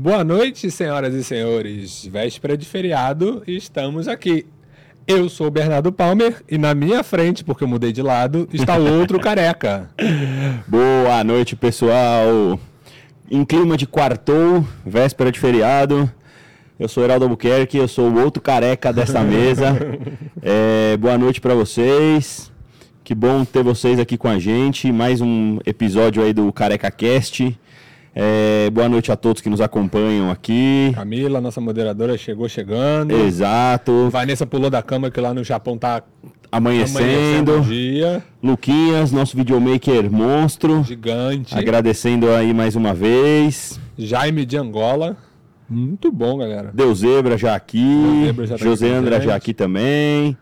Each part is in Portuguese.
Boa noite, senhoras e senhores. Véspera de feriado e estamos aqui. Eu sou o Bernardo Palmer e na minha frente, porque eu mudei de lado, está o outro careca. Boa noite, pessoal. Em clima de quartou, véspera de feriado. Eu sou Heraldo Albuquerque, eu sou o outro careca dessa mesa. É, boa noite para vocês. Que bom ter vocês aqui com a gente. Mais um episódio aí do Careca Cast. É, boa noite a todos que nos acompanham aqui. Camila, nossa moderadora, chegou chegando. Exato. Vanessa pulou da cama que lá no Japão tá Amanhecendo. amanhecendo dia. Luquinhas, nosso videomaker monstro. Gigante. Agradecendo aí mais uma vez. Jaime de Angola. Muito bom, galera. Deu Zebra já aqui. Deu Zebra já tá José aqui Andra já aqui também.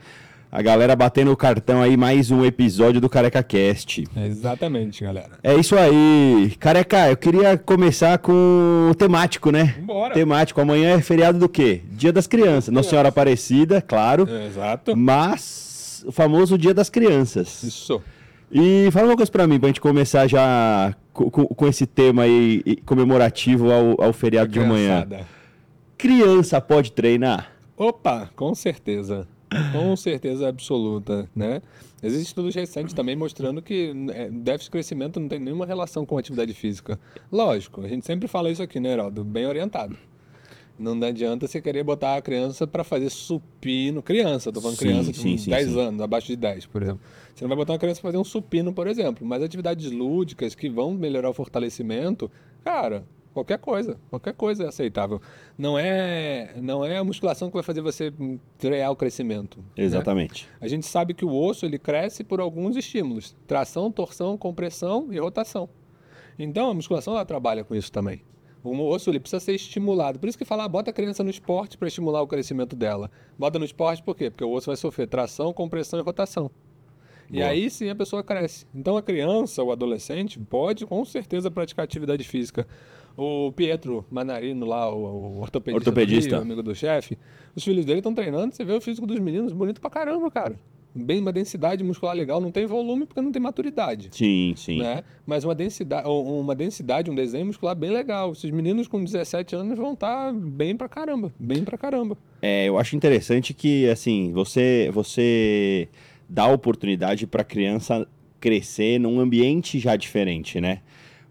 A galera batendo o cartão aí, mais um episódio do Careca Cast. É exatamente, galera. É isso aí. Careca, eu queria começar com o temático, né? Vambora. Temático. Amanhã é feriado do quê? Dia das Crianças. Nossa Senhora Aparecida, claro. Exato. Mas o famoso Dia das Crianças. Isso. E fala uma coisa pra mim, pra gente começar já co- co- com, esse tema aí comemorativo ao, ao feriado de amanhã. Criança pode treinar? Opa, com certeza. Com certeza absoluta, né? Existem estudos recentes também mostrando que é, déficit de crescimento não tem nenhuma relação com atividade física. Lógico, a gente sempre fala isso aqui, né, Heraldo? Bem orientado. Não adianta você querer botar a criança para fazer supino. Criança, tô falando Sim, criança de sim, sim, 10 sim. anos, abaixo de 10, por exemplo. Você não vai botar uma criança para fazer um supino, por exemplo. Mas atividades lúdicas que vão melhorar o fortalecimento, cara, qualquer coisa, qualquer coisa é aceitável. Não é, não é a musculação que vai fazer você frear o crescimento. né? Exatamente. A gente sabe que o osso ele cresce por alguns estímulos: tração, torção, compressão e rotação. Então a musculação ela trabalha com isso também. O osso ele precisa ser estimulado. Por isso que fala, ah, bota a criança no esporte para estimular o crescimento dela. Bota no esporte por quê? Porque o osso vai sofrer tração, compressão e rotação. E Boa. aí sim a pessoa cresce. Então a criança, o adolescente, pode com certeza praticar atividade física. O Pietro Manarino lá, o, o ortopedista, do Ortopedista. Rio, amigo do chefe, os filhos dele estão treinando, você vê o físico dos meninos bonito pra caramba, cara. Bem uma densidade muscular legal, não tem volume porque não tem maturidade. Sim, sim. Né? Mas uma densidade, uma densidade, um desenho muscular bem legal. Esses meninos com 17 anos vão estar bem pra caramba, bem pra caramba. É, eu acho interessante que, assim, você, você dá oportunidade para a criança crescer num ambiente já diferente, né?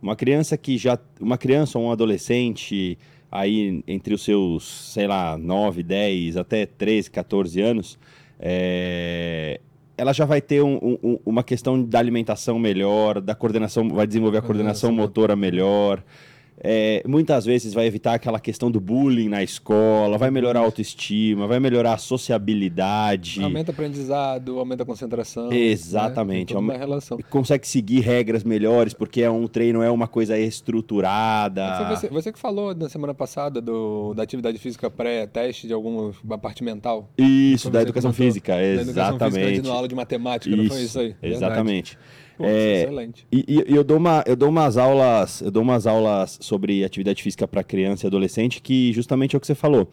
Uma criança que já. Uma criança ou um adolescente aí entre os seus, sei lá, 9, 10, até 13, 14 anos, é, ela já vai ter um- um- uma questão da alimentação melhor, da coordenação, vai desenvolver a coordenação Coordenação motora melhor. É, muitas vezes vai evitar aquela questão do bullying na escola, vai melhorar a autoestima, vai melhorar a sociabilidade, Aumenta o aprendizado, aumenta a concentração. Exatamente, Né? Tem toda uma aume- relação. consegue seguir regras melhores, porque é um treino, é uma coisa estruturada. Você, você que falou na semana passada do, da atividade física pré-teste de alguma parte mental. Isso, da educação física, Da educação física, exatamente. de aula de matemática, não foi isso aí? Verdade. É, Excelente. E, e- eu dou uma, eu dou umas aulas, eu dou umas aulas sobre atividade física para criança e adolescente que justamente é o que você falou.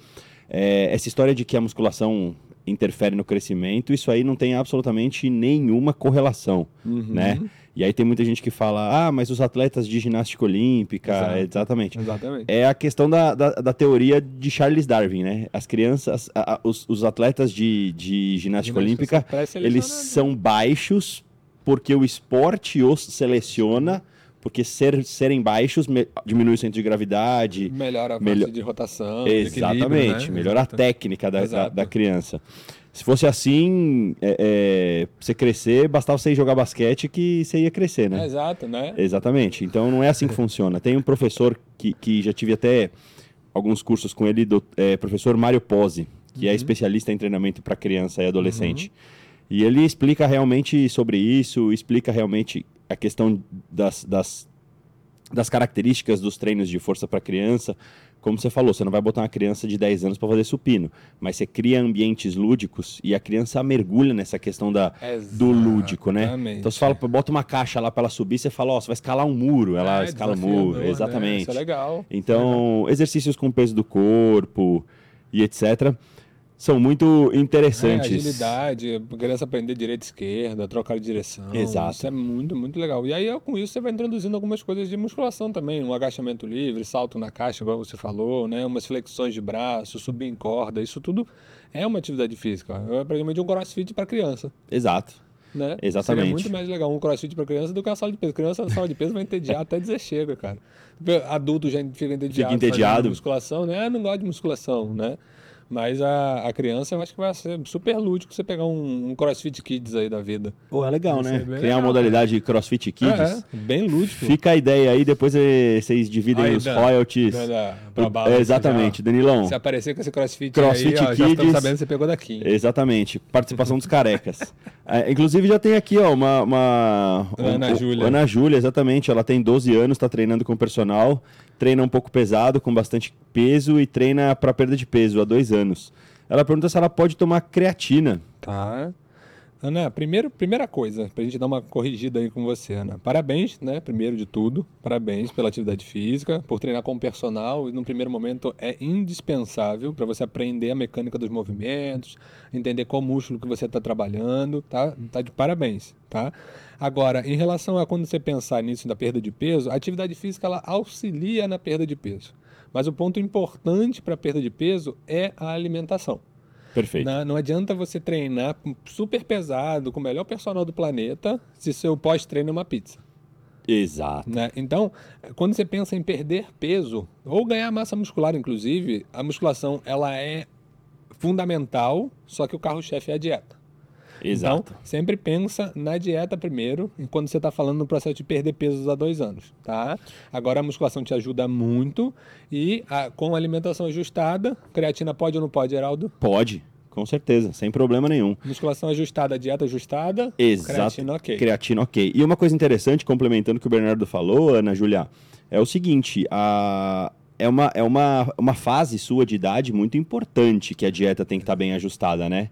É, essa história de que a musculação interfere no crescimento, isso aí não tem absolutamente nenhuma correlação, Uhum. né? E aí tem muita gente que fala, ah, mas os atletas de ginástica olímpica, Exato. exatamente. Exatamente. É a questão da, da, da teoria de Charles Darwin, né? As crianças, a- a- os, os atletas de, de ginástica Ginástica olímpica, eles são baixos porque o esporte os seleciona, porque ser, serem baixos me- diminui o centro de gravidade. Melhora a parte Melhor- de rotação, Exatamente, né? melhora a técnica da, da, da criança. Se fosse assim, é, é, você crescer, bastava você ir jogar basquete que você ia crescer, né? Exato, né? Exatamente. Então não é assim que funciona. Tem um professor que, que já tive até alguns cursos com ele, do, é, professor Mário Pose, que é especialista em treinamento para criança e adolescente. E ele explica realmente sobre isso, explica realmente a questão das, das, das características dos treinos de força para criança. Como você falou, você não vai botar uma criança de 10 anos para fazer supino, mas você cria ambientes lúdicos e a criança mergulha nessa questão da, do lúdico, né? Então você fala, bota uma caixa lá para ela subir, você fala, ó, você vai escalar um muro, ela É, escala o desafiador, muro, né? exatamente. Isso é legal. Então, exercícios com peso do corpo e etc. são muito É, interessantes. agilidade, a criança aprender direita e esquerda, trocar de direção. Exato. Isso é muito, muito legal. E aí, com isso, você vai introduzindo algumas coisas de musculação também. Um agachamento livre, salto na caixa, igual você falou, né? Umas flexões de braço, subir em corda. Isso tudo é uma atividade física. É praticamente um crossfit para criança. Exato. Né? Exatamente. Seria muito mais legal um crossfit para criança do que uma sala de peso. Criança na sala de peso vai entediar até dizer chega, cara. Adulto já fica entediado. fazendo entediado. Musculação, né? Ah, não gosto de musculação, né? Mas a, a criança, eu acho que vai ser super lúdico você pegar um, um CrossFit Kids aí da vida. Pô, é legal, Vai né? Criar uma legal, modalidade CrossFit Kids. É, bem lúdico. Fica a ideia aí, depois vocês dividem Aí, os Dan, royalties. Da- da- pra É, bala, exatamente, já- Danilão. Se aparecer com esse CrossFit, CrossFit aí, ó, já Kids. sabendo que você pegou daqui. Exatamente, participação dos carecas. É, inclusive já tem aqui, ó, uma. uma Ana um- Júlia. Ana Júlia, exatamente. Ela tem 12 anos, está treinando com personal, treina um pouco pesado, com bastante peso e treina para perda de peso há dois anos. Ela pergunta se ela pode tomar creatina. Tá. Ana, primeiro, primeira coisa, pra gente dar uma corrigida aí com você, Ana. Parabéns, né? Primeiro de tudo, parabéns pela atividade física, por treinar com personal. E no primeiro momento é indispensável para você aprender a mecânica dos movimentos, entender qual músculo que você está trabalhando, tá? Tá de parabéns, tá? Agora, em relação a quando você pensar nisso da perda de peso, a atividade física ela auxilia na perda de peso. Mas o ponto importante para a perda de peso é a alimentação. Perfeito. Não, não adianta você treinar super pesado, com o melhor personal do planeta, se seu pós-treino é uma pizza. Exato. Né? Então, quando você pensa em perder peso, ou ganhar massa muscular, inclusive, a musculação ela é fundamental, só que o carro-chefe é a dieta. Exato. Então, sempre pensa na dieta primeiro, quando você está falando no processo de perder pesos há dois anos, tá? Agora a musculação te ajuda muito e a- com a alimentação ajustada, creatina pode ou não pode, Geraldo? Pode, com certeza, sem problema nenhum. Musculação ajustada, dieta ajustada, Exato. creatina ok. Creatina, ok. E uma coisa interessante, complementando o que o Bernardo falou, Ana Julia, é o seguinte: a... é, uma, é uma, uma fase sua de idade muito importante que a dieta tem que estar bem ajustada, né?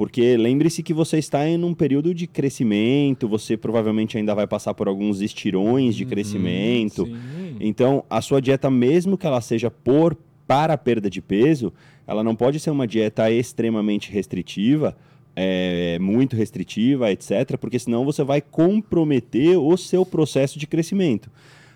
Porque lembre-se que você está em um período de crescimento, você provavelmente ainda vai passar por alguns estirões de crescimento. Sim. Então, a sua dieta, mesmo que ela seja por para a perda de peso, ela não pode ser uma dieta extremamente restritiva, é, muito restritiva, etc., porque senão você vai comprometer o seu processo de crescimento.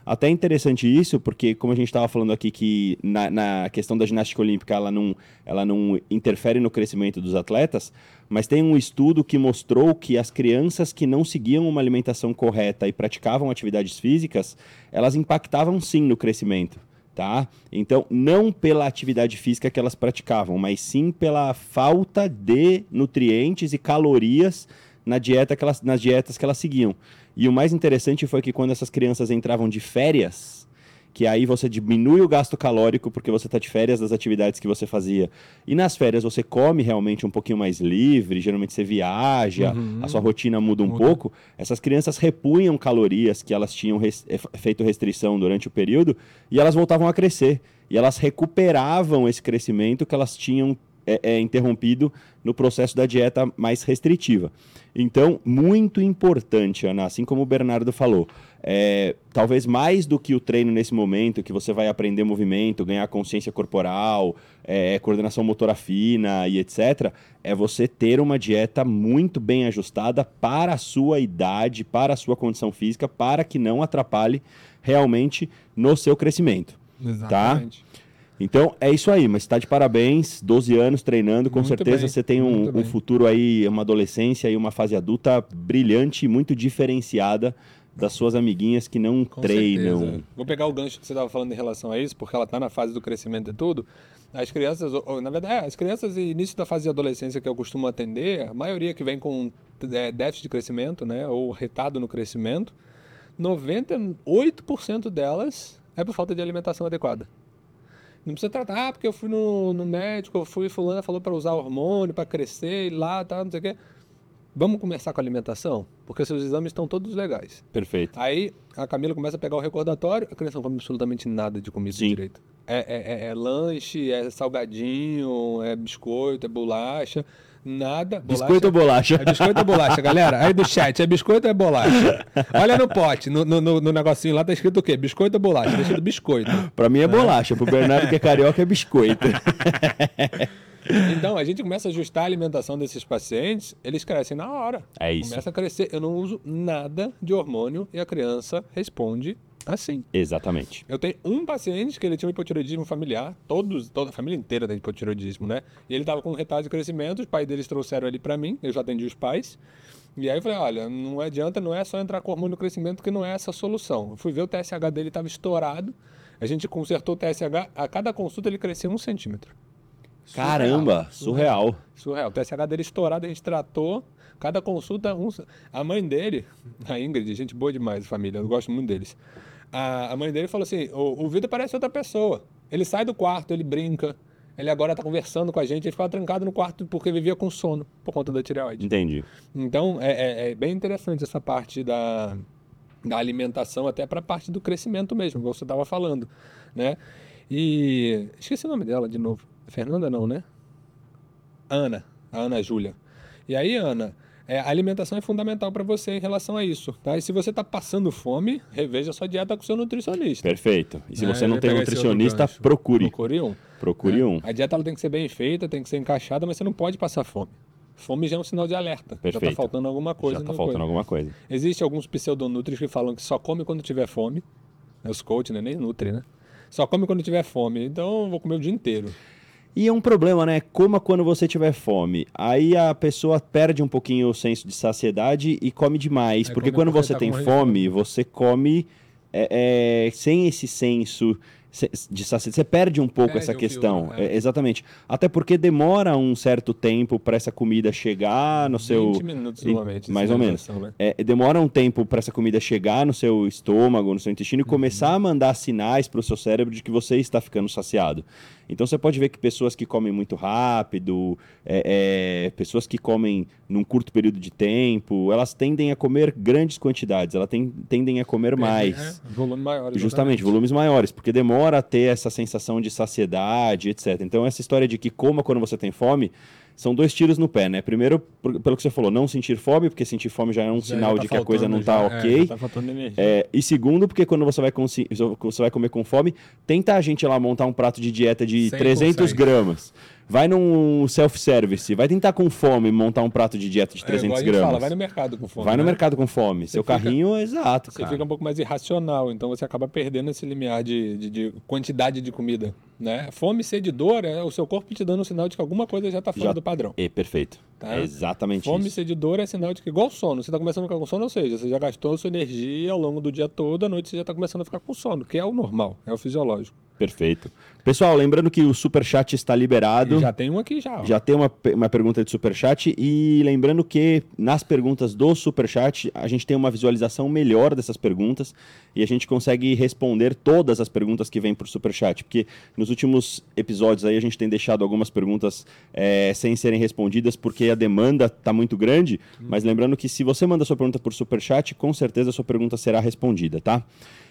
Até interessante isso, porque como a gente estava falando aqui que na, na questão da ginástica olímpica ela não, ela não interfere no crescimento dos atletas, mas tem um estudo que mostrou que as crianças que não seguiam uma alimentação correta e praticavam atividades físicas, elas impactavam sim no crescimento, tá? Então, não pela atividade física que elas praticavam, mas sim pela falta de nutrientes e calorias na dieta que elas, nas dietas que elas seguiam. E o mais interessante foi que quando essas crianças entravam de férias, que aí você diminui o gasto calórico porque você está de férias das atividades que você fazia. E nas férias você come realmente um pouquinho mais livre, geralmente você viaja, Uhum. a sua rotina muda um Muda. pouco. Essas crianças repunham calorias que elas tinham res- eh, feito restrição durante o período e elas voltavam a crescer. E elas recuperavam esse crescimento que elas tinham é, é, interrompido no processo da dieta mais restritiva. Então, muito importante, Ana, assim como o Bernardo falou, é, talvez mais do que o treino nesse momento, que você vai aprender movimento, ganhar consciência corporal, é, coordenação motora fina e etc., é você ter uma dieta muito bem ajustada para a sua idade, para a sua condição física, para que não atrapalhe realmente no seu crescimento. Exatamente. Então é isso aí, mas está de parabéns, 12 anos treinando, com Muito certeza bem, você tem um, um futuro aí, uma adolescência e uma fase adulta brilhante muito diferenciada das suas amiguinhas que não Com treinam. certeza. Vou pegar o gancho que você estava falando em relação a isso, porque ela está na fase do crescimento e tudo. As crianças, ou- na verdade, é, as crianças início da fase de adolescência que eu costumo atender, a maioria que vem com é, déficit de crescimento, né, ou retardo no crescimento, 98% delas é por falta de alimentação adequada. Não precisa tratar, ah, porque eu fui no, no médico, eu fui, fulana falou para usar hormônio para crescer, e lá, tá, não sei o quê. Vamos começar com a alimentação? Porque seus exames estão todos legais. Perfeito. Aí a Camila começa a pegar o recordatório, a criança não come absolutamente nada de comida Sim. direito. É, é- é- é lanche, é salgadinho, é biscoito, é bolacha, nada. Biscoito ou bolacha? É biscoito ou bolacha, galera? Aí do chat, é biscoito ou é bolacha? Olha no pote, no, no, no- no negocinho lá tá escrito o quê? Biscoito ou bolacha? Tá escrito biscoito. Pra mim é bolacha, pro Bernardo que é carioca é biscoito. Então, a gente começa a ajustar a alimentação desses pacientes, eles crescem na hora. É isso. Começa a crescer. Eu não uso nada de hormônio e a criança responde assim. Exatamente. Eu tenho um paciente que ele tinha um hipotireoidismo familiar, todos, toda a família inteira tem hipotireoidismo, né? E ele tava com retardo de crescimento, os pais deles trouxeram ele para mim, eu já atendi os pais. E aí eu falei, olha, não adianta, não é só entrar com hormônio no crescimento que não é essa a solução. Eu fui ver o TSH dele estava estourado, a gente consertou o TSH, a cada consulta ele cresceu um centímetro. Caramba, surreal. Surreal. O TSH dele estourado, a gente tratou. Cada consulta, um... a mãe dele, a Ingrid, gente boa demais, família, eu gosto muito deles. A, a mãe dele falou assim: o, o Vitor parece outra pessoa. Ele sai do quarto, ele brinca. Ele agora está conversando com a gente. Ele ficava trancado no quarto porque vivia com sono por conta da tireoide. Entendi. Então é, é, é bem interessante essa parte da, da alimentação, até para a parte do crescimento mesmo, como você estava falando, né? E esqueci o nome dela de novo. Fernanda não, né? Ana, a Ana Júlia. E aí, Ana, é, a alimentação é fundamental para você em relação a isso, tá? E se você está passando fome, reveja sua dieta com o seu nutricionista. Perfeito. E se É, você não tem nutricionista, procure. Procure um. Procure né? um. A dieta ela tem que ser bem feita, tem que ser encaixada, mas você não pode passar fome. Fome já é um sinal de alerta. Já Perfeito. está faltando alguma coisa. Já tá no faltando coisa. alguma coisa. Existem alguns pseudonutris que falam que só come quando tiver fome. É Os coach, né? Nem nutri, né? Só come quando tiver fome. Então eu vou comer o dia inteiro. E é um problema, né? Coma quando você tiver fome. Aí a pessoa perde um pouquinho o senso de saciedade e come demais. É, porque quando você tá tem fome, você come é, é, sem esse senso se- de saciedade. Você perde um pouco Perde essa questão. filtro, é. Exatamente. Até porque demora um certo tempo para essa comida chegar no seu. 20 minutos normalmente. mais ou menos. sinalização, né? É, demora um tempo para essa comida chegar no seu estômago, no seu intestino e começar a mandar sinais para o seu cérebro de que você está ficando saciado. Então você pode ver que pessoas que comem muito rápido, é, é, pessoas que comem num curto período de tempo, elas tendem a comer grandes quantidades, elas ten- tendem a comer mais. É, volume maior. Justamente, volumes maiores, porque demora a ter essa sensação de saciedade, etc. Então, essa história de que coma quando você tem fome são dois tiros no pé, né? Primeiro, por- pelo que você falou, não sentir fome, porque sentir fome já é um Já- sinal já tá de que a coisa não está ok. É, já tá. É, e segundo, porque quando você vai, você vai comer com fome, tenta a gente lá montar um prato de dieta de 100%. 300 gramas. Vai num self-service, vai tentar com fome montar um prato de dieta de É, 300 igual a gente gramas. Fala, vai no mercado com fome. Vai no né? mercado com fome. Seu fica- carrinho, exato, Você cara. fica um pouco mais irracional, então você acaba perdendo esse limiar de, de- de quantidade de comida. Né? Fome e sede e dor é o seu corpo te dando um sinal de que alguma coisa já está fora Já- do padrão. É, perfeito. Tá? É exatamente Fome e isso. sede e dor é sinal de que, igual sono, você está começando a ficar com sono, ou seja, você já gastou sua energia ao longo do dia todo, à noite você já está começando a ficar com sono, que é o normal, é o fisiológico. Perfeito. Pessoal, lembrando que o superchat está liberado. E já tem um aqui já. ó. Já tem uma, uma pergunta de superchat e lembrando que nas perguntas do superchat a gente tem uma visualização melhor dessas perguntas e a gente consegue responder todas as perguntas que vêm por superchat, porque nos últimos episódios aí a gente tem deixado algumas perguntas eh, sem serem respondidas porque a demanda está muito grande, mas lembrando que se você manda sua pergunta por superchat, com certeza a sua pergunta será respondida, tá?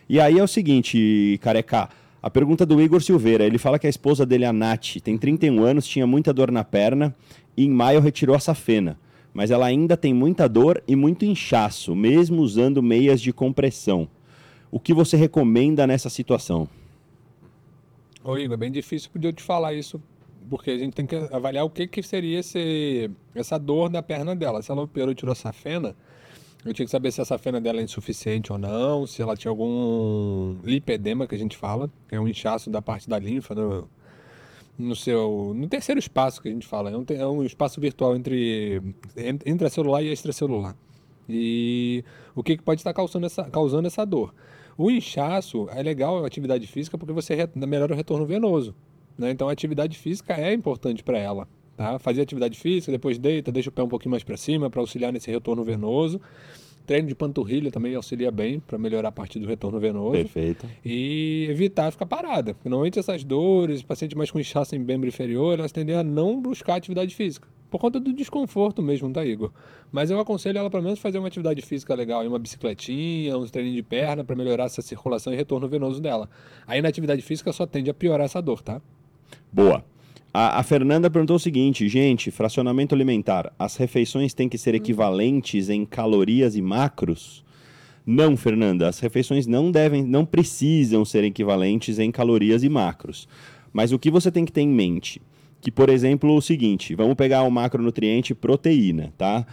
E aí é o seguinte, careca, a pergunta do Igor Silveira, ele fala que a esposa dele, a Nath, tem 31 anos, tinha muita dor na perna e em maio retirou a safena. Mas ela ainda tem muita dor e muito inchaço, mesmo usando meias de compressão. O que você recomenda nessa situação? Ô Igor, é bem difícil de eu te falar isso, porque a gente tem que avaliar o que, que seria esse, essa dor da perna dela. Se ela operou e tirou a safena, eu tinha que saber se a safena dela é insuficiente ou não, se ela tinha algum lipedema, que a gente fala, que é um inchaço da parte da linfa no, no seu... no terceiro espaço que a gente fala. É um, é um espaço virtual entre en- intracelular e extracelular. E o que, que pode estar causando essa, causando essa dor? O inchaço é legal a atividade física porque você melhora o retorno venoso. né? Então a atividade física é importante para ela. Tá? Fazer atividade física, depois deita, deixa o pé um pouquinho mais para cima para auxiliar nesse retorno venoso. Treino de panturrilha também auxilia bem para melhorar a parte do retorno venoso. Perfeito. E evitar ficar parada. Normalmente essas dores, pacientes mais com inchaço em membro inferior, elas tendem a não buscar atividade física. Por conta do desconforto mesmo, tá, Igor? Mas eu aconselho ela pelo menos fazer uma atividade física legal, uma bicicletinha, uns treininhos de perna para melhorar essa circulação e retorno venoso dela. Aí na atividade física só tende a piorar essa dor, tá? Boa. A, a Fernanda perguntou o seguinte, gente, fracionamento alimentar, as refeições têm que ser equivalentes em calorias e macros? Não, Fernanda, as refeições não devem, não precisam ser equivalentes em calorias e macros. Mas o que você tem que ter em mente que, por exemplo, o seguinte, vamos pegar o macronutriente proteína, tá?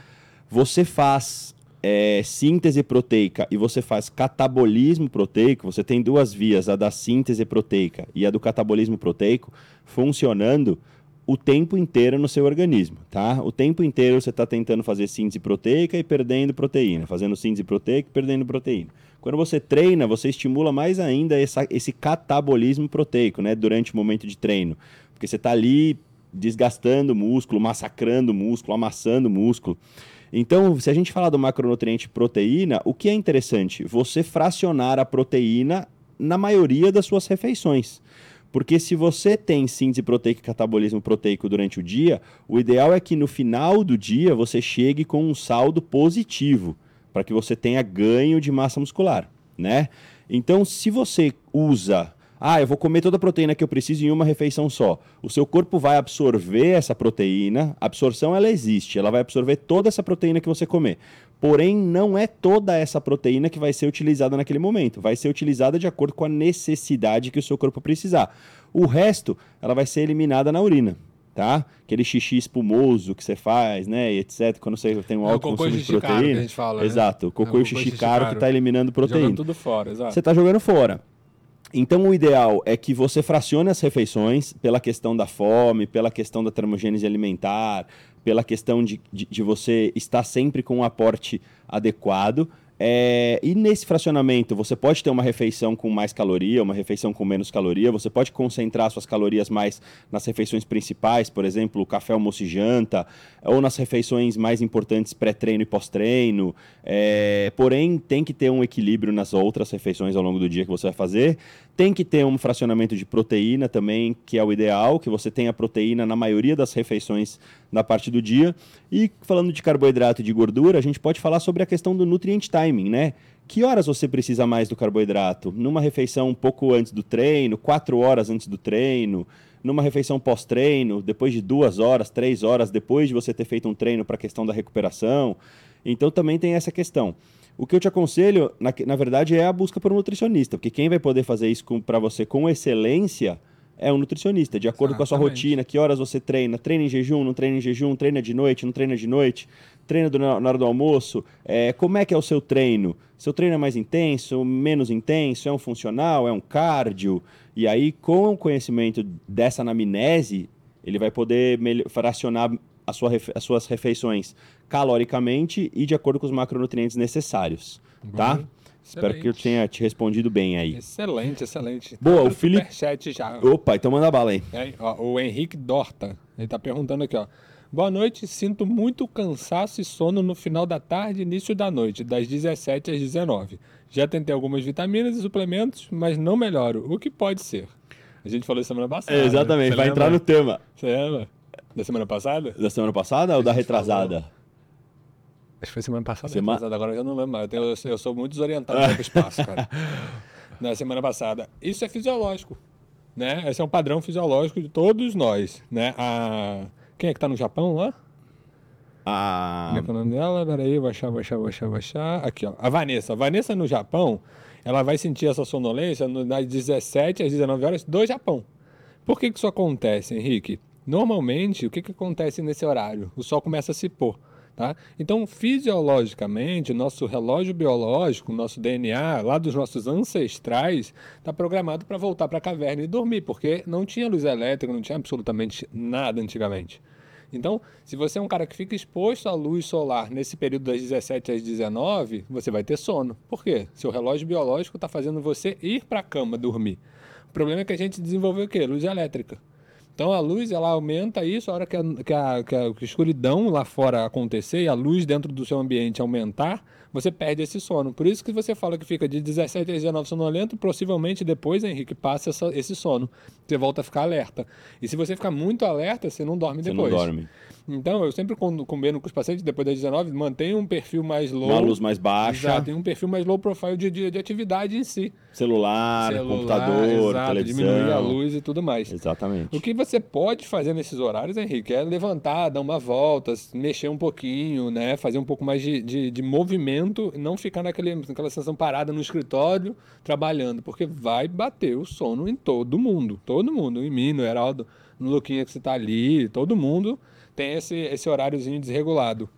Você faz é, síntese proteica e você faz catabolismo proteico, você tem duas vias, a da síntese proteica e a do catabolismo proteico, funcionando o tempo inteiro no seu organismo, tá? O tempo inteiro você está tentando fazer síntese proteica e perdendo proteína, fazendo síntese proteica e perdendo proteína. Quando você treina, você estimula mais ainda essa, esse catabolismo proteico, né? Durante o momento de treino, porque você está ali desgastando músculo, massacrando músculo, amassando músculo. Então, se a gente falar do macronutriente proteína, o que é interessante? Você fracionar a proteína na maioria das suas refeições. Porque se você tem síntese proteica e catabolismo proteico durante o dia, o ideal é que no final do dia você chegue com um saldo positivo, para que você tenha ganho de massa muscular, né? Então, se você usa ah, eu vou comer toda a proteína que eu preciso em uma refeição só. O seu corpo vai absorver essa proteína. A absorção ela existe, ela vai absorver toda essa proteína que você comer. Porém, não é toda essa proteína que vai ser utilizada naquele momento. Vai ser utilizada de acordo com a necessidade que o seu corpo precisar. O resto, ela vai ser eliminada na urina tá? Aquele xixi espumoso que você faz, né, e etc. Quando você tem um É o alto cocô consumo de xixi caro que proteína. a gente fala, né? Exato, o cocô É o e o cocô e xixi xixi caro que caro. está eliminando proteína. Jogando tudo fora, exato. Você está jogando fora. Então, o ideal é que você fracione as refeições pela questão da fome, pela questão da termogênese alimentar, pela questão de, de, de você estar sempre com um aporte adequado. É, e nesse fracionamento, você pode ter uma refeição com mais caloria, uma refeição com menos caloria, você pode concentrar suas calorias mais nas refeições principais, por exemplo, café, almoço e janta, ou nas refeições mais importantes pré-treino e pós-treino. É, porém, tem que ter um equilíbrio nas outras refeições ao longo do dia que você vai fazer. Tem que ter um fracionamento de proteína também, que é o ideal, que você tenha proteína na maioria das refeições na parte do dia. E falando de carboidrato e de gordura, a gente pode falar sobre a questão do nutrient timing, né? Que horas você precisa mais do carboidrato? Numa refeição um pouco antes do treino, quatro horas antes do treino, numa refeição pós-treino, depois de duas horas, três horas depois de você ter feito um treino para a questão da recuperação. Então também tem essa questão. O que eu te aconselho, na, na verdade, é a busca por um nutricionista, porque quem vai poder fazer isso para você com excelência é um nutricionista, de acordo com a sua Exatamente. rotina, que horas você treina, treina em jejum, não treina em jejum, treina de noite, não treina de noite, treina do- na hora do almoço, é, como é que é o seu treino? Seu treino é mais intenso, menos intenso, é um funcional, é um cardio? E aí, com o conhecimento dessa anamnese, ele vai poder fracionar sua as suas refeições caloricamente e de acordo com os macronutrientes necessários, tá? Espero que eu tenha te respondido bem aí. Excelente, excelente. Boa, Outro o Felipe- superchat já. Opa, então manda bala aí. É, ó, o Henrique Dorta, ele tá perguntando aqui, ó. Boa noite, sinto muito cansaço e sono no final da tarde e início da noite, das 17 às 19. Já tentei algumas vitaminas e suplementos, mas não melhoro. O que pode ser? A gente falou semana passada. É, exatamente, vai lembra? entrar no tema. Você lembra? Da semana passada? Da semana passada ou da retrasada? Acho que foi semana passada. Sema- retrasada, Agora eu não lembro mais. Eu, tenho- eu sou- eu sou muito desorientado tempo e espaço, cara. Na semana passada. Isso é fisiológico. Né? Esse é um padrão fisiológico de todos nós. Né? A... Quem é que tá no Japão lá? Ah, Como é que é o nome dela? Peraí, vou achar, vou achar, vou achar, vou achar. Aqui, ó. A Vanessa. A Vanessa no Japão, ela vai sentir essa sonolência no- das 17 às 19 horas do Japão. Por que, que isso acontece, Henrique? Normalmente, o que, que acontece nesse horário? O sol começa a se pôr. Tá? Então, fisiologicamente, nosso relógio biológico, nosso DNA, lá dos nossos ancestrais, está programado para voltar para a caverna e dormir, porque não tinha luz elétrica, não tinha absolutamente nada antigamente. Então, se você é um cara que fica exposto à luz solar nesse período das 17 às 19, você vai ter sono. Por quê? Seu relógio biológico está fazendo você ir para a cama dormir. O problema é que a gente desenvolveu o quê? Luz elétrica. Então a luz ela aumenta isso a hora que a, que a, que a- escuridão lá fora acontecer e a luz dentro do seu ambiente aumentar, você perde esse sono. Por isso que você fala que fica de 17 a 19 sonolento, possivelmente depois, Henrique, passa essa- esse sono. Você volta a ficar alerta. E se você ficar muito alerta, você não dorme você não depois. dorme. Então, eu sempre combino com os pacientes, depois das 19, mantenha um perfil mais low. Uma luz mais baixa, Exato, tem um perfil mais low profile de, de, de atividade em si. celular, Celular, computador, exato, televisão. diminuir a luz e tudo mais. Exatamente. O que você pode fazer nesses horários, Henrique, é levantar, dar uma volta, mexer um pouquinho, né? Fazer um pouco mais de, de, de movimento, não ficar naquele, naquela sensação parada no escritório trabalhando, porque vai bater o sono em todo mundo, todo mundo, em mim, no Heraldo, no Luquinha que você está ali, todo mundo tem esse, esse horáriozinho desregulado.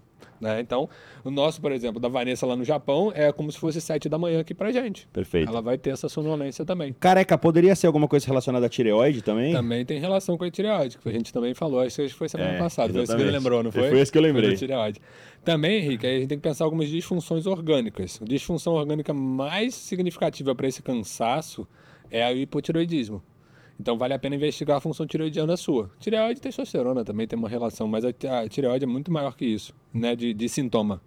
Né? Então, o nosso, por exemplo, da Vanessa lá no Japão, é como se fosse sete da manhã aqui pra gente. Perfeito. Ela vai ter essa sonolência também. Careca, poderia ser alguma coisa relacionada à tireoide também? Também tem relação com a tireoide, que a gente também falou, acho que foi semana É, passada, foi isso que ele lembrou, não foi? Foi isso que eu lembrei. Tireoide. Também, Henrique, aí a gente tem que pensar algumas disfunções orgânicas. A disfunção orgânica mais significativa para esse cansaço é o hipotiroidismo. Então vale a pena investigar a função tireoidiana sua. Tireoide e testosterona também tem uma relação, mas a, tireoide é muito maior que isso, né, de, de sintoma.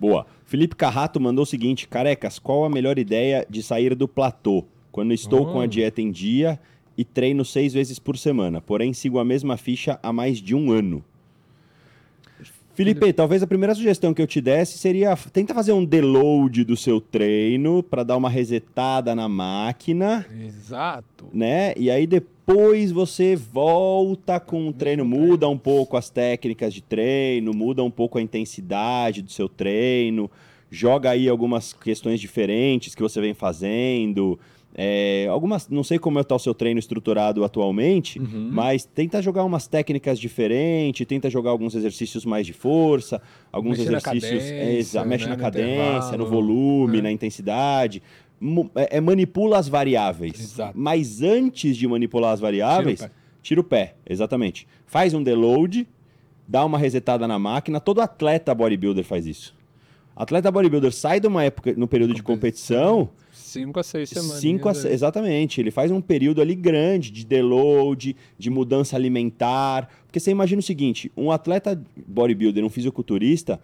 Boa. Felipe Carrato mandou o seguinte: Carecas, qual a melhor ideia de sair do platô? Quando estou com a Oh. dieta em dia e treino seis vezes por semana, porém sigo a mesma ficha há mais de um ano. Felipe, talvez a primeira sugestão que eu te desse seria tenta fazer um deload do seu treino para dar uma resetada na máquina, Exato. né? E aí depois você volta com o treino, muda um pouco as técnicas de treino, muda um pouco a intensidade do seu treino, joga aí algumas questões diferentes que você vem fazendo. É, algumas, não sei como está o seu treino estruturado atualmente, Uhum. mas tenta jogar umas técnicas diferentes, tenta jogar alguns exercícios mais de força, alguns Mexer na exercícios, é, cadência, exa- mexe né, na no cadência, no volume, né? na intensidade, é, é, manipula as variáveis. Exato. Mas antes de manipular as variáveis, Tira o pé. tira o pé, exatamente. Faz um deload, dá uma resetada na máquina. Todo atleta bodybuilder faz isso. Atleta bodybuilder sai de uma época, no período de competição, Cinco a seis semanas. cinco a, se- exatamente. Ele faz um período ali grande de deload, de mudança alimentar. Porque você imagina o seguinte: um atleta bodybuilder, um fisiculturista,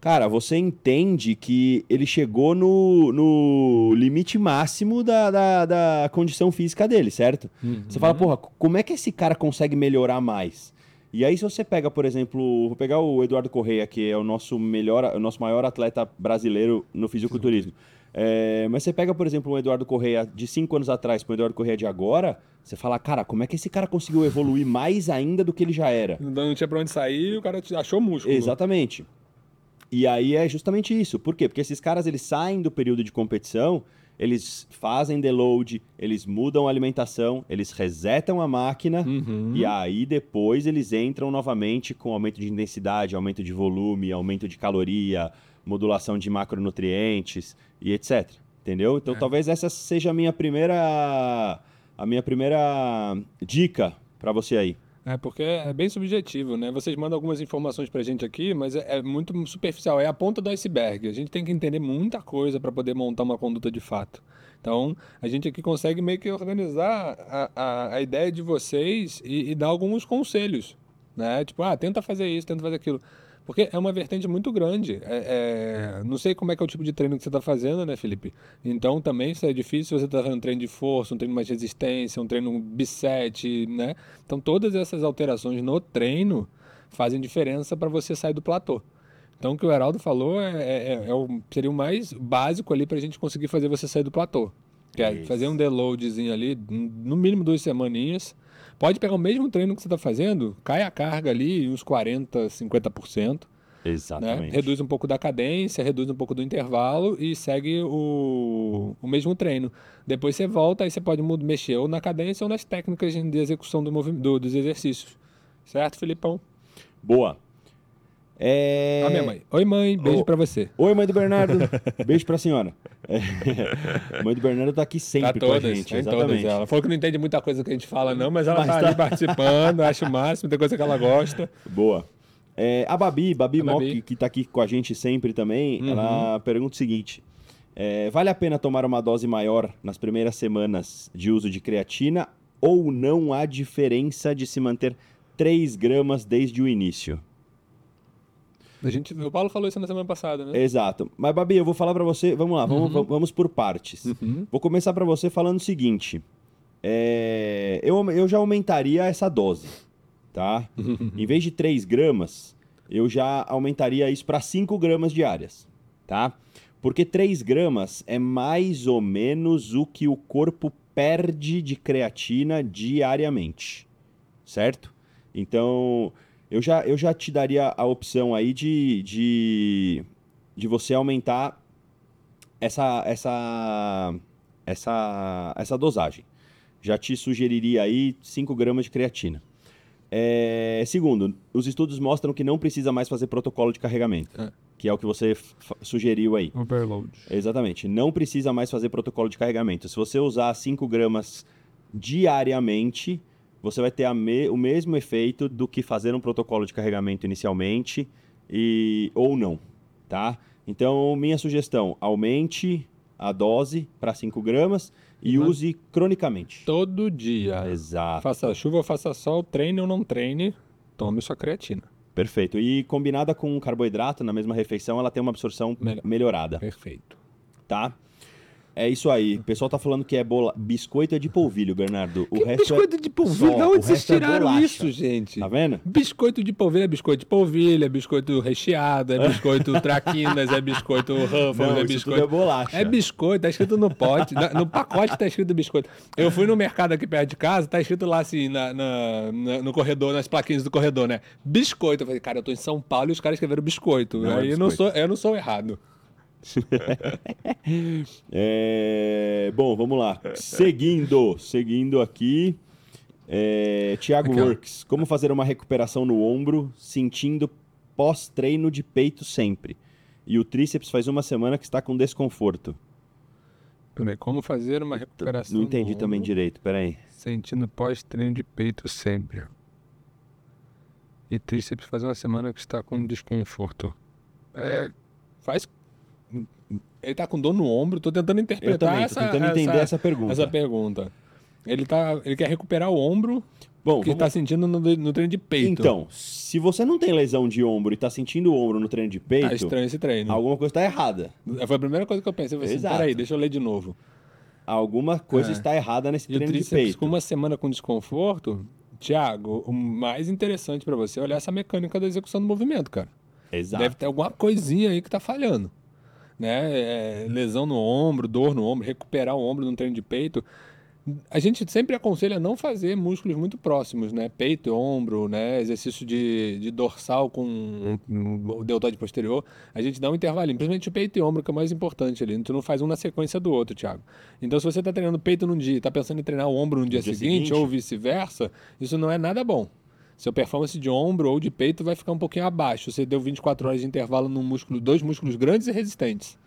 cara, você entende que ele chegou no, no limite máximo da, da, da condição física dele, certo? Você fala, porra, como é que esse cara consegue melhorar mais? E aí, se você pega, por exemplo, vou pegar o Eduardo Correia, que é o nosso melhor, o nosso maior atleta brasileiro no fisiculturismo. É, mas você pega, por exemplo, o Eduardo Correia de cinco anos atrás para o Eduardo Correia de agora, você fala, cara, como é que esse cara conseguiu evoluir mais ainda do que ele já era? Não tinha pra onde sair, o cara te achou músculo. Exatamente. E aí é justamente isso. Por quê? Porque esses caras eles saem do período de competição, eles fazem deload, eles mudam a alimentação, eles resetam a máquina Uhum. e aí depois eles entram novamente com aumento de intensidade, aumento de volume, aumento de caloria, modulação de macronutrientes e etc. Entendeu? Então É. talvez essa seja a minha primeira a minha primeira dica para você aí. É, porque é bem subjetivo, né? Vocês mandam algumas informações pra gente aqui, mas é, é muito superficial, é a ponta do iceberg. A gente tem que entender muita coisa para poder montar uma conduta de fato. Então, a gente aqui consegue meio que organizar a, a, a ideia de vocês e, e dar alguns conselhos, né? Tipo, ah, tenta fazer isso, tenta fazer aquilo. Porque é uma vertente muito grande. É, é, não sei como é que é o tipo de treino que você está fazendo, né, Felipe? Então também isso é difícil você está fazendo um treino de força, um treino mais de resistência, um treino bisete, né? Então todas essas alterações no treino fazem diferença para você sair do platô. Então o que o Heraldo falou é, é- é o, seria o mais básico ali para a gente conseguir fazer você sair do platô. Que é fazer um deloadzinho ali, no mínimo duas semaninhas. Pode pegar o mesmo treino que você está fazendo, cai a carga ali uns 40%, 50%. Né? Exatamente. Reduz um pouco da cadência, reduz um pouco do intervalo e segue o, o mesmo treino. Depois você volta, aí você pode mexer ou na cadência ou nas técnicas de execução do do- dos exercícios. Certo, Filipão? Boa. É... A minha mãe. Oi, mãe. Beijo Ô, pra você. Oi, mãe do Bernardo. Beijo pra senhora. É. Mãe do Bernardo tá aqui sempre Tá com a todas, gente. em todas. Exatamente. Ela falou que não entende muita coisa que a gente fala, não, mas ela Mas tá, tá. ali participando, acho o máximo, tem coisa que ela gosta. Boa. É, a Babi, Babi A Mock, Babi. que tá aqui com a gente sempre também, Uhum. ela pergunta o seguinte: é, vale a pena tomar uma dose maior nas primeiras semanas de uso de creatina ou não há diferença de se manter 3 gramas desde o início? A gente, o Paulo falou isso na semana passada, né? Exato. Mas, Babi, eu vou falar pra você. Vamos lá, vamos, vamos- vamos por partes. Uhum. Vou começar pra você falando o seguinte: é, eu, eu já aumentaria essa dose, tá? em vez de 3 gramas, eu já aumentaria isso para 5 gramas diárias, tá? Porque 3 gramas é mais ou menos o que o corpo perde de creatina diariamente, certo? Então, eu já, eu já te daria a opção aí de, de de você aumentar essa, essa, essa, essa dosagem. Já te sugeriria aí 5 gramas de creatina. É, segundo, os estudos mostram que não precisa mais fazer protocolo de carregamento, É. que é o que você sugeriu aí. Overload. Exatamente. Não precisa mais fazer protocolo de carregamento. Se você usar 5 gramas diariamente, você vai ter a me- o mesmo efeito do que fazer um protocolo de carregamento inicialmente e ou não, tá? Então, minha sugestão, aumente a dose para 5 gramas e Mas- use cronicamente. Todo dia. Exato. Faça chuva faça sol, treine ou não treine, tome sua creatina. Perfeito. E combinada com carboidrato na mesma refeição, ela tem uma absorção Melhor. melhorada. Perfeito. tá? É isso aí. O pessoal tá falando que é bola... biscoito é de polvilho, Bernardo. O resto biscoito é... de polvilho? só, o onde vocês é tiraram bolacha. isso, gente? Tá vendo? Biscoito de polvilho é biscoito de polvilho, é biscoito recheado, é biscoito traquinas, é biscoito Ruffles, é isso biscoito... é bolacha. É biscoito, tá escrito no pote. No pacote tá escrito biscoito. Eu fui no mercado aqui perto de casa, tá escrito lá assim, na, na- na- no corredor, nas plaquinhas do corredor, né? Biscoito. Eu falei, cara, eu tô em São Paulo e os caras escreveram biscoito. Não, é Aí eu, não sou, biscoito. eu não sou errado. É, Bom, vamos lá. Seguindo, seguindo aqui. É... Ó. Works. Como fazer uma recuperação no ombro sentindo pós-treino de peito sempre? E o tríceps faz uma semana que está com desconforto. Peraí, como fazer uma recuperação? Não entendi também direito, peraí. Sentindo pós-treino de peito sempre. E tríceps faz uma semana que está com desconforto. É, faz. Ele tá com dor no ombro, tô tentando Eu interpretar também, tô essa, tentando entender essa pergunta. essa pergunta. Ele, tá, ele quer recuperar o ombro Bom, que vamos- tá sentindo no, no treino de peito. Então, se você não tem lesão de ombro e tá sentindo o ombro no treino de Tá peito, estranho esse treino. alguma coisa está errada. Foi a primeira coisa que eu pensei. Eu falei assim, peraí, deixa eu ler de novo. Alguma coisa É. está errada nesse E treino de peito. com uma semana com desconforto, Thiago, o mais interessante pra você é olhar essa mecânica da execução do movimento, cara. Exato. Deve ter alguma coisinha aí que tá falhando. Né? É, lesão no ombro, dor no ombro, recuperar o ombro num treino de peito. A gente sempre aconselha não fazer músculos muito próximos, né? Peito e ombro, né? Exercício de, de dorsal com o deltoide posterior. A gente dá um intervalinho, principalmente o peito e ombro, que é o mais importante ali. Tu não faz um na sequência do outro, Thiago. Então, se você tá treinando peito num dia e tá pensando em treinar o ombro no dia, dia seguinte, seguinte. ou vice-versa, isso não é nada bom. Seu performance de ombro ou de peito vai ficar um pouquinho abaixo. Você deu 24 horas de intervalo num músculo, dois músculos grandes e resistentes.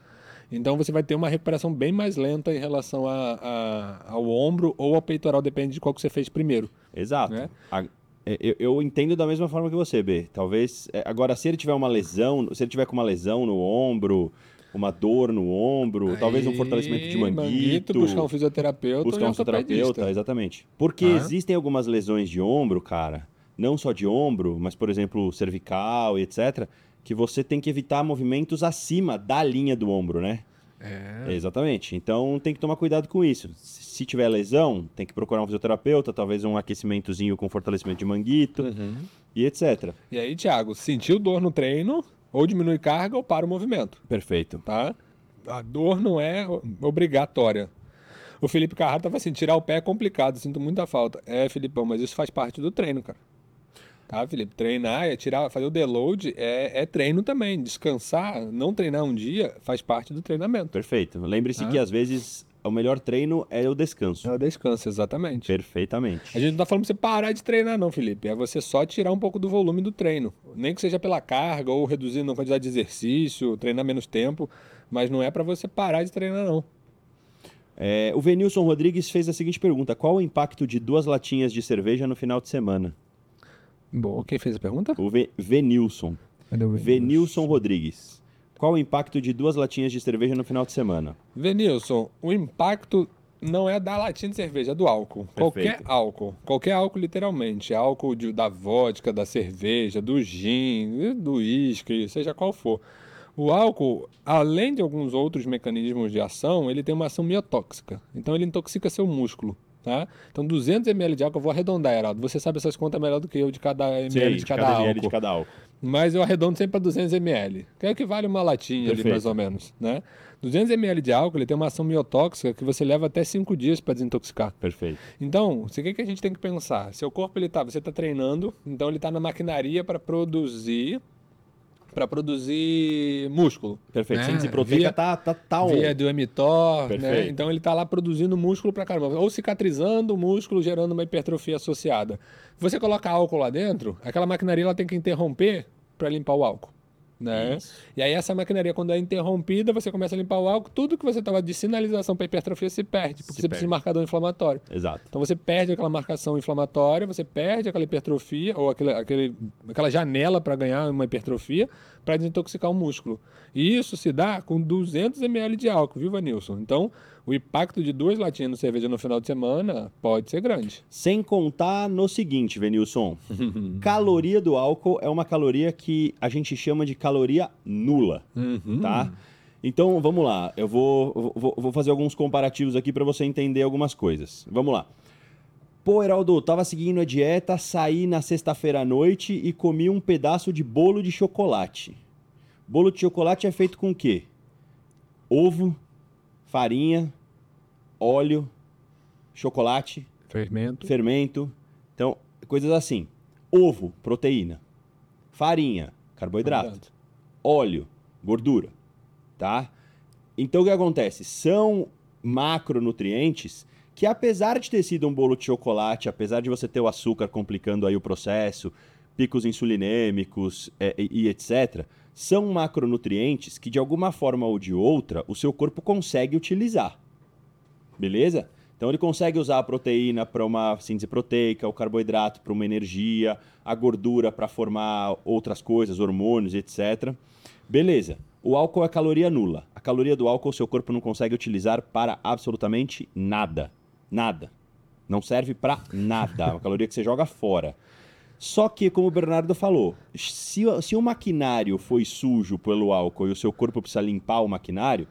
Então você vai ter uma recuperação bem mais lenta em relação a- a- ao ombro ou ao peitoral, depende de qual que você fez primeiro. Exato. Né? A- eu, eu entendo da mesma forma que você, B. Talvez. é, Agora, se ele tiver uma lesão, se ele tiver com uma lesão no ombro, uma dor no ombro, talvez um Aí, fortalecimento de manguito. buscar um fisioterapeuta buscar um fisioterapeuta, exatamente. Porque Ah. existem algumas lesões de ombro, cara, não só de ombro, mas, por exemplo, cervical e etc., que você tem que evitar movimentos acima da linha do ombro, né? É. Exatamente. Então tem que tomar cuidado com isso. Se tiver lesão, tem que procurar um fisioterapeuta, talvez um aquecimentozinho com fortalecimento de manguito Uhum. e etc. E aí, Thiago, sentiu dor no treino, ou diminui carga ou para o movimento. Perfeito. tá? A dor não é obrigatória. O Felipe Carraro tava assim, tirar o pé é complicado, sinto muita falta. É, Filipão, mas isso faz parte do treino, cara. Tá, Felipe? Treinar, é tirar, fazer o deload é, é treino também. Descansar, não treinar um dia, faz parte do treinamento. Perfeito. Lembre-se Ah. que às vezes o melhor treino é o descanso. É o descanso, exatamente. Perfeitamente. A gente não tá falando pra você parar de treinar, não, Felipe. É você só tirar um pouco do volume do treino. Nem que seja pela carga ou reduzindo a quantidade de exercício, treinar menos tempo. Mas não é pra você parar de treinar, não. É, o Venilson Rodrigues fez a seguinte pergunta: Qual o impacto de duas latinhas de cerveja no final de semana? Bom, quem fez a pergunta? O Ve- Venilson. Venilson Rodrigues. Qual o impacto de duas latinhas de cerveja no final de semana? Venilson, o impacto não é da latinha de cerveja, é do álcool. Qualquer álcool. Qualquer álcool, literalmente. Álcool de- da vodka, da cerveja, do gin, do uísque, seja qual for. O álcool, além de alguns outros mecanismos de ação, ele tem uma ação miotóxica. Então ele intoxica seu músculo. Tá? Então 200 ml de álcool, eu vou arredondar, Heraldo. Você sabe essas contas melhor do que eu de cada ml Sei, de cada, álcool. ml de cada álcool. Mas eu arredondo sempre para 200 ml, que é o que vale uma latinha ali, Perfeito. mais ou menos, né? 200 ml de álcool, ele tem uma ação miotóxica que você leva até 5 dias para desintoxicar. Perfeito. Então, o que, que a gente tem que pensar? Seu corpo, ele tá, você está treinando, então ele está na maquinaria para produzir para produzir músculo. Perfeito. né? Síntese proteica Via- tá, tá, tá on. Via do mTOR, né? Então ele tá lá produzindo músculo pra caramba. Ou cicatrizando o músculo, gerando uma hipertrofia associada. Você coloca álcool lá dentro, aquela maquinaria ela tem que interromper para limpar o álcool. Né? Isso. E aí essa maquinaria, quando é interrompida, você começa a limpar o álcool, tudo que você estava de sinalização para hipertrofia se perde, porque Se você precisa de perde. marcador inflamatório. Exato. Então você perde aquela marcação inflamatória, você perde aquela hipertrofia, ou aquele, aquele, aquela janela para ganhar uma hipertrofia, para desintoxicar o músculo. E isso se dá com 200 ml de álcool, viu, Vanilson? Então, o impacto de duas latinhas de cerveja no final de semana pode ser grande. Sem contar no seguinte, Venilson. caloria do álcool é uma caloria que a gente chama de caloria nula, tá? Então, vamos lá. Eu vou, vou, vou fazer alguns comparativos aqui para você entender algumas coisas. Vamos lá. Pô, Heraldo, tava seguindo a dieta, saí na sexta-feira à noite e comi um pedaço de bolo de chocolate. Bolo de chocolate é feito com o quê? Ovo, farinha, óleo, chocolate, Fermento. fermento. Então, coisas assim. Ovo, proteína. Farinha, carboidrato. Óleo, gordura. Tá? Então, o que acontece? São macronutrientes que, apesar de ter sido um bolo de chocolate, apesar de você ter o açúcar complicando aí o processo, picos insulinêmicos é, e, e etc., são macronutrientes que, de alguma forma ou de outra, o seu corpo consegue utilizar. Beleza? Então ele consegue usar a proteína para uma síntese proteica, o carboidrato para uma energia, a gordura para formar outras coisas, hormônios, etc. Beleza. O álcool é caloria nula. A caloria do álcool seu corpo não consegue utilizar para absolutamente nada. Nada. Não serve para nada. É uma caloria que você joga fora. Só que, como o Bernardo falou, se, o- se o maquinário foi sujo pelo álcool e o seu corpo precisa limpar o maquinário,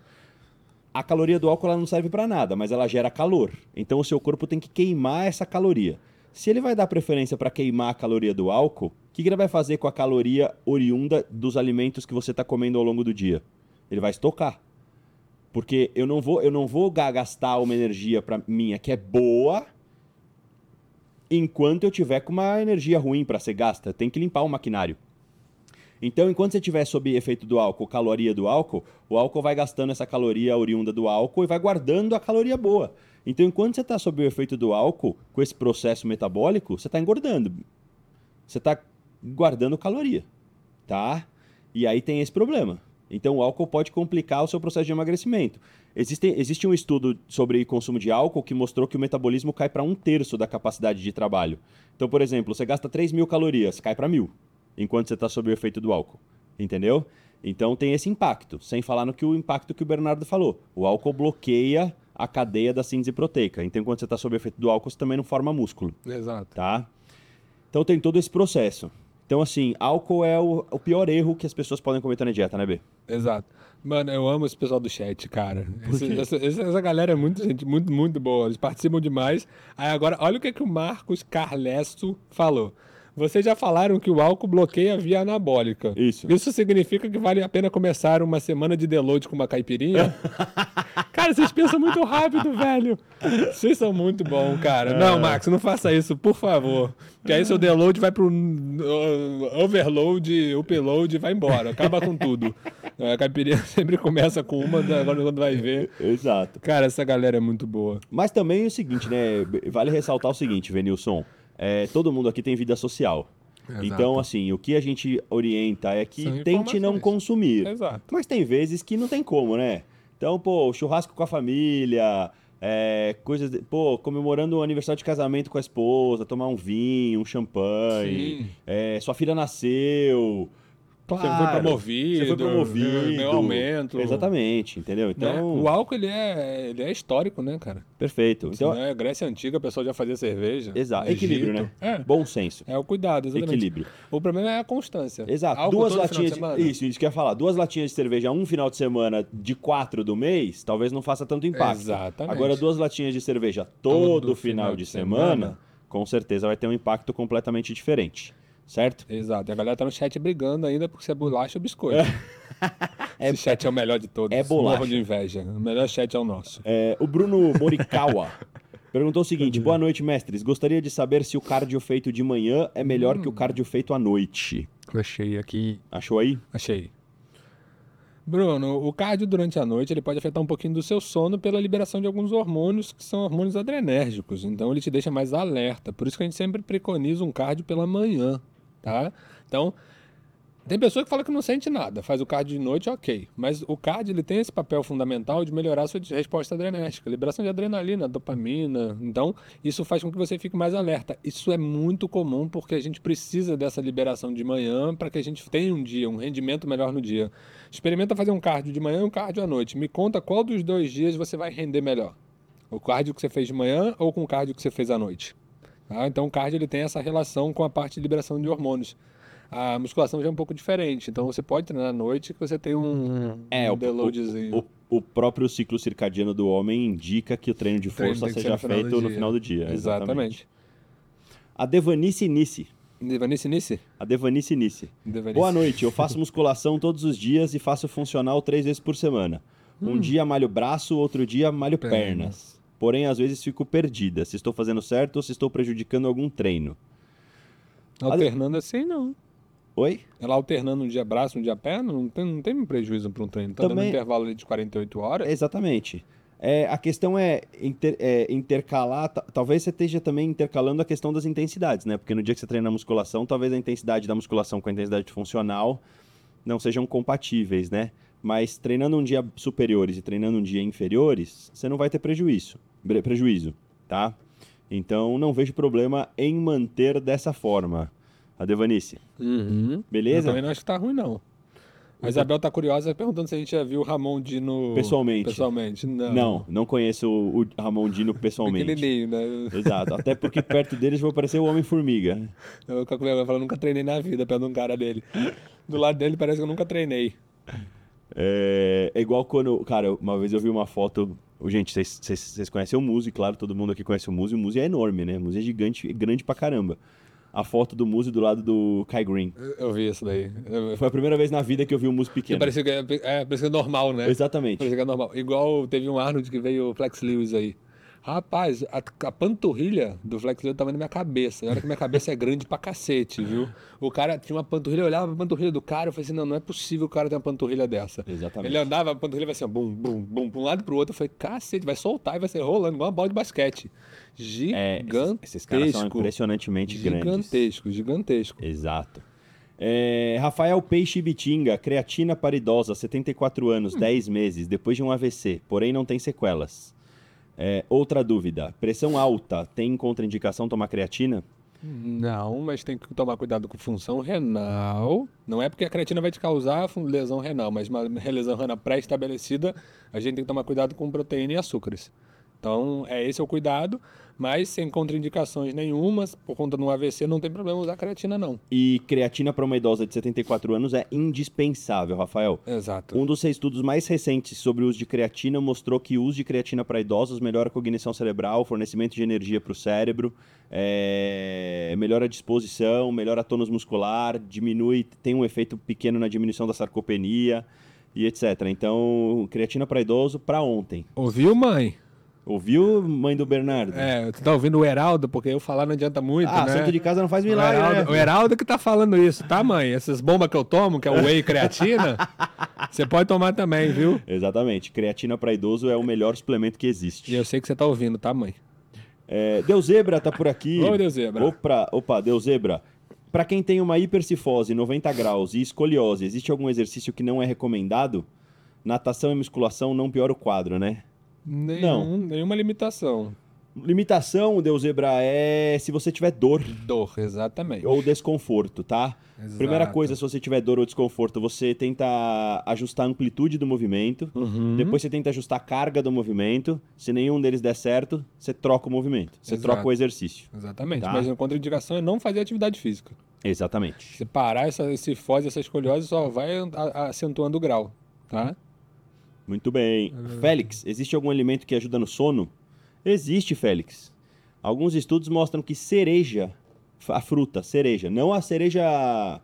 a caloria do álcool ela não serve para nada, mas ela gera calor. Então o seu corpo tem que queimar essa caloria. Se ele vai dar preferência para queimar a caloria do álcool, o que, que ele vai fazer com a caloria oriunda dos alimentos que você está comendo ao longo do dia? Ele vai estocar. Porque eu não vou, eu não vou ga- gastar uma energia para minha que é boa enquanto eu tiver com uma energia ruim para ser gasta. Tem que limpar o maquinário. Então, enquanto você estiver sob efeito do álcool, caloria do álcool, o álcool vai gastando essa caloria oriunda do álcool e vai guardando a caloria boa. Então, enquanto você está sob o efeito do álcool, com esse processo metabólico, você está engordando. Você está guardando caloria, tá? E aí tem esse problema. Então, o álcool pode complicar o seu processo de emagrecimento. Existe, existe um estudo sobre consumo de álcool que mostrou que o metabolismo cai para um terço da capacidade de trabalho. Então, por exemplo, você gasta 3 mil calorias, cai para mil enquanto você está sob o efeito do álcool. Entendeu? Então tem esse impacto. Sem falar no que o impacto que o Bernardo falou. O álcool bloqueia a cadeia da síntese proteica. Então, enquanto você está sob o efeito do álcool, você também não forma músculo, Exato. tá? Então tem todo esse processo. Então, assim, álcool é o, o pior erro que as pessoas podem cometer na dieta, né, B? Exato. Mano, eu amo esse pessoal do chat, cara. Esse- essa, essa- galera é muito, gente, muito, muito boa. Eles participam demais. Aí agora, olha o que, que o Marcos Carlesso falou. Vocês já falaram que o álcool bloqueia a via anabólica. Isso. Isso significa que vale a pena começar uma semana de deload com uma caipirinha? cara, vocês pensam muito rápido, velho. Vocês são muito bons, cara. Não, Max, não faça isso, por favor. Porque aí seu deload vai pro uh, overload, upload e vai embora. Acaba com tudo. A caipirinha sempre começa com uma, agora quando vai ver. Exato. Cara, essa galera é muito boa. Mas também é o seguinte, né? Vale ressaltar o seguinte, Venilson. É, todo mundo aqui tem vida social. Exato. Então, assim, o que a gente orienta é que tente não consumir. Exato. Mas tem vezes que não tem como, né? Então, pô, churrasco com a família, é, coisas. de- pô, comemorando o aniversário de casamento com a esposa, tomar um vinho, um champanhe. Sim. é, sua filha nasceu. Você foi promovido. Você foi promovido. Meu aumento. Exatamente, entendeu? Né? Então, O álcool, ele é, ele é histórico, né, cara? perfeito. Então, é Grécia Antiga, o pessoal já fazia cerveja. exato. Egito. Equilíbrio, né? É. Bom senso. É o cuidado, exatamente. Equilíbrio. O problema é a constância. Exato. Álcool Duas todo latinhas. final De, semana. isso, isso que eu ia falar. Duas latinhas de cerveja um final de semana de quatro do mês, talvez não faça tanto impacto. Exatamente. Agora, duas latinhas de cerveja todo, final, de, semana, com certeza vai ter um impacto completamente diferente. Certo? Exato. E a galera tá no chat brigando ainda porque se é bolacha ou biscoito. Esse chat é o melhor de todos. É bolacha. Morro de inveja. O melhor chat é o nosso. É, o Bruno Morikawa. Perguntou o seguinte: boa noite, mestres. Gostaria de saber se o cardio feito de manhã é melhor que o cardio feito à noite. Achei aqui. Achou aí? Achei. Bruno, o cardio durante a noite ele pode afetar um pouquinho do seu sono pela liberação de alguns hormônios que são hormônios adrenérgicos. Então ele te deixa mais alerta. Por isso que a gente sempre preconiza um cardio pela manhã, tá? Então, tem pessoa que fala que não sente nada, faz o cardio de noite, ok. Mas o cardio ele tem esse papel fundamental de melhorar a sua resposta adrenérgica, liberação de adrenalina, dopamina. Então, isso faz com que você fique mais alerta. Isso é muito comum porque a gente precisa dessa liberação de manhã para que a gente tenha um dia, um rendimento melhor no dia. Experimenta fazer um cardio de manhã e um cardio à noite. Me conta qual dos dois dias você vai render melhor. O cardio que você fez de manhã ou com o cardio que você fez à noite. Tá? Então, o cardio ele tem essa relação com a parte de liberação de hormônios a musculação já é um pouco diferente. Então você pode treinar à noite que você tem um, É, um o, o, o próprio ciclo circadiano do homem indica que o treino de treino força ser seja no final feito no final do dia. Exatamente. A Devanice Nice. Devanice Nice? A Devanice Nice. Devanice. Boa noite, eu faço musculação todos os dias e faço funcional três vezes por semana. Um dia malho braço, outro dia malho pernas. Pernas. Porém, às vezes fico perdida se estou fazendo certo ou se estou prejudicando algum treino. Alternando assim, não. Oi? Ela alternando um dia braço, um dia perna, não tem, não tem prejuízo para um treino. Tá dando Também- um intervalo ali de 48 horas. Exatamente. É, a questão é, inter- é, intercalar, ta- talvez você esteja também intercalando a questão das intensidades, né? Porque no dia que você treina musculação, talvez a intensidade da musculação com a intensidade funcional não sejam compatíveis, né? Mas treinando um dia superiores e treinando um dia inferiores, você não vai ter prejuízo, prejuízo, tá? Então não vejo problema em manter dessa forma. A Devanice, Uhum. Eu beleza? também não acho que tá ruim, não. A Isabel tá curiosa perguntando se a gente já viu o Ramon Dino Pessoalmente. Pessoalmente. Não. Não, não conheço o Ramon Dino pessoalmente. Pequenininho, né? Exato, até porque perto deles vou parecer o Homem-Formiga. Eu com vergonha falando, nunca treinei na vida perto de um cara dele. Do lado dele parece que eu nunca treinei. É, é igual quando. Cara, uma vez eu vi uma foto. Gente, vocês- conhecem o Muzi, claro, todo mundo aqui conhece o Muzi. O Muzi é enorme, né? O Muzi é gigante, grande pra caramba. A foto do Muzi do lado do Kai Green. Eu- vi isso daí. Foi a primeira vez na vida que eu vi um Que pequeno. parecia que é, é, parecia normal, né? Exatamente. Parecia que é normal. Igual teve um Arnold que veio o Flex Lewis aí. Rapaz, a, a panturrilha do Flex Lewis tava na minha cabeça. Olha que minha cabeça é grande pra cacete, viu? O cara tinha uma panturrilha, eu olhava pra panturrilha do cara, eu falei assim, não, não é possível o cara ter uma panturrilha dessa. Exatamente. Ele andava, a panturrilha vai assim, ó, bum, bum, bum, pra um lado e pro outro. Eu falei, cacete, vai soltar e vai ser rolando igual uma bola de basquete. É, Gigantesco. esses, esses caras são impressionantemente grandes. Gigantesco, gigantesco. Exato. É, Rafael Peixe Bitinga, creatina para idosa, 74 anos, 10 meses, depois de um AVC, porém não tem sequelas. É, outra dúvida: pressão alta, tem contraindicação tomar creatina? Não, mas tem que tomar cuidado com função renal. Não é porque a creatina vai te causar lesão renal, mas uma lesão renal pré-estabelecida, a gente tem que tomar cuidado com proteína e açúcares. Então, é esse é o cuidado, mas sem contraindicações nenhumas, por conta de um AVC, não tem problema usar creatina, não. E creatina para uma idosa de 74 anos é indispensável, Rafael. Exato. Um dos estudos mais recentes sobre o uso de creatina mostrou que o uso de creatina para idosos melhora a cognição cerebral, fornecimento de energia para o cérebro, é, melhora a disposição, melhora a tônus muscular, diminui, tem um efeito pequeno na diminuição da sarcopenia e etc. Então, creatina para idoso para ontem. Ouviu, mãe? Ouviu, mãe do Bernardo? É, tu tá ouvindo o Heraldo, porque eu falar não adianta muito, ah, né? santo de casa não faz O milagre, Heraldo, né? o Heraldo que tá falando isso, tá, mãe? Essas bombas que eu tomo, que é o whey creatina, você pode tomar também, viu? Exatamente. Creatina para idoso é o melhor suplemento que existe. E eu sei que você tá ouvindo, tá, mãe? É, Deus Zebra tá por aqui. Oi, Deus Zebra. Opa, opa, Deus Zebra. Para quem tem uma hipercifose 90 graus e escoliose, existe algum exercício que não é recomendado? Natação e musculação não piora o quadro, né? Nenhum, Nenhuma limitação. Limitação, Deus Zebra, é se você tiver dor Dor, exatamente. ou desconforto, tá? Exato. Primeira coisa, se você tiver dor ou desconforto, você tenta ajustar a amplitude do movimento. Uhum. Depois você tenta ajustar a carga do movimento. Se nenhum deles der certo, você troca o movimento. Você Exato. troca o exercício. Exatamente. Tá. Mas a contraindicação é não fazer atividade física. Exatamente. Se parar essa, esse fose, essa escoliose, só vai acentuando o grau, tá? Muito bem. Félix, existe algum alimento que ajuda no sono? Existe, Félix. Alguns estudos mostram que cereja, a fruta, cereja, não a cereja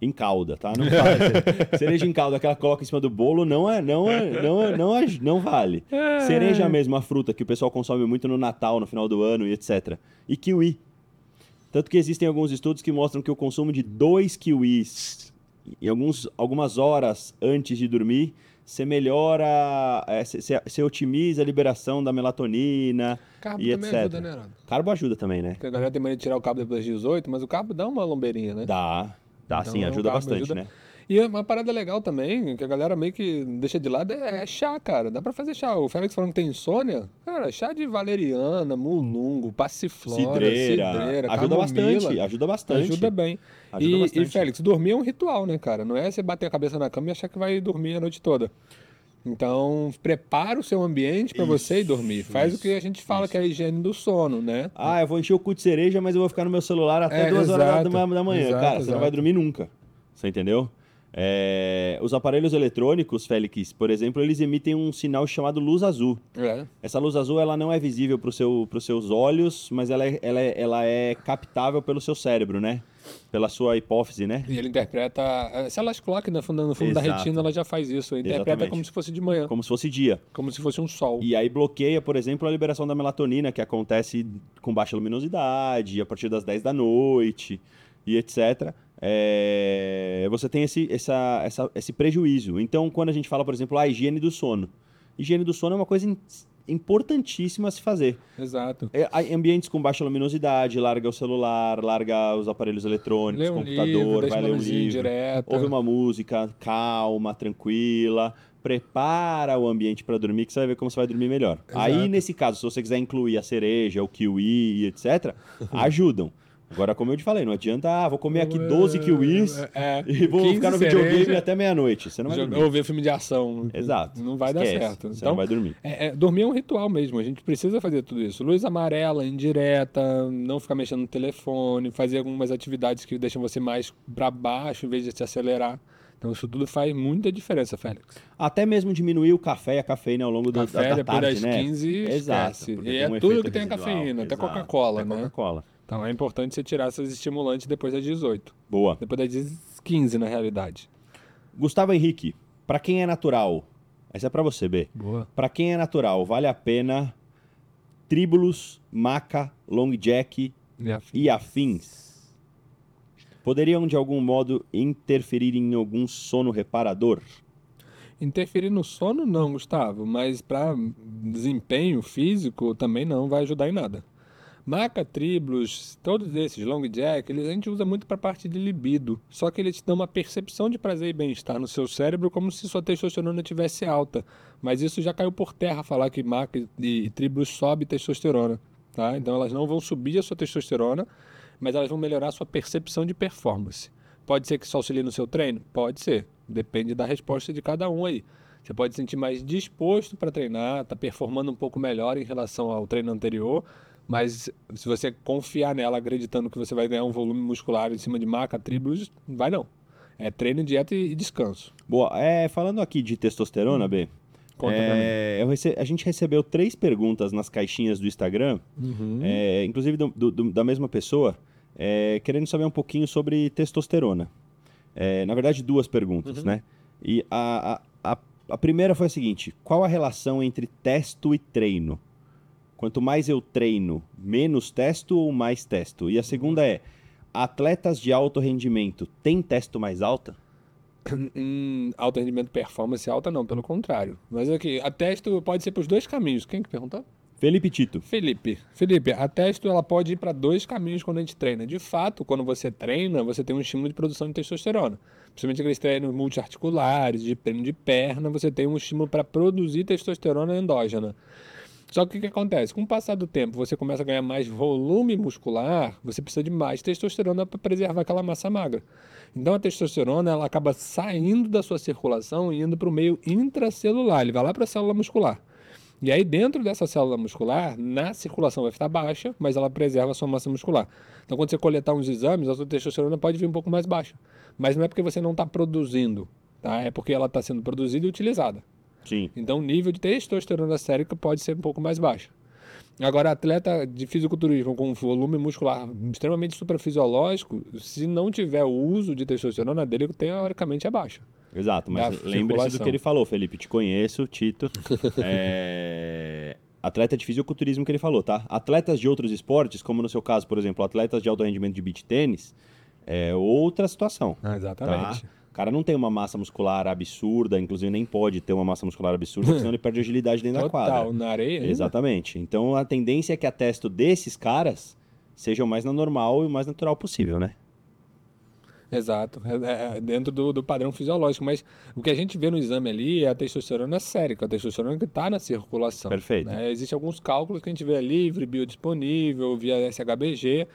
em calda, tá? Não vale. cereja em calda que ela coloca em cima do bolo não é, não é, não é, não, é, não vale. É. Cereja mesmo, a fruta que o pessoal consome muito no Natal, no final do ano e etc. E kiwi. Tanto que existem alguns estudos que mostram que o consumo de dois kiwis em alguns, algumas horas antes de dormir, você melhora, é, você, você otimiza a liberação da melatonina Carbo e também etc. ajuda, né, Arnaldo? Carbo ajuda também, né? Porque a galera tem mania de tirar o cabo depois das 18, mas o cabo dá uma lombeirinha, né? Dá, dá Então, sim, ajuda bastante, ajuda. né? E uma parada legal também, que a galera meio que deixa de lado, é, é chá, cara. Dá pra fazer chá. O Félix falando que tem insônia. Cara, chá de valeriana, mulungo, passiflora, Cidreira, cidreira, ajuda bastante, ajuda bastante. Ajuda bem. Ajuda e, bastante. e, Félix, dormir é um ritual, né, cara? Não é você bater a cabeça na cama e achar que vai dormir a noite toda. Então, prepara o seu ambiente pra você ir dormir. Faz o que a gente fala que é a higiene do sono, né? Ah, eu vou encher o cu de cereja, mas eu vou ficar no meu celular até É, duas horas exato. da, da manhã. Exato, Cara, você não exato. vai dormir nunca. Você entendeu? É, os aparelhos eletrônicos, Félix, por exemplo, eles emitem um sinal chamado luz azul. É. Essa luz azul ela não é visível para seu, os seus olhos, mas ela é, ela, é, ela é captável pelo seu cérebro, né? Pela sua hipófise, né? E ele interpreta. eh, Se elas clock no fundo, no fundo da retina, ela já faz isso. Ele interpreta Exatamente. como se fosse de manhã, Como se fosse dia. como se fosse um sol. E aí bloqueia, por exemplo, a liberação da melatonina, que acontece com baixa luminosidade, a partir das 10 da noite e etc. É, Você tem esse, essa, essa- esse prejuízo. Então, quando a gente fala, por exemplo, a higiene do sono. Higiene do sono é uma coisa importantíssima a se fazer. Exato. É, ambientes com baixa luminosidade, larga o celular, larga os aparelhos eletrônicos, um computador, livro, vai ler um livro. direta. Ouve uma música calma, tranquila, prepara o ambiente para dormir, que você vai ver como você vai dormir melhor. Aí, Exato. nesse caso, se você quiser incluir a cereja, o kiwi, etc., ajudam. Agora, como eu te falei, não adianta, ah, vou comer aqui 12 kiwis É, e vou 15 ficar no videogame cereja, até meia-noite. Você não vai dormir. Ou ver filme de ação. Exato. Não vai Esquece, dar certo. Você Então, não vai dormir. é, é, dormir é um ritual mesmo. A gente precisa fazer tudo isso. Luz amarela, indireta, não ficar mexendo no telefone, fazer algumas atividades que deixam você mais para baixo em vez de se acelerar. Então, isso tudo faz muita diferença, Félix. Até mesmo diminuir o café e a cafeína ao longo do, Café da, da depois tarde, das né? 15, Exato. esquece. porque E tem é um tudo que tem a cafeína, até exato, Coca-Cola, até né? Coca-Cola. Então, é importante você tirar esses estimulantes depois das 18. Boa. Depois das 15, na realidade. Gustavo Henrique, pra quem é natural, essa é pra você, B. Boa. Pra quem é natural, vale a pena Tribulus, Maca, Long Jack e afins? Poderiam de algum modo interferir em algum sono reparador? Interferir no sono, não, Gustavo, mas para desempenho físico também não vai ajudar em nada. Maca, tribulus, todos esses, long jack, eles, a gente usa muito para a parte de libido. Só que eles te dão uma percepção de prazer e bem-estar no seu cérebro como se sua testosterona tivesse alta. Mas isso já caiu por terra falar que maca e tribulus sobe testosterona. Tá? Então elas não vão subir a sua testosterona, mas elas vão melhorar a sua percepção de performance. Pode ser que isso auxilie no seu treino? Pode ser. Depende da resposta de cada um aí. Você pode se sentir mais disposto para treinar, tá performando um pouco melhor em relação ao treino anterior, mas se você confiar nela acreditando que você vai ganhar um volume muscular em cima de maca, tribos, vai não. É treino, dieta e descanso. Boa, é, falando aqui de testosterona, B, Conta pra mim. é, rece- a gente recebeu três perguntas nas caixinhas do Instagram, Uhum. é, inclusive do- do- da mesma pessoa, é, querendo saber um pouquinho sobre testosterona. É, na verdade, duas perguntas, né? E a, a, a, a primeira foi a seguinte: qual a relação entre testo e treino? Quanto mais eu treino, menos testo ou mais testo? E a segunda é: atletas de alto rendimento têm testo mais alta? Hum, alto rendimento, performance alta, não, pelo contrário. Mas aqui, a testo pode ser para os dois caminhos. Quem que perguntou? Felipe Tito. Felipe, Felipe, a testo ela pode ir para dois caminhos quando a gente treina. De fato, quando você treina, você tem um estímulo de produção de testosterona. Principalmente aqueles treinos multiarticulares, de treino de perna, você tem um estímulo para produzir testosterona endógena. Só que o que acontece? Com o passar do tempo, você começa a ganhar mais volume muscular, você precisa de mais testosterona para preservar aquela massa magra. Então a testosterona ela acaba saindo da sua circulação e indo para o meio intracelular, ele vai lá para a célula muscular. E aí, dentro dessa célula muscular, na circulação vai ficar baixa, mas ela preserva a sua massa muscular. Então, quando você coletar uns exames, a sua testosterona pode vir um pouco mais baixa. Mas não é porque você não está produzindo, tá? É porque ela está sendo produzida e utilizada. Sim. Então, o nível de testosterona sérica pode ser um pouco mais baixo. Agora, atleta de fisiculturismo com volume muscular extremamente suprafisiológico, se não tiver o uso de testosterona dele, teoricamente é baixa. Exato, mas lembre-se do que ele falou, Felipe. Te conheço, Tito. É, Atleta de fisiculturismo que ele falou, tá? Atletas de outros esportes, como no seu caso, por exemplo, atletas de alto rendimento de beach tênis, é outra situação. Ah, Tá? exatamente. O cara não tem uma massa muscular absurda, inclusive nem pode ter uma massa muscular absurda, senão ele perde agilidade dentro da quadra. Total, na areia. ainda. Exatamente. Então a tendência é que a testo desses caras seja o mais normal e o mais natural possível, né? Exato, é, é dentro do, do padrão fisiológico. Mas o que a gente vê no exame ali é a testosterona sérica, a testosterona que está na circulação. Perfeito. né? Existem alguns cálculos que a gente vê livre, biodisponível, via SHBG,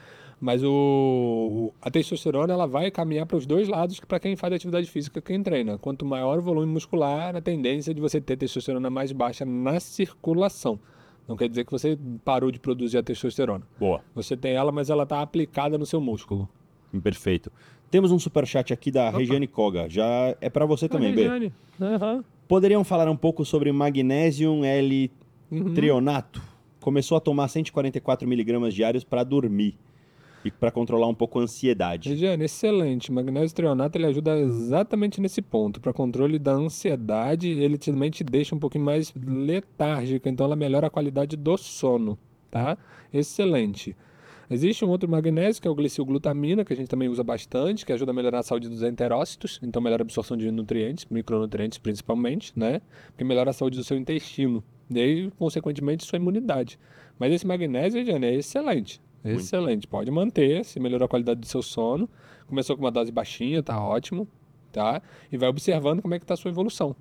mas o, a testosterona ela vai caminhar para os dois lados para quem faz atividade física, quem treina. Quanto maior o volume muscular, a tendência de você ter testosterona mais baixa na circulação. Não quer dizer que você parou de produzir a testosterona. Boa. Você tem ela, mas ela está aplicada no seu músculo. Perfeito. Temos um superchat aqui da Regiane Koga. Já é pra você também, B. Regiane. Aham. Poderiam falar um pouco sobre magnésio L-trionato? Começou a tomar 144 miligramas diários para dormir e para controlar um pouco a ansiedade. Regiane, excelente. Magnésio trionato ele ajuda exatamente nesse ponto. Para controle da ansiedade, ele também te deixa um pouquinho mais letárgica, então ela melhora a qualidade do sono, tá? Excelente. Existe um outro magnésio que é o glicilglutamina, que a gente também usa bastante, que ajuda a melhorar a saúde dos enterócitos, então melhora a absorção de nutrientes, micronutrientes principalmente, né? Que melhora a saúde do seu intestino, e consequentemente, sua imunidade. Mas esse magnésio, Regiane, é excelente. Excelente. Pode manter, se melhorou a qualidade do seu sono. Começou com uma dose baixinha, tá ótimo, tá? E vai observando como é que tá a sua evolução. De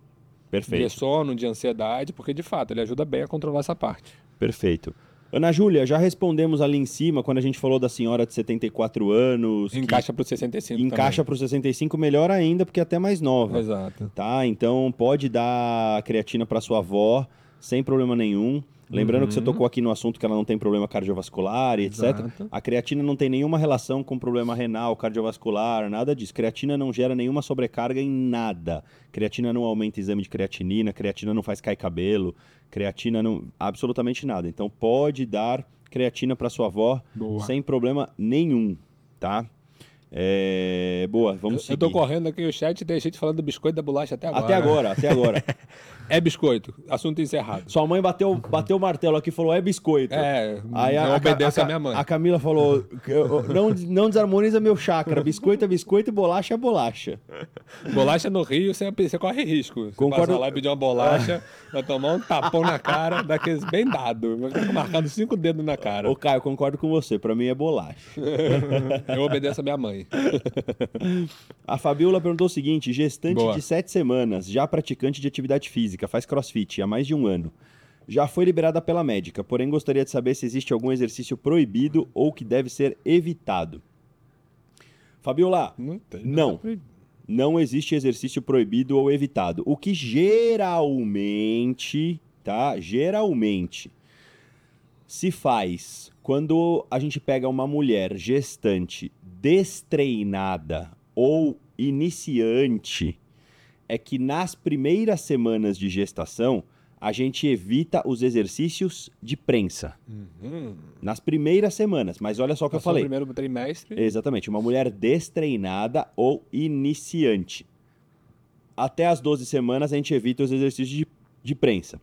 Perfeito. sono, de ansiedade, porque de fato ele ajuda bem a controlar essa parte. Perfeito. Ana Júlia, já respondemos ali em cima quando a gente falou da senhora de 74 anos. Encaixa pro 65 encaixa para o 65 melhor ainda, porque é até mais nova. Exato. Tá? Então pode dar creatina para sua avó sem problema nenhum. Lembrando que você tocou aqui no assunto que ela não tem problema cardiovascular e etc. Exato. A creatina não tem nenhuma relação com problema renal, cardiovascular, nada disso. Creatina não gera nenhuma sobrecarga em nada. Creatina não aumenta exame de creatinina, creatina não faz cair cabelo, creatina não. absolutamente nada. Então pode dar creatina para sua avó Boa. sem problema nenhum, tá? É, Boa, vamos Eu seguir. tô correndo aqui o chat e tem gente falando do biscoito da bolacha até agora. Até agora, até agora. É biscoito. Assunto encerrado. Sua mãe bateu, bateu o martelo aqui e falou: é biscoito. É, Aí não a, obedece a, a minha mãe. A Camila falou: "Eu- não, não desarmoniza meu chakra. Biscoito é biscoito e bolacha é bolacha. Bolacha no Rio, você, você corre risco. Você Concordo. passa lá e pedir uma bolacha, vai tomar um tapão na cara, daqueles bem dado. Vai ficar marcando cinco dedos na cara. Ô, Caio, concordo com você. Pra mim é bolacha. Eu obedeço a minha mãe. A Fabiola perguntou o seguinte: gestante Boa. de sete semanas, já praticante de atividade física, faz crossfit há mais de um ano. Já foi liberada pela médica, porém gostaria de saber se existe algum exercício proibido ou que deve ser evitado. Fabiola, Não. Não. não existe exercício proibido ou evitado. O que geralmente, tá? Geralmente se faz quando a gente pega uma mulher gestante destreinada ou iniciante é que nas primeiras semanas de gestação a gente evita os exercícios de prensa. Uhum. Nas primeiras semanas, mas olha só o que eu falei. primeiro trimestre. Exatamente, uma mulher destreinada ou iniciante. Até as 12 semanas a gente evita os exercícios de, de prensa.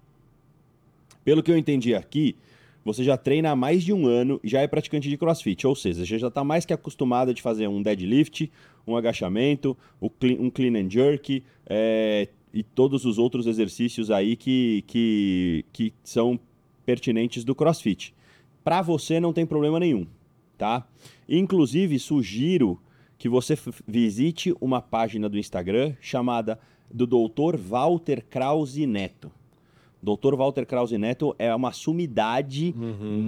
Pelo que eu entendi aqui, você já treina há mais de um ano e já é praticante de crossfit, ou seja, você já está mais que acostumada de fazer um deadlift, um agachamento, um clean and jerk é, e todos os outros exercícios aí que, que, que são pertinentes do crossfit. Para você não tem problema nenhum, tá? Inclusive, sugiro que você visite uma página do Instagram chamada do Dr. Walter Krause Neto. Dr. Walter Krause Neto é uma sumidade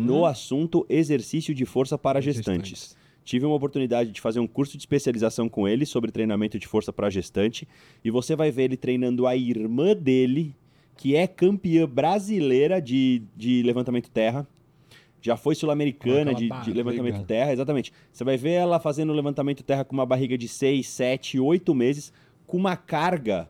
no assunto exercício de força para gestantes. Tive uma oportunidade de fazer um curso de especialização com ele sobre treinamento de força para gestante e você vai ver ele treinando a irmã dele, que é campeã brasileira de, de levantamento terra. Já foi sul-americana de, de levantamento terra, exatamente. Você vai ver ela fazendo levantamento terra com uma barriga de 6, 7, 8 meses, com uma carga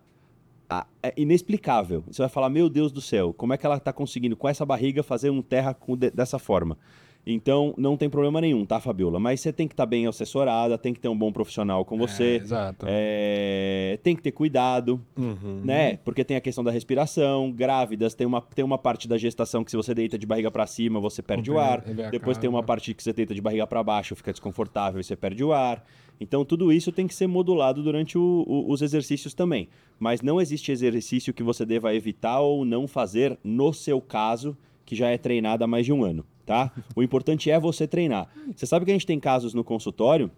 é inexplicável. Você vai falar, meu Deus do céu, como é que ela está conseguindo com essa barriga fazer um terra com de- dessa forma? Então, não tem problema nenhum, tá, Fabiola? Mas você tem que estar bem assessorada, tem que ter um bom profissional com É, você, exato. é, tem que ter cuidado, Uhum. né? Porque tem a questão da respiração, grávidas, tem uma, tem uma parte da gestação que se você deita de barriga para cima, você perde o ar. Comprei, Depois tem uma acaba. parte que você deita de barriga para baixo, fica desconfortável e você perde o ar. Então tudo isso tem que ser modulado durante o- o- os exercícios também. Mas não existe exercício que você deva evitar ou não fazer no seu caso, que já é treinado há mais de um ano, tá? O importante é você treinar. Você sabe que a gente tem casos no consultório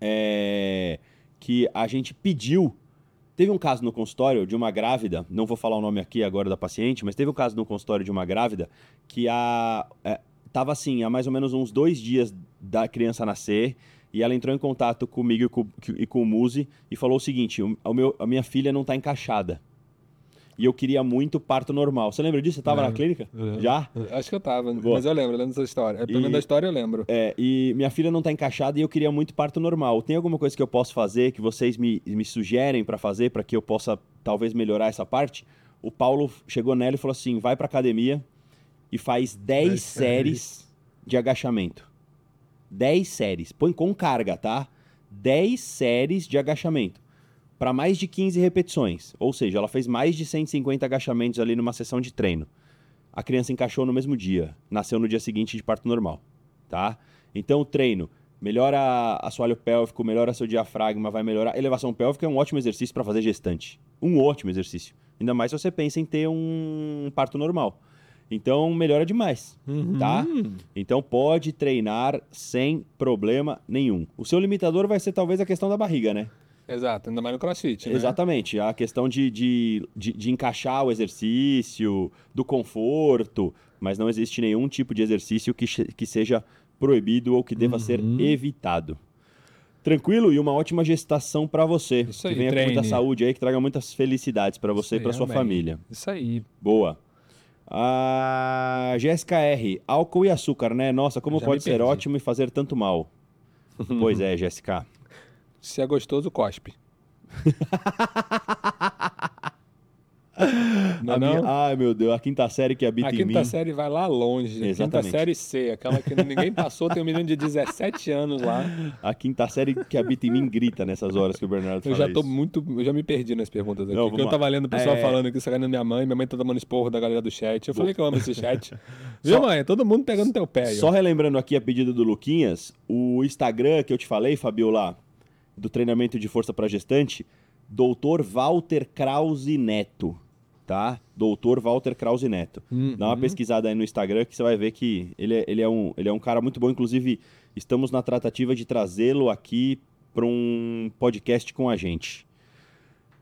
é, que a gente pediu. Teve um caso no consultório de uma grávida, não vou falar o nome aqui agora da paciente, mas teve um caso no consultório de uma grávida que a, é, tava assim, há mais ou menos uns dois dias da criança nascer, e ela entrou em contato comigo e com, e com o Muzi e falou o seguinte: o, o meu, a minha filha não está encaixada. E eu queria muito parto normal. Você lembra disso? Você estava na clínica? Já? Acho que eu tava, Boa. mas eu lembro, eu lembro dessa história. Pelo E- menos da história eu lembro. É, e minha filha não tá encaixada e eu queria muito parto normal. Tem alguma coisa que eu posso fazer, que vocês me, me sugerem pra fazer, pra que eu possa talvez melhorar essa parte? O Paulo chegou nela e falou assim: vai pra academia e faz 10 Dez séries de agachamento. 10 séries. Põe com carga, tá? 10 séries de agachamento. Pra mais de 15 repetições. Ou seja, ela fez mais de 150 agachamentos ali numa sessão de treino. A criança encaixou no mesmo dia. Nasceu no dia seguinte de parto normal tá? Então o treino melhora assoalho pélvico, melhora seu diafragma, vai melhorar. Elevação pélvica é um ótimo exercício para fazer gestante. Um ótimo exercício. Ainda mais se você pensa em ter um parto normal. Então melhora demais, tá? Então pode treinar sem problema nenhum. O seu limitador vai ser talvez a questão da barriga, né? Exato, ainda mais no crossfit, né? Exatamente. A questão de, de, de, de encaixar o exercício, do conforto, mas não existe nenhum tipo de exercício que, que seja proibido ou que deva ser Uhum. evitado. Tranquilo e uma ótima gestação para você. Isso que aí, venha com muita treine. saúde aí, que traga muitas felicidades para você e para sua amém. família. Isso aí. Boa. A Jéssica R. Álcool e açúcar, né? Nossa, como Já pode ser perdi. ótimo e fazer tanto mal. pois é, Jéssica. Se é gostoso, cospe. Não, A é minha- não? Ai, meu Deus, a quinta série que habita A em quinta mim. série vai lá longe. A Exatamente. Quinta série C, aquela que ninguém passou, tem um menino de 17 anos lá. A quinta série que habita em mim grita nessas horas que o Bernardo Eu já tô isso. muito. Eu já me perdi nas perguntas aqui. Não, eu vamos tava lendo o pessoal É. falando aqui, sacaneando minha mãe, minha mãe tá tomando esporro da galera do chat. Eu falei que eu amo esse chat. Viu, mãe? Todo mundo pegando teu pé. Só relembrando aqui a pedido do Luquinhas, o Instagram que eu te falei, Fabiola, do treinamento de força para gestante, Doutor Walter Krause Neto, tá? Doutor Walter Krause Neto. Uhum. Dá uma pesquisada aí no Instagram que você vai ver que ele é, ele é, um, ele é um cara muito bom. Inclusive, estamos na tratativa de trazê-lo aqui para um podcast com a gente.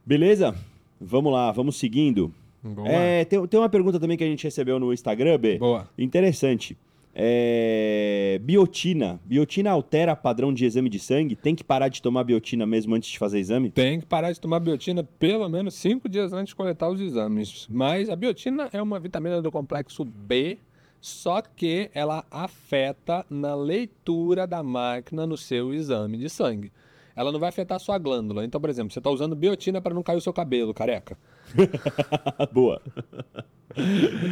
Beleza? Vamos lá, vamos seguindo. Vamos É, tem, tem uma pergunta também que a gente recebeu no Instagram, B. Boa. Interessante. É, Biotina. Biotina altera padrão de exame de sangue? Tem que parar de tomar biotina mesmo antes de fazer exame? Tem que parar de tomar biotina pelo menos cinco dias antes de coletar os exames. Mas a biotina é uma vitamina do complexo B, só que ela afeta na leitura da máquina no seu exame de sangue. Ela não vai afetar sua glândula. Então, por exemplo, você está usando biotina para não cair o seu cabelo, careca. Boa.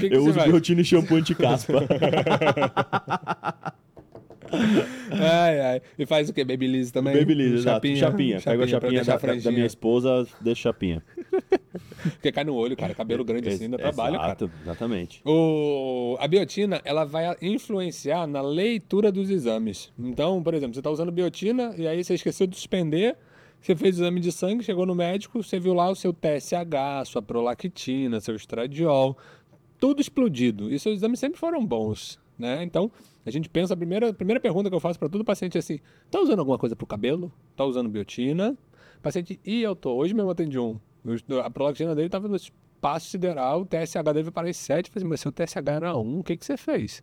Que que Eu uso biotina e shampoo anti-caspa. Ai, ai. E faz o quê? Babyliss também? Babyliss, exato. Chapinha. Pega a pra chapinha da, da minha esposa, deixa chapinha. Porque cai no olho, cara. Cabelo grande assim ainda trabalha, cara. Exato, exatamente. O, a biotina, ela vai influenciar na leitura dos exames. Então, por exemplo, você está usando biotina e aí você esqueceu de suspender, você fez o exame de sangue, chegou no médico, você viu lá o seu TSH, sua prolactina, seu estradiol, tudo explodido. E seus exames sempre foram bons, né? Então, a gente pensa, a primeira, a primeira pergunta que eu faço para todo paciente é assim: tá usando alguma coisa pro cabelo? Tá usando biotina? Paciente, e eu tô. Hoje mesmo atendi um. A prolactina dele tava no espaço sideral, o TSH dele veio para 7. Falei mas seu TSH era 1, o que, que você fez?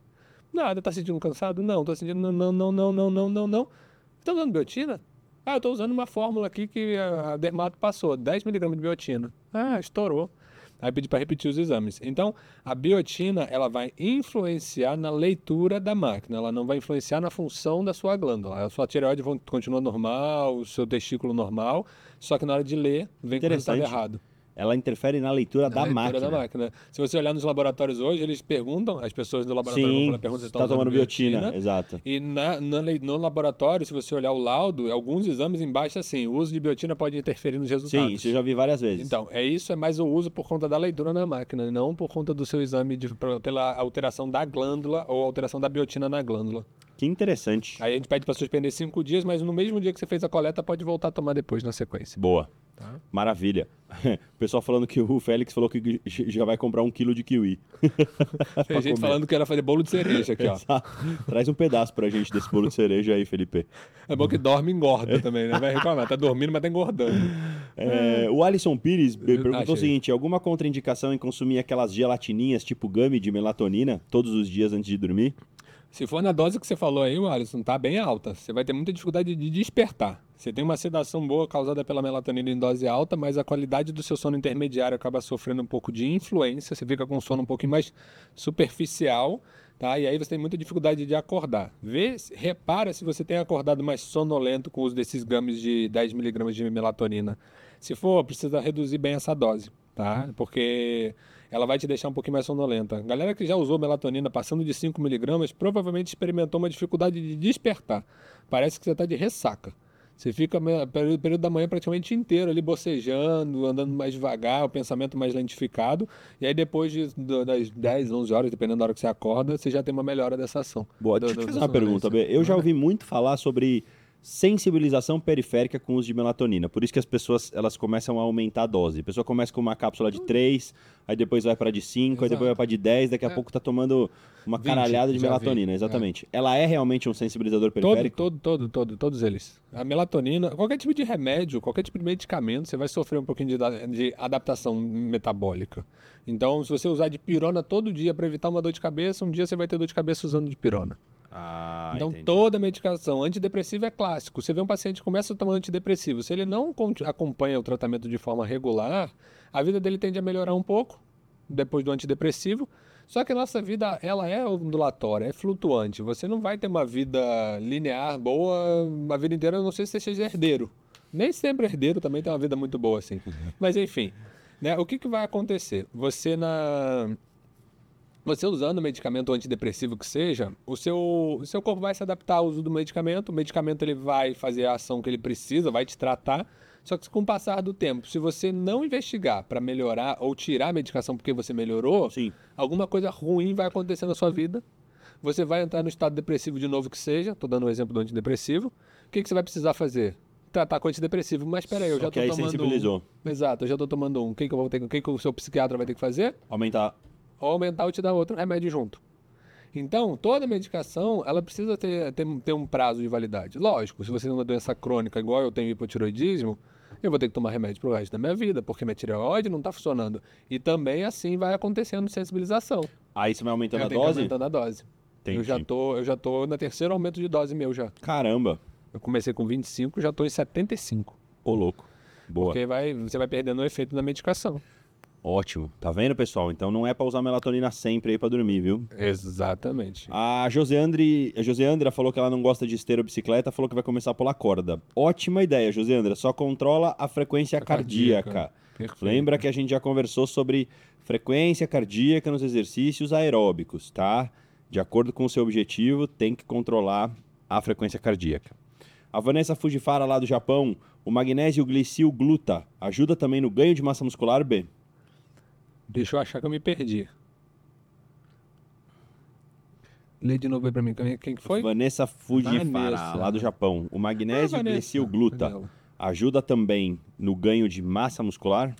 Nada, tá sentindo cansado? Não, tô sentindo. Não, não, não, não, não, não, não, não. Tá usando biotina? Ah, eu tô usando uma fórmula aqui que a Dermato passou, 10mg de biotina. Ah, estourou. Aí pedi para repetir os exames. Então, a biotina, ela vai influenciar na leitura da máquina, ela não vai influenciar na função da sua glândula. A sua tireoide continua normal, o seu testículo normal, só que na hora de ler, vem com o resultado errado. Ela interfere na leitura, Na da, leitura máquina. da máquina. Se você olhar nos laboratórios hoje, eles perguntam, as pessoas do laboratório vão Sim, falar, perguntam se está estão usando tomando biotina, exato. E na, na no laboratório, se você olhar o laudo, alguns exames embaixo, assim, o uso de biotina pode interferir nos resultados. Sim, isso eu já vi várias vezes. Então, é isso, é mais o uso por conta da leitura na máquina, não por conta do seu exame de, pela alteração da glândula ou alteração da biotina na glândula. Que interessante. Aí a gente pede para suspender cinco dias, mas no mesmo dia que você fez a coleta, pode voltar a tomar depois na sequência. Boa. Tá. Maravilha. O pessoal falando que o Félix falou que já vai comprar um quilo de kiwi. Tem gente comer. falando que era fazer bolo de cereja aqui, ó. Traz um pedaço pra gente desse bolo de cereja aí, Felipe. É bom que dorme e engorda também, né? Vai reclamar, tá dormindo, mas tá engordando. É, o Alisson Pires perguntou achei. o seguinte: alguma contraindicação em consumir aquelas gelatininhas tipo gummy de melatonina todos os dias antes de dormir? Se for na dose que você falou aí, o Alisson, tá bem alta. Você vai ter muita dificuldade de despertar. Você tem uma sedação boa causada pela melatonina em dose alta, mas a qualidade do seu sono intermediário acaba sofrendo um pouco de influência. Você fica com um sono um pouquinho mais superficial, tá? E aí você tem muita dificuldade de acordar. Vê, repara se você tem acordado mais sonolento com o uso desses gummies de 10mg de melatonina. Se for, precisa reduzir bem essa dose, tá? Porque ela vai te deixar um pouquinho mais sonolenta. Galera que já usou melatonina passando de 5mg provavelmente experimentou uma dificuldade de despertar. Parece que você está de ressaca. Você fica me- período, da manhã praticamente inteiro ali bocejando, andando mais devagar, o pensamento mais lentificado. E aí depois de, do- das 10, 11 horas, dependendo da hora que você acorda, você já tem uma melhora dessa ação. Boa, Do- deixa eu te fazer uma pergunta. B. Eu já ouvi muito falar sobre sensibilização periférica com o uso de melatonina. Por isso que as pessoas elas começam a aumentar a dose. A pessoa começa com uma cápsula de 3, aí depois vai para de 5, aí depois vai para de 10, daqui a É. pouco tá tomando uma 20, caralhada de já vi. melatonina, É. exatamente. Ela é realmente um sensibilizador Todo, periférico? todo, todo, todo, todos eles. A melatonina, qualquer tipo de remédio, qualquer tipo de medicamento, você vai sofrer um pouquinho de, de adaptação metabólica. Então, se você usar de pirona todo dia para evitar uma dor de cabeça, um dia você vai ter dor de cabeça usando de pirona. Ah, então, entendi. toda medicação, antidepressivo é clássico. Você vê um paciente que começa tomando antidepressivo, se ele não acompanha o tratamento de forma regular, a vida dele tende a melhorar um pouco depois do antidepressivo. Só que a nossa vida, ela é ondulatória, é flutuante. Você não vai ter uma vida linear boa a vida inteira, a não sei se você seja herdeiro. Nem sempre herdeiro também tem uma vida muito boa assim. Mas enfim, né? O que, que vai acontecer? Você na você usando medicamento antidepressivo que seja, o seu, o seu corpo vai se adaptar ao uso do medicamento, o medicamento ele vai fazer a ação que ele precisa, vai te tratar, só que com o passar do tempo, se você não investigar para melhorar ou tirar a medicação porque você melhorou, Sim. alguma coisa ruim vai acontecer na sua vida, você vai entrar no estado depressivo de novo que seja, estou dando o exemplo do antidepressivo, o que, que você vai precisar fazer? Tratar com antidepressivo, mas peraí, eu Só já que estou aí tomando sensibilizou. um. Exato, eu já estou tomando um, o que, que eu vou ter, o que, que o seu psiquiatra vai ter que fazer? Aumentar. Ou aumentar ou te dar outro remédio junto. Então, toda medicação, ela precisa ter, ter, ter um prazo de validade. Lógico, se você tem uma doença crônica igual eu tenho hipotiroidismo, eu vou ter que tomar remédio pro resto da minha vida, porque minha tireoide não está funcionando. E também assim vai acontecendo sensibilização. Aí você vai aumentando eu a dose? aumentando a dose. Entendi. Eu já tô, eu já tô no terceiro aumento de dose meu já. Caramba. Eu comecei com 25, já tô em 75. Ô, louco. Boa. Porque vai, você vai perdendo o efeito da medicação. Ótimo. Tá vendo, pessoal? Então não é pra usar melatonina sempre aí pra dormir, viu? Exatamente. A Joseandre, a Joseandra falou que ela não gosta de esteira ou bicicleta, falou que vai começar a pular corda. Ótima ideia, Joseandra. Só controla a frequência cardíaca. cardíaca. Perfeito. Lembra que a gente já conversou sobre frequência cardíaca nos exercícios aeróbicos, tá? De acordo com o seu objetivo, tem que controlar a frequência cardíaca. A Vanessa Fujifara, lá do Japão, o magnésio glicil gluta ajuda também no ganho de massa muscular, B? Deixa eu achar que eu me perdi. Lê de novo aí pra mim. Quem que foi? Vanessa Fujifara, lá do Japão. O magnésio Ah, glicil gluta ajuda também no ganho de massa muscular?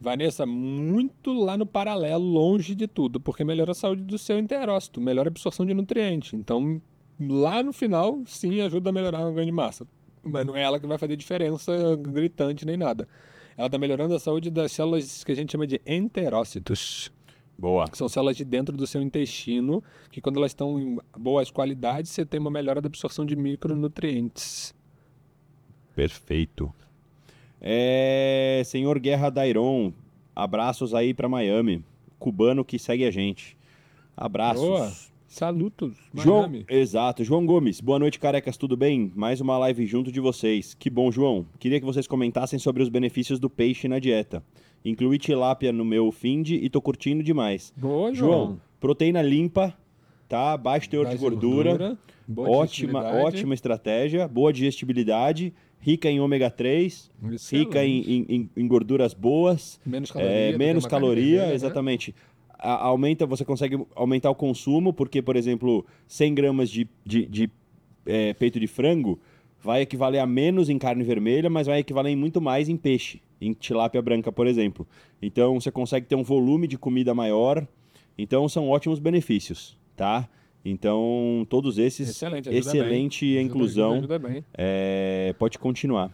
Vanessa, muito lá no paralelo, longe de tudo, porque melhora a saúde do seu enterócito, melhora a absorção de nutriente. Então, lá no final, sim, ajuda a melhorar o ganho de massa. Mas não é ela que vai fazer diferença gritante nem nada. Ela está melhorando a saúde das células que a gente chama de enterócitos. Boa. que são células de dentro do seu intestino, que quando elas estão em boas qualidades, você tem uma melhora da absorção de micronutrientes. Perfeito. É, senhor Guerra Dairon, abraços aí pra Miami. Cubano que segue a gente. Abraços. Boa. Salutos, João, Miami. exato. João Gomes, boa noite, carecas, tudo bem? Mais uma live junto de vocês. Que bom, João. Queria que vocês comentassem sobre os benefícios do peixe na dieta. Incluí tilápia no meu finde e tô curtindo demais. Boa, João, João. proteína limpa, tá? Baixo teor de Baixa gordura. boa ótima, ótima estratégia. Boa digestibilidade. Rica em ômega 3. Rica em, em- em- gorduras boas. Menos caloria. É, menos caloria, vermelha, né? A- aumenta, você consegue aumentar o consumo, porque, por exemplo, 100 gramas de, de, de, é, peito de frango vai equivaler a menos em carne vermelha, mas vai equivaler em muito mais em peixe, em tilápia branca, por exemplo. Então, você consegue ter um volume de comida maior. Então, são ótimos benefícios, tá? Então, todos esses, Excelente, ajuda excelente bem. a Ajuda- inclusão. Ajuda bem. É, pode continuar.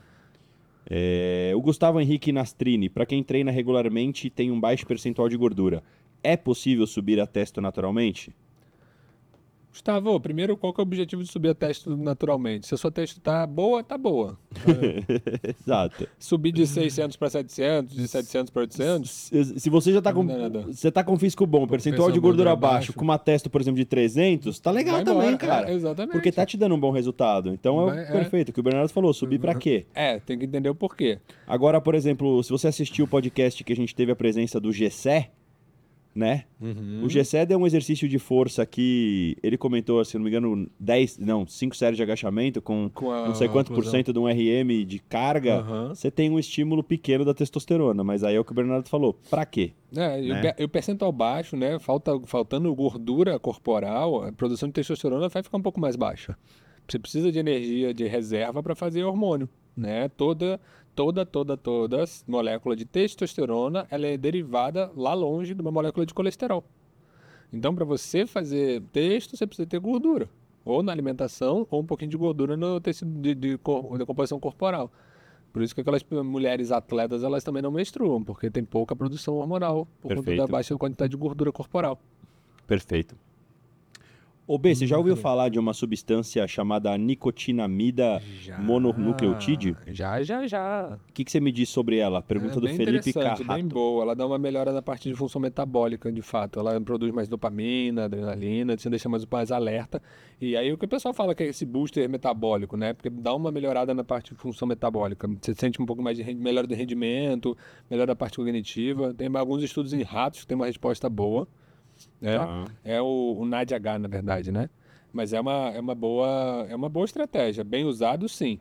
É, o Gustavo Henrique Nastrini, para quem treina regularmente e tem um baixo percentual de gordura, é possível subir a testo naturalmente? Gustavo, primeiro, qual que é o objetivo de subir a teste naturalmente? Se a sua teste tá boa, tá boa. Exato. Subir de 600 para 700, de 700 para 800, Se se você já tá com, você tá com físico bom, percentual de gordura gordura baixo, baixo. com uma testo, por exemplo, de 300, tá legal vai também, embora. cara. É, exatamente. Porque tá te dando um bom resultado. Então é Vai- é. perfeito. O que o Bernardo falou, subir pra quê? É, tem que entender o porquê. Agora, por exemplo, se você assistiu o podcast que a gente teve a presença do Gessé, né? Uhum. O Gessé é um exercício de força que ele comentou, se não me engano, 10, não, 5 séries de agachamento com, Com a não sei quanto por cento de um RM de carga, Aham. você tem um estímulo pequeno da testosterona, mas aí é o que o Bernardo falou, pra quê? É, o né? e o percentual baixo, né? Falta, faltando gordura corporal, a produção de testosterona vai ficar um pouco mais baixa. Você precisa de energia de reserva para fazer hormônio, né? Toda, toda, toda, toda molécula de testosterona, ela é derivada lá longe de uma molécula de colesterol. Então, para você fazer testo, você precisa ter gordura, ou na alimentação, ou um pouquinho de gordura no tecido de, de, da composição corporal. Por isso que aquelas mulheres atletas, elas também não menstruam, porque tem pouca produção hormonal, por conta Perfeito. da baixa quantidade de gordura corporal. Perfeito. Ô B, você já ouviu Hum. falar de uma substância chamada nicotinamida mononucleotídeo? Já, já, já. O que, que você me diz sobre ela? Pergunta é do Felipe Carrato. bem boa. Ela dá uma melhora na parte de função metabólica, de fato. Ela produz mais dopamina, adrenalina, te deixa mais, mais alerta. E aí o que o pessoal fala que é esse booster metabólico, né? Porque dá uma melhorada na parte de função metabólica. Você sente um pouco mais de melhora do rendimento, melhora da parte cognitiva. Tem alguns estudos em ratos que tem uma resposta boa. Né? Tá. É o, o NADH, na verdade, né? Mas é uma, é uma boa é uma boa estratégia. Bem usado, sim.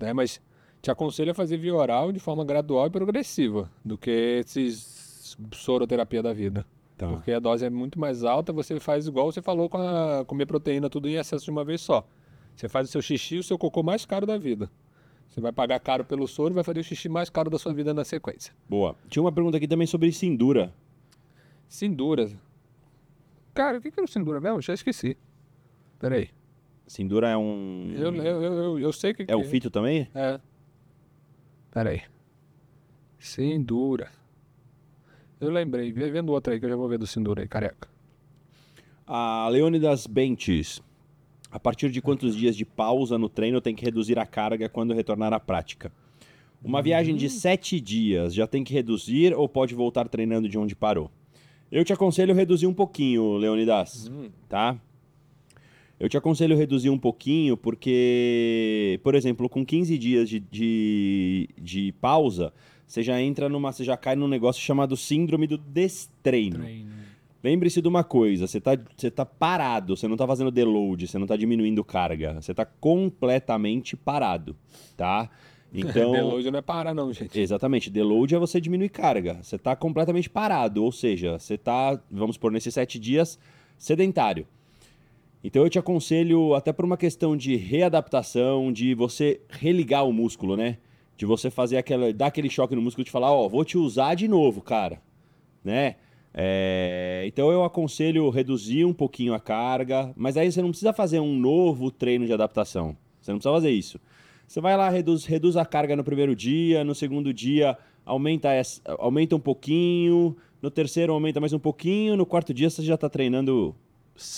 Né? Mas te aconselho a fazer via oral de forma gradual e progressiva do que esses soroterapia da vida. Tá. Porque a dose é muito mais alta, você faz igual você falou com a comer proteína tudo em excesso de uma vez só. Você faz o seu xixi e o seu cocô mais caro da vida. Você vai pagar caro pelo soro e vai fazer o xixi mais caro da sua vida na sequência. Boa. Tinha uma pergunta aqui também sobre Sindura. Sindura. Cara, o que que era o Sindura mesmo? Já esqueci. Peraí. Sindura é um. Eu, eu, eu, eu, sei o que, que É o fito também? É. Peraí. Sindura. Eu lembrei. Vendo outra aí que eu já vou ver do Sindura aí, careca. A Leônidas Bentes. A partir de quantos dias de pausa no treino tem que reduzir a carga quando retornar à prática? Uma viagem de sete dias já tem que reduzir ou pode voltar treinando de onde parou? Eu te aconselho reduzir um pouquinho, Leonidas, tá? Eu te aconselho reduzir um pouquinho porque, por exemplo, com 15 dias de, de, de pausa, você já entra numa. Você já cai num negócio chamado síndrome do destreino. Lembre-se de uma coisa, você tá, você tá parado, você não tá fazendo deload, você não tá diminuindo carga, você tá completamente parado, tá? Então, Deload não é parar, não, gente. exatamente, deload é você diminuir carga, você tá completamente parado, ou seja, você tá, vamos por nesses sete dias, sedentário. Então eu te aconselho, até por uma questão de readaptação, de você religar o músculo, né? De você fazer aquela, dar aquele choque no músculo de falar, ó, vou te usar de novo, cara, né? É, então eu aconselho reduzir um pouquinho a carga, mas aí você não precisa fazer um novo treino de adaptação. Você não precisa fazer isso. Você vai lá, reduz, reduz a carga no primeiro dia, no segundo dia aumenta, aumenta um pouquinho, no terceiro aumenta mais um pouquinho, no quarto dia você já está treinando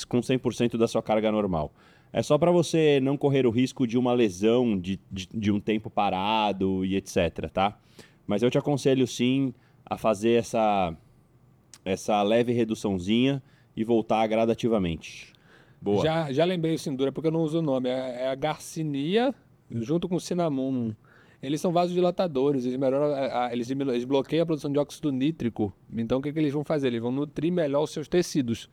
com 100% da sua carga normal. É só para você não correr o risco de uma lesão, de, de, de um tempo parado e etc, tá? Mas eu te aconselho sim a fazer essa, essa leve reduçãozinha e voltar gradativamente. Boa. Já, já lembrei o Sindura porque eu não uso o nome. É, é a Garcinia junto com o Cinnamon. Eles são vasodilatadores, eles, melhoram, eles, eles bloqueiam a produção de óxido nítrico. Então o que, que eles vão fazer? Eles vão nutrir melhor os seus tecidos.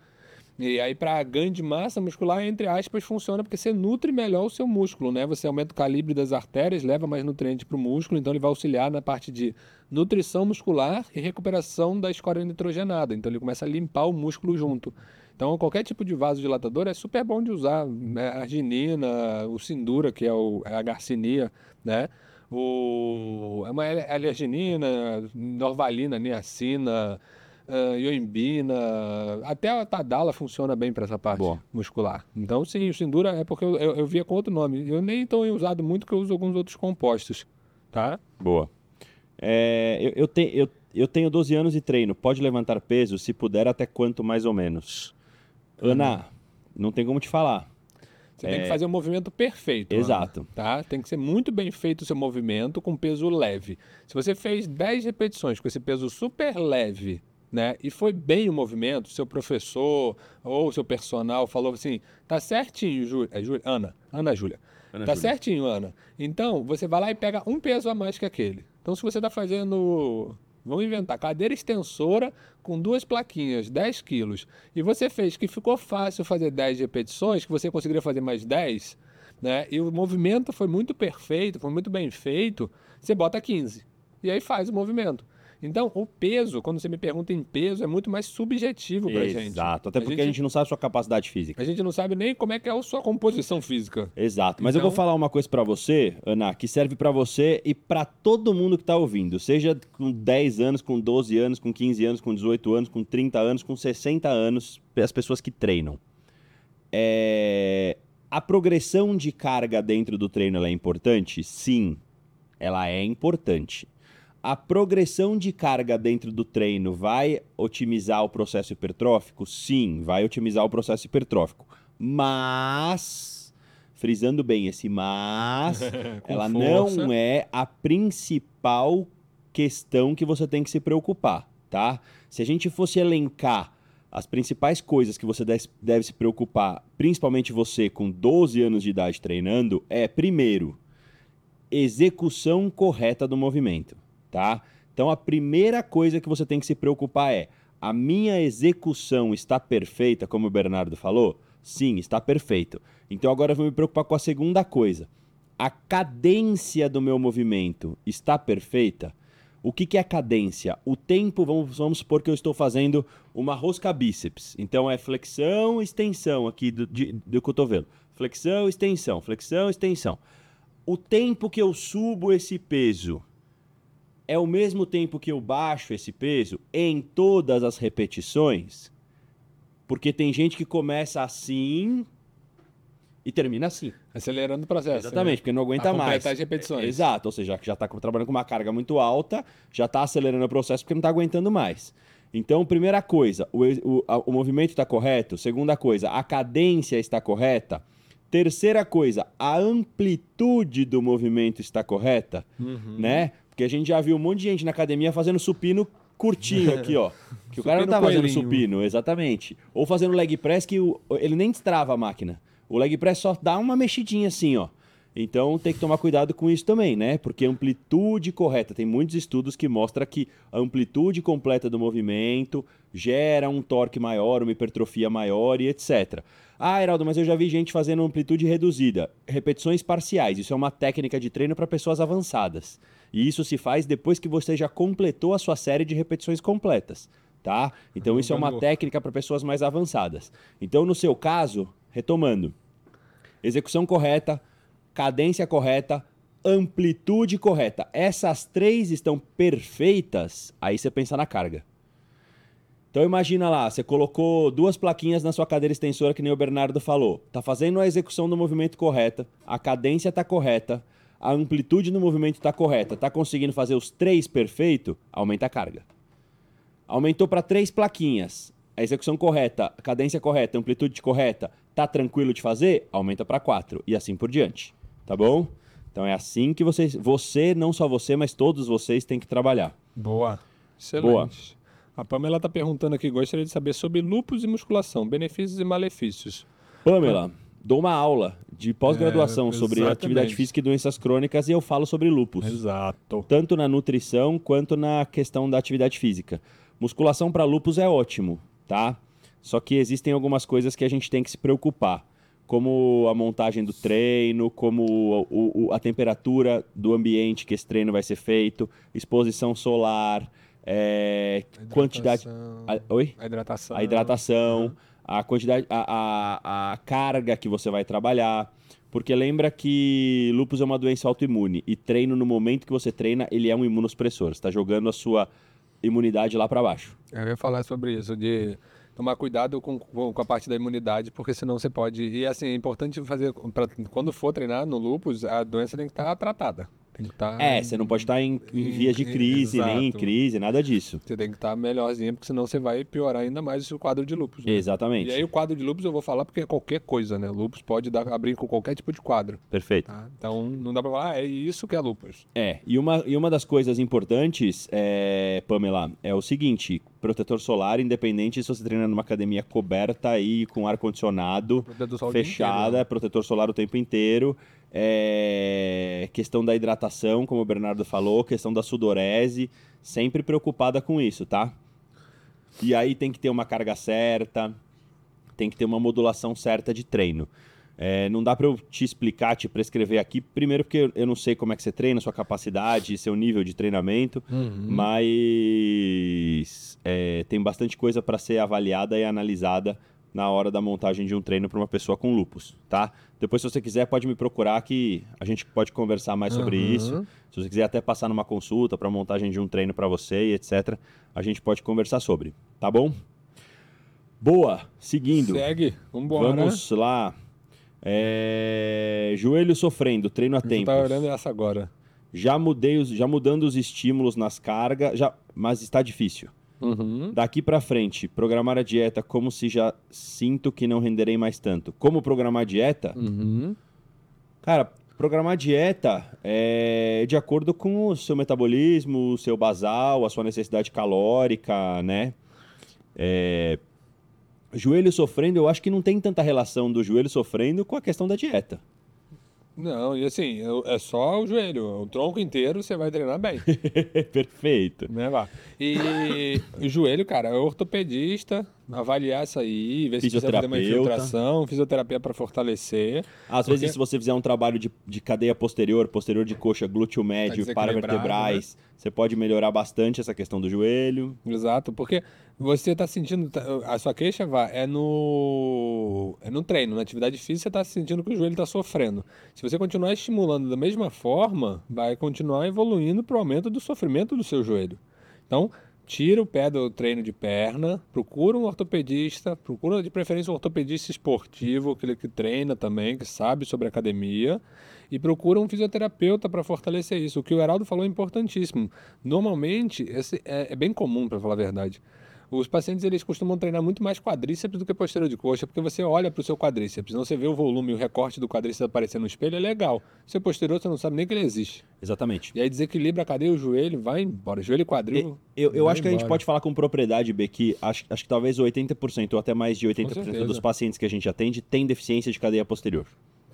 E aí, para ganho de massa muscular, entre aspas, funciona porque você nutre melhor o seu músculo, né? Você aumenta o calibre das artérias, leva mais nutrientes para o músculo, então ele vai auxiliar na parte de nutrição muscular e recuperação da escória nitrogenada. Então ele começa a limpar o músculo junto. Então qualquer tipo de vasodilatador é super bom de usar. Né? A arginina, o Sindura, que é, o, é a garcinia, né? O, é uma alerginina, norvalina, niacina, ah, ioimbina, até a Tadala funciona bem para essa parte Boa. muscular. Então, sim, o Sindura é porque eu, eu, eu via com outro nome. Eu nem estou usado muito, porque eu uso alguns outros compostos, tá? Boa. É, eu, eu, te- eu- eu tenho 12 anos e treino. Pode levantar peso? Se puder, até quanto mais ou menos? Ana, não tem como te falar. Você tem que fazer o movimento perfeito. Ana, Exato. tá? Tem que ser muito bem feito o seu movimento com peso leve. Se você fez 10 repetições com esse peso super leve, né? E foi bem o movimento, seu professor ou seu personal falou assim: tá certinho, Júlia. É, Júlia? Ana, Ana Júlia. Ana tá Júlia. certinho, Ana. Então, você vai lá e pega um peso a mais que aquele. Então, se você está fazendo. Vamos inventar, cadeira extensora com duas plaquinhas, 10 quilos, e você fez que ficou fácil fazer 10 repetições, que você conseguiria fazer mais 10, né? E o movimento foi muito perfeito, foi muito bem feito, você bota 15. E aí faz o movimento. Então, o peso, quando você me pergunta em peso, é muito mais subjetivo pra gente. Exato. Até porque a gente não sabe a sua capacidade física. a gente não sabe nem como é que é a sua composição física. Exato. Mas eu Então- vou falar uma coisa pra você, Ana, que serve pra você e pra todo mundo que tá ouvindo. Seja com 10 anos, com 12 anos, com 15 anos, com 18 anos, com 30 anos, com 60 anos, as pessoas que treinam. É, A progressão de carga dentro do treino é importante? Sim, ela é importante. A progressão de carga dentro do treino vai otimizar o processo hipertrófico? Sim, vai otimizar o processo hipertrófico. Mas, frisando bem esse mas, ela força. não é a principal questão que você tem que se preocupar, tá? Se a gente fosse elencar as principais coisas que você deve se preocupar, principalmente você com 12 anos de idade treinando, é, primeiro, execução correta do movimento, tá? Então a primeira coisa que você tem que se preocupar é: a minha execução está perfeita, como o Bernardo falou? Sim, está perfeito. Então agora eu vou me preocupar com a segunda coisa. A cadência do meu movimento está perfeita? O que, que é cadência? O tempo, vamos, vamos supor que eu estou fazendo uma rosca bíceps. Então é flexão, extensão aqui do, de- do cotovelo. Flexão, extensão, flexão, extensão. O tempo que eu subo esse peso é o mesmo tempo que eu baixo esse peso em todas as repetições? Porque tem gente que começa assim e termina assim. Acelerando o processo. Exatamente, porque não aguenta A mais. as repetições. Exato, ou seja, que já está trabalhando com uma carga muito alta, já está acelerando o processo porque não está aguentando mais. Então, primeira coisa, o, o, o movimento está correto. Segunda coisa, a cadência está correta. Terceira coisa, a amplitude do movimento está correta, Uhum. né? Porque a gente já viu um monte de gente na academia fazendo supino curtinho aqui, ó. Que o cara não tá fazendo coelhinho. supino, exatamente. Ou fazendo leg press que o- ele nem destrava a máquina. O leg press só dá uma mexidinha assim, ó. Então tem que tomar cuidado com isso também, né? Porque amplitude correta, tem muitos estudos que mostram que a amplitude completa do movimento gera um torque maior, uma hipertrofia maior e etc. Ah, Heraldo, mas eu já vi gente fazendo amplitude reduzida, repetições parciais. Isso é uma técnica de treino para pessoas avançadas. E isso se faz depois que você já completou a sua série de repetições completas, tá? Então isso é uma técnica para pessoas mais avançadas. Então no seu caso, retomando, execução correta, cadência correta, amplitude correta. Essas três estão perfeitas, aí você pensa na carga. Então imagina lá, você colocou duas plaquinhas na sua cadeira extensora, que nem o Bernardo falou. Tá fazendo a execução do movimento correta, a cadência tá correta, a amplitude no movimento tá correta, tá conseguindo fazer os três perfeito, aumenta a carga. Aumentou para três plaquinhas. A execução correta, a cadência correta, a amplitude correta, tá tranquilo de fazer? Aumenta para quatro e assim por diante. Tá bom? Então é assim que vocês, você, não só você, mas todos vocês têm que trabalhar. Boa. Excelente. Boa. A Pamela está perguntando aqui, gostaria de saber sobre lúpus e musculação, benefícios e malefícios. Pamela, dou uma aula de pós-graduação É, sobre atividade física e doenças crônicas e eu falo sobre lupus. Exato. Tanto na nutrição quanto na questão da atividade física. Musculação para lupus é ótimo, tá? Só que existem algumas coisas que a gente tem que se preocupar. Como a montagem do treino, como o- o- a temperatura do ambiente que esse treino vai ser feito, exposição solar, é, quantidade. Hidratação. a- oi? A hidratação. a hidratação, a quantidade, a, a, a carga que você vai trabalhar. Porque lembra que lúpus é uma doença autoimune e treino no momento que você treina, ele é um imunossupressor. Você está jogando a sua imunidade lá para baixo. Eu ia falar sobre isso, de tomar cuidado com, com a parte da imunidade, porque senão você pode. E assim, é importante fazer. Pra, quando for treinar no lupus, a doença tem que estar tratada. Tem que estar. É, você não pode estar em, em vias de crise, nem em Exato. crise, nada disso. Você tem que estar melhorzinho, porque senão você vai piorar ainda mais o quadro de lupus. né? Exatamente. E aí o quadro de lupus eu vou falar porque é qualquer coisa, né? Lupus pode dar, abrir com qualquer tipo de quadro. Perfeito. Tá? Então não dá pra falar, ah, é isso que é lupus. É, e uma, e uma das coisas importantes, é, Pamela, é o seguinte: protetor solar, independente se você treina numa academia coberta aí com ar-condicionado, fechada, inteiro, né? protetor solar o tempo inteiro. É, questão da hidratação, como o Bernardo falou, questão da sudorese, sempre preocupada com isso, tá? E aí tem que ter uma carga certa, tem que ter uma modulação certa de treino. É, não dá para eu te explicar, te prescrever aqui, primeiro porque eu- não sei como é que você treina, sua capacidade, seu nível de treinamento, Uhum. mas é, tem bastante coisa para ser avaliada e analisada na hora da montagem de um treino para uma pessoa com lupus, tá? Depois, se você quiser, pode me procurar que a gente pode conversar mais sobre Uhum. isso. Se você quiser até passar numa consulta para montagem de um treino para você e etc, a gente pode conversar sobre, tá bom? Boa, seguindo. Segue, vambora. Vamos lá. É, Joelho sofrendo, treino a tempo. tava olhando essa agora. Já mudei, os- já mudando os estímulos nas cargas, já, mas está difícil. Uhum. Daqui pra frente, programar a dieta como se já sinto que não renderei mais tanto. Como programar a dieta? Uhum. Cara, programar a dieta é de acordo com o seu metabolismo, o seu basal, a sua necessidade calórica, né? É, Joelho sofrendo, eu acho que não tem tanta relação do joelho sofrendo com a questão da dieta. Não, e assim, é só o joelho. O tronco inteiro você vai treinar bem. Perfeito. né, Vá? E o joelho, cara, é ortopedista, avaliar isso aí, ver se precisa fazer uma infiltração, fisioterapia para fortalecer. Às Porque- vezes, se você fizer um trabalho de, de cadeia posterior, posterior de coxa, glúteo médio, desequilibrado, paravertebrais, você pode melhorar bastante essa questão do joelho. Exato, porque você tá sentindo, tá- a sua queixa, Vá, é no, é no treino, na atividade física, você tá sentindo que o joelho tá sofrendo. Se você continuar estimulando da mesma forma, vai continuar evoluindo para o aumento do sofrimento do seu joelho. Então, tira o pé do treino de perna, procura um ortopedista, procura de preferência um ortopedista esportivo, aquele que treina também, que sabe sobre academia, e procura um fisioterapeuta para fortalecer isso. O que o Heraldo falou é importantíssimo. Normalmente, esse é, é bem comum, para falar a verdade. Os pacientes eles costumam treinar muito mais quadríceps do que posterior de coxa, porque você olha para o seu quadríceps, não você vê o volume e o recorte do quadríceps aparecendo no espelho, é legal. Seu posterior você não sabe nem que ele existe. Exatamente. E aí desequilibra a cadeia, o joelho, vai embora. Joelho e quadril. Eu, eu vai acho que a gente embora. pode falar com propriedade, B, que acho, acho que talvez 80% ou até mais de 80% certeza. dos pacientes que a gente atende tem deficiência de cadeia posterior.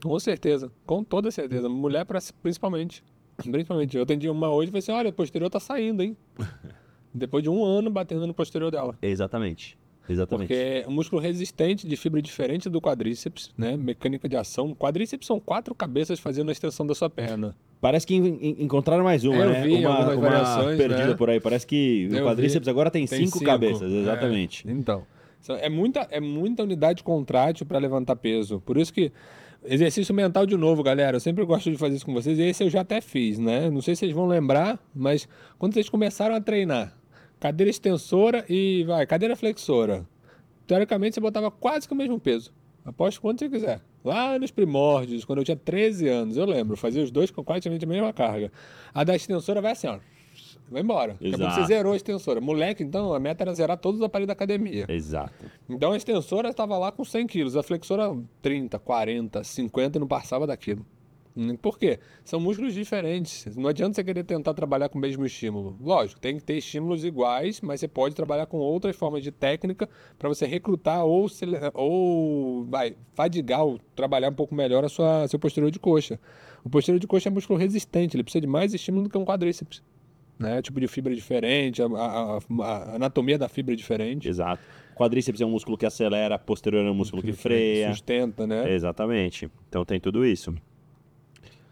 Com certeza, com toda certeza. Mulher principalmente. Principalmente. Eu atendi uma hoje e falei assim: olha, o posterior tá saindo, hein? Depois de um ano batendo no posterior dela. Exatamente. Exatamente. Porque é um músculo resistente, de fibra diferente do quadríceps, né? Mecânica de ação. Quadríceps são quatro cabeças fazendo a extensão da sua perna. Parece que en- en- encontraram mais uma, É, eu né? uma uma perdida né? por aí. Parece que Eu quadríceps vi. agora tem, Tem cinco, cabeças. É, Exatamente. então. São- É muita, é muita unidade contrátil para levantar peso. Por isso que. Exercício mental de novo, galera. Eu sempre gosto de fazer isso com vocês. E esse eu já até fiz, né? Não sei se vocês vão lembrar, mas quando vocês começaram a treinar, cadeira extensora e vai, cadeira flexora. Teoricamente você botava quase que o mesmo peso. Aposto quanto você quiser. Lá nos primórdios, quando eu tinha 13 anos, eu lembro, fazia os dois com quase a mesma carga. A da extensora vai assim, ó. Vai embora. Daqui a pouco você Exato. zerou a extensora. Moleque, então, a meta era zerar todos os aparelhos da academia. Exato. Então a extensora estava lá com 100 quilos, a flexora 30, 40, 50 e não passava daquilo. Por quê? São músculos diferentes. Não adianta você querer tentar trabalhar com o mesmo estímulo. Lógico, tem que ter estímulos iguais, mas você pode trabalhar com outras formas de técnica para você recrutar ou, ou vai, fadigar ou trabalhar um pouco melhor a sua seu posterior de coxa. O posterior de coxa é músculo resistente, ele precisa de mais estímulo do que um quadríceps. Né? Tipo de fibra diferente, a, a- a- a anatomia da fibra é diferente. Exato. Quadríceps é um músculo que acelera, posterior é um músculo que freia. Sustenta, né? Exatamente. Então tem tudo isso.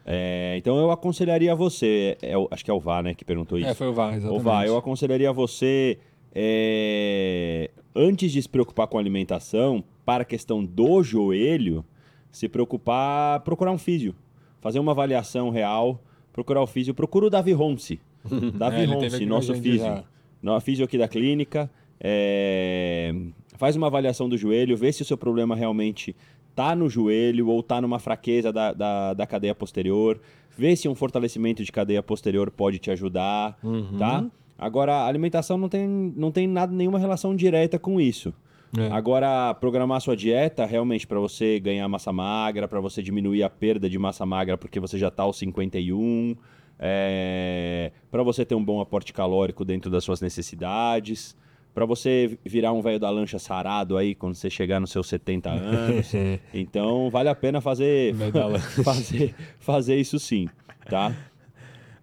É, então eu aconselharia você, é o- acho que é o VAR, né, que perguntou isso. É, foi o VAR, exatamente. Vá, eu aconselharia você, é, antes de se preocupar com alimentação, para a questão do joelho, se preocupar, procurar um físio, fazer uma avaliação real, procurar o físio, procura o Davi Ronce. Davi É, Ronce, nosso físio. já. No físio aqui da clínica, é, faz uma avaliação do joelho, vê se o seu problema realmente tá no joelho ou tá numa fraqueza da, da, da cadeia posterior, vê se um fortalecimento de cadeia posterior pode te ajudar, Uhum. tá? Agora, a alimentação não tem, não tem nada, nenhuma relação direta com isso. É. Agora, programar sua dieta realmente para você ganhar massa magra, para você diminuir a perda de massa magra porque você já tá aos 51, é, para você ter um bom aporte calórico dentro das suas necessidades, para você virar um velho da lancha sarado aí quando você chegar nos seus 70 anos. Então, vale a pena fazer fazer fazer isso sim, tá?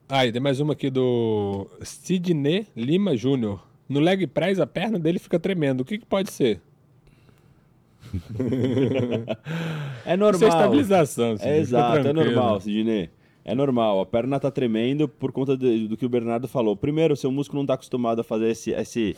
Ah, e tem mais uma aqui do Sidney Lima Júnior. No leg press, a perna dele fica tremendo. O que, que pode ser? É normal. Isso é estabilização. Sidney, É exato, é normal, Sidney. É normal, a perna tá tremendo por conta de- do que o Bernardo falou. Primeiro, seu músculo não tá acostumado a fazer esse, esse,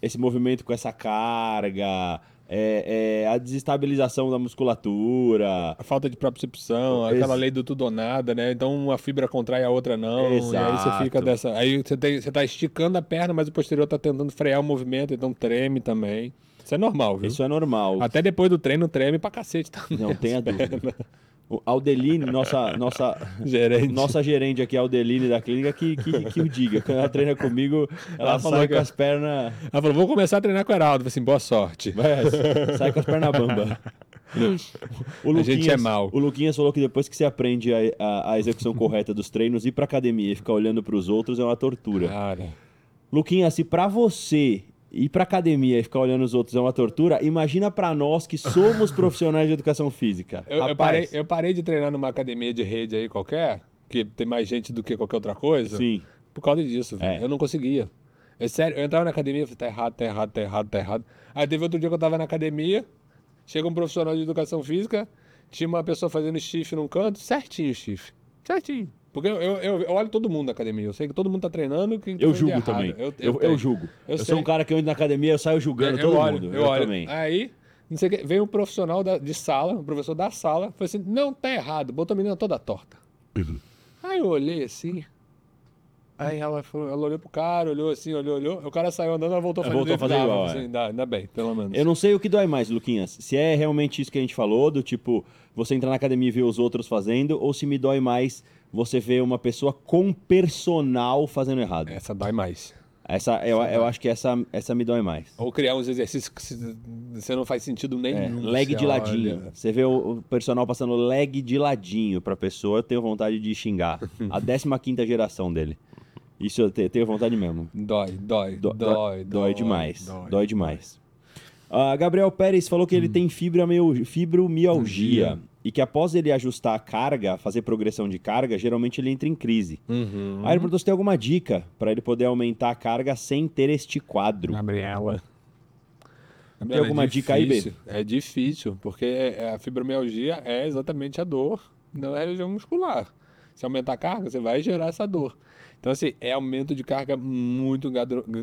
esse movimento com essa carga, é, é a desestabilização da musculatura. A falta de propriocepção, aquela Ex- lei do tudo ou nada, né? Então uma fibra contrai a outra não. E aí você Exato. fica dessa. Aí você, tem, você tá esticando a perna, mas o posterior tá tentando frear o movimento, então treme também. Isso é normal, viu? Isso é normal. Até depois do treino treme pra cacete também. Não tenha dúvida. O Aldeline, nossa, nossa, Gerente. nossa gerente aqui, Aldeline da clínica, que, que, que o diga. Quando ela treina comigo, ela, Ela falou sai com as pernas. Ela falou: vou começar a treinar com o Heraldo. Eu falei assim: boa sorte. Vai, sai com as pernas bamba. O A gente é mau. O Luquinhas falou que depois que você aprende a, a- a execução correta dos treinos, ir pra academia e ficar olhando pros outros é uma tortura. Cara. Luquinhas, se pra você ir pra academia e ficar olhando os outros é uma tortura, imagina pra nós que somos profissionais de educação física. Eu, eu Rapaz, parei, eu parei de treinar numa academia de rede aí qualquer, que tem mais gente do que qualquer outra coisa. Sim. Por causa disso, velho. É. Eu não conseguia. É sério, eu entrava na academia e falei, tá errado, tá errado, tá errado, tá errado. Aí teve outro dia que eu tava na academia, chega um profissional de educação física, tinha uma pessoa fazendo chifre num canto, certinho o chifre. Certinho. Porque eu, eu, eu- eu olho todo mundo na academia, eu sei que todo mundo tá treinando. Que Eu tá julgo errado. também. Eu, Eu, eu, eu, julgo. Eu, Eu sou um cara que eu entro na academia, eu saio julgando Eu todo olho, mundo. Eu, olho. também. Aí, não sei que, vem um profissional da- de sala, um professor da sala, falou assim: não, tá errado, botou a menina toda torta. Aí eu olhei assim. Aí ela, falou, ela olhou pro cara, olhou assim, olhou, olhou. O cara saiu andando, ela voltou fazer voltou fazer igual, assim, é. ainda, ainda bem, pelo menos. Eu não sei o que dói mais, Luquinhas. Se é realmente isso que a gente falou, do tipo, você entrar na academia e ver os outros fazendo, ou se me dói mais você ver uma pessoa com personal fazendo errado. Essa dói mais. Essa, eu, eu acho que essa, essa me dói mais. Ou criar uns exercícios que você não faz sentido É, nenhum. leg você de ladinho. olha. Você vê o, o personal passando leg de ladinho pra pessoa, eu tenho vontade de xingar. A 15 geração dele. Isso eu te- tenho vontade mesmo. Dói, dói, Dó- dói, dói demais. dói. Dói, demais. Ah, Gabriel Pérez falou que ele tem fibromialgia, fibromialgia e que após ele ajustar a carga, fazer progressão de carga, geralmente ele entra em crise. Uhum. Aí ele perguntou se tem alguma dica para ele poder aumentar a carga sem ter este quadro. Gabriela. Tem alguma dica aí, B? difícil, É difícil, porque é- a fibromialgia é exatamente a dor da região muscular. Se aumentar a carga, você vai gerar essa dor. Então, assim, é aumento de carga muito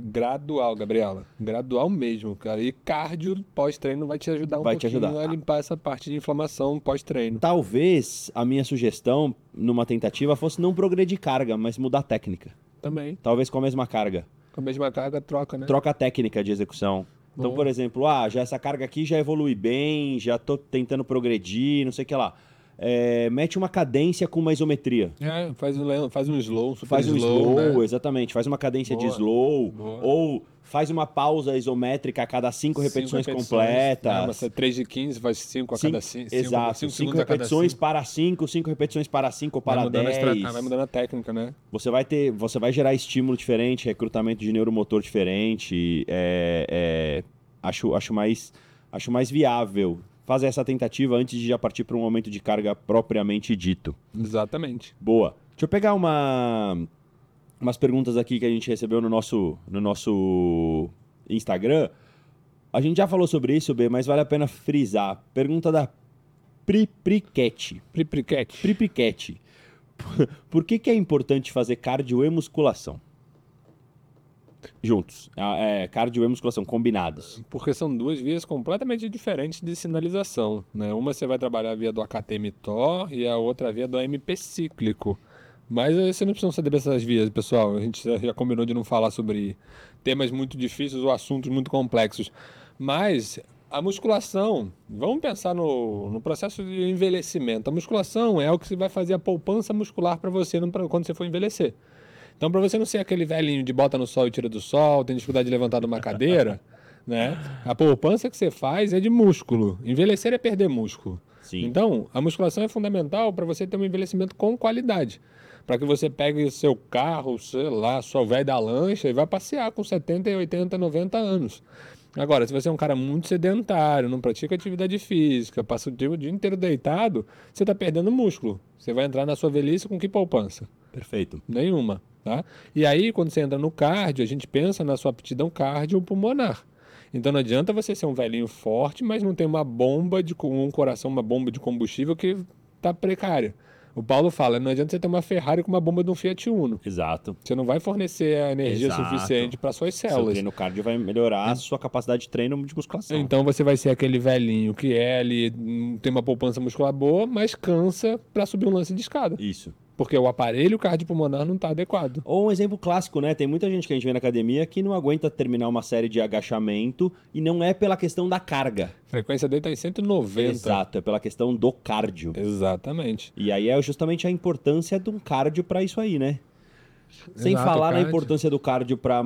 gradual, Gabriela. Gradual mesmo, cara. E cardio pós-treino vai te ajudar um Vai te pouquinho ajudar. a limpar essa parte de inflamação pós-treino. Talvez a minha sugestão, numa tentativa, fosse não progredir carga, mas mudar a técnica. Também. Talvez com a mesma carga. Com a mesma carga, troca, né? Troca a técnica de execução. Então, por exemplo, ah, já essa carga aqui já evolui bem, já tô tentando progredir, não sei o que lá. É, mete uma cadência com uma isometria. É, faz um, faz um slow, super Faz um slow, slow, né? exatamente. Faz uma cadência de Boa, slow. boa. Ou faz uma pausa isométrica a cada cinco repetições, completas. Ah, mas é 3 de 15, faz 5 a cada 5. Exato. Cinco, segundos a cada repetições cinco. para 5, 5 repetições para 5 ou para mudando, a 10. estra- ah, vai mudando a técnica, né? Você vai ter, você vai gerar estímulo diferente, recrutamento de neuromotor diferente. É, é, acho, acho mais, acho mais viável fazer essa tentativa antes de já partir para um aumento de carga propriamente dito. Exatamente. Boa. Deixa eu pegar uma, umas perguntas aqui que a gente recebeu no nosso, no nosso Instagram. A gente já falou sobre isso, B, mas vale a pena frisar. Pergunta da Pripriquete. Pripriquete. Pripriquete. Por que, que é importante fazer cardio e musculação? Juntos. Ah, É, cardio e musculação, combinados. Porque são duas vias completamente diferentes de sinalização. Né? Uma você vai trabalhar via do AKT-mTOR e a outra via do AMP cíclico. Mas você não precisa saber dessas vias, pessoal. A gente já- combinou de não falar sobre temas muito difíceis ou assuntos muito complexos. Mas a musculação, vamos pensar no, no processo de envelhecimento. A musculação é o que vai fazer a poupança muscular para você quando você for envelhecer. Então, para você não ser aquele velhinho de bota no sol e tira do sol, tem dificuldade de levantar de uma cadeira, né? A poupança que você faz é de músculo. Envelhecer é perder músculo. Sim. Então, a musculação é fundamental para você ter um envelhecimento com qualidade. Para que você pegue seu carro, sei lá, sua velha da lancha e vá passear com 70, 80, 90 anos. Agora, se você é um cara muito sedentário, não pratica atividade física, passa o dia, o dia inteiro deitado, você está perdendo músculo. Você vai entrar na sua velhice com que poupança? Perfeito. Nenhuma, tá? E aí, quando você entra no cardio, a gente pensa na sua aptidão cardiopulmonar. Então não adianta você ser um velhinho forte, mas não tem uma bomba de um coração, uma bomba de combustível que está precária. O Paulo fala, não adianta você ter uma Ferrari com uma bomba de um Fiat Uno. Exato. Você não vai fornecer a energia Exato. suficiente para suas Seu células. treino cardio vai melhorar a sua capacidade de treino de musculação. Então você vai ser aquele velhinho que é ali, hum, tem uma poupança muscular boa, mas cansa para subir um lance de escada. Isso. Porque o aparelho cardiopulmonar não está adequado. Ou um exemplo clássico, né? Tem muita gente que a gente vê na academia que não aguenta terminar uma série de agachamento e não é pela questão da carga. A frequência dele está em 190. Exato, é pela questão do cardio. Exatamente. E aí é justamente a importância de um cardio para isso aí, né? Sem Exato, falar na importância do cardio para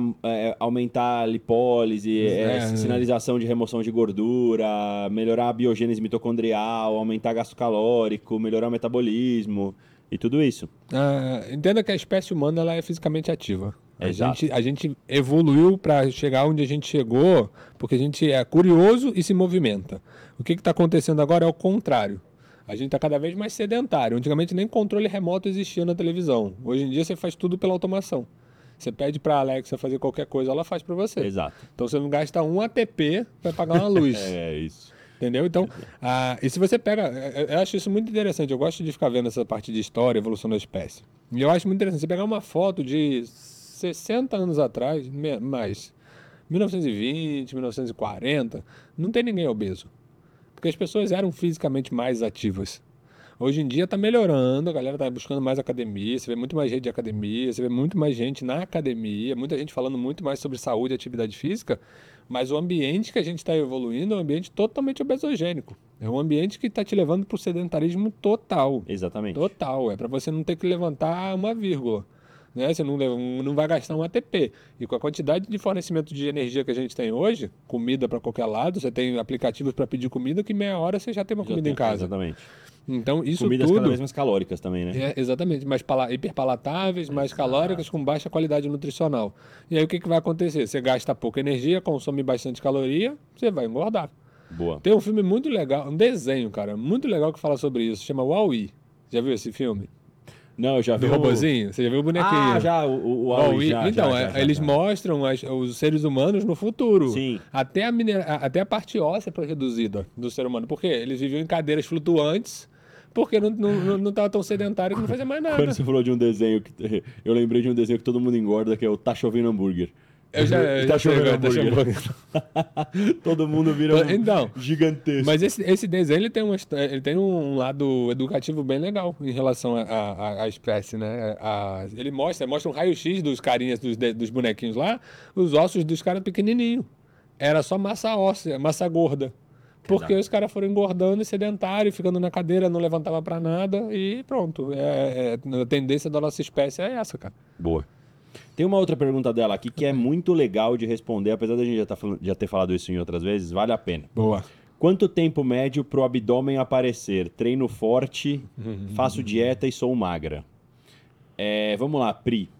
aumentar a lipólise, é, É. sinalização de remoção de gordura, melhorar a biogênese mitocondrial, aumentar gasto calórico, melhorar o metabolismo e tudo isso. Ah, entenda que a espécie humana ela é fisicamente ativa. A Exato. gente, a gente evoluiu para chegar onde a gente chegou porque a gente é curioso e se movimenta. O que está acontecendo agora é o contrário. A gente está cada vez mais sedentário. Antigamente nem controle remoto existia na televisão. Hoje em dia você faz tudo pela automação. Você pede para a Alexa fazer qualquer coisa, ela faz para você. Exato. Então você não gasta um ATP para pagar uma luz. É isso. Entendeu? Então, ah, e se você pega. eu- Eu acho isso muito interessante. Eu gosto de ficar vendo essa parte de história, evolução da espécie. E eu acho muito interessante. Você pegar uma foto de 60 anos atrás, mais, 1920, 1940, não tem ninguém obeso. Porque as pessoas eram fisicamente mais ativas. Hoje em dia está melhorando, a galera está buscando mais academia, você vê muito mais gente de academia, você vê muito mais gente na academia, muita gente falando muito mais sobre saúde e atividade física, mas o ambiente que a gente está evoluindo é um ambiente totalmente obesogênico. É um ambiente que está te levando para o sedentarismo total. Exatamente. Total, é para você não ter que levantar uma vírgula. Né? Você não, não vai gastar um ATP. E com a quantidade de fornecimento de energia que a gente tem hoje, comida para qualquer lado, você tem aplicativos para pedir comida que meia hora você já tem uma Já comida tem- em casa. Exatamente. Então, isso Comidas cada tudo. vez mais calóricas também, né? É, exatamente, mais pala- hiperpalatáveis, mais calóricas, com baixa qualidade nutricional. E aí o que, que vai acontecer? Você gasta pouca energia, consome bastante caloria, você vai engordar. Boa. Tem um filme muito legal, um desenho, cara, muito legal que fala sobre isso, chama Wall-E. Já viu esse filme? Não, eu já vi Do o- robozinho? Você já viu o bonequinho? Ah, já, o, o. Wall-E, já, então, já, é, já, eles mostram as- os seres humanos no futuro. Sim. Até a, minera- até a parte óssea foi reduzida do ser humano. Por quê? Eles viviam em cadeiras flutuantes, porque não não, não tava tão sedentário que não fazia mais nada. Quando você falou de um desenho que. Eu lembrei de um desenho que todo mundo engorda, que é o Tá Chovendo Hambúrguer. Eu já, eu Tá já chovendo tá hambúrguer. todo mundo vira um Então, gigantesco. Mas esse, esse desenho ele tem, uma, ele tem um lado educativo bem legal em relação à espécie, né? A- ele mostra, mostra um raio-x dos carinhas, dos, dos bonequinhos lá, os ossos dos caras pequenininhos. Era só massa óssea, massa gorda. Porque os caras foram engordando e sedentário, ficando na cadeira, não levantava pra nada e pronto. É, é- a tendência da nossa espécie é essa, cara. Boa. Tem uma outra pergunta dela aqui que é muito legal de responder, apesar da gente já, tá falando- já ter falado isso em outras vezes, vale a pena. Boa. Quanto tempo médio pro abdômen aparecer? Treino forte, faço dieta e sou magra. É, vamos lá, Pri.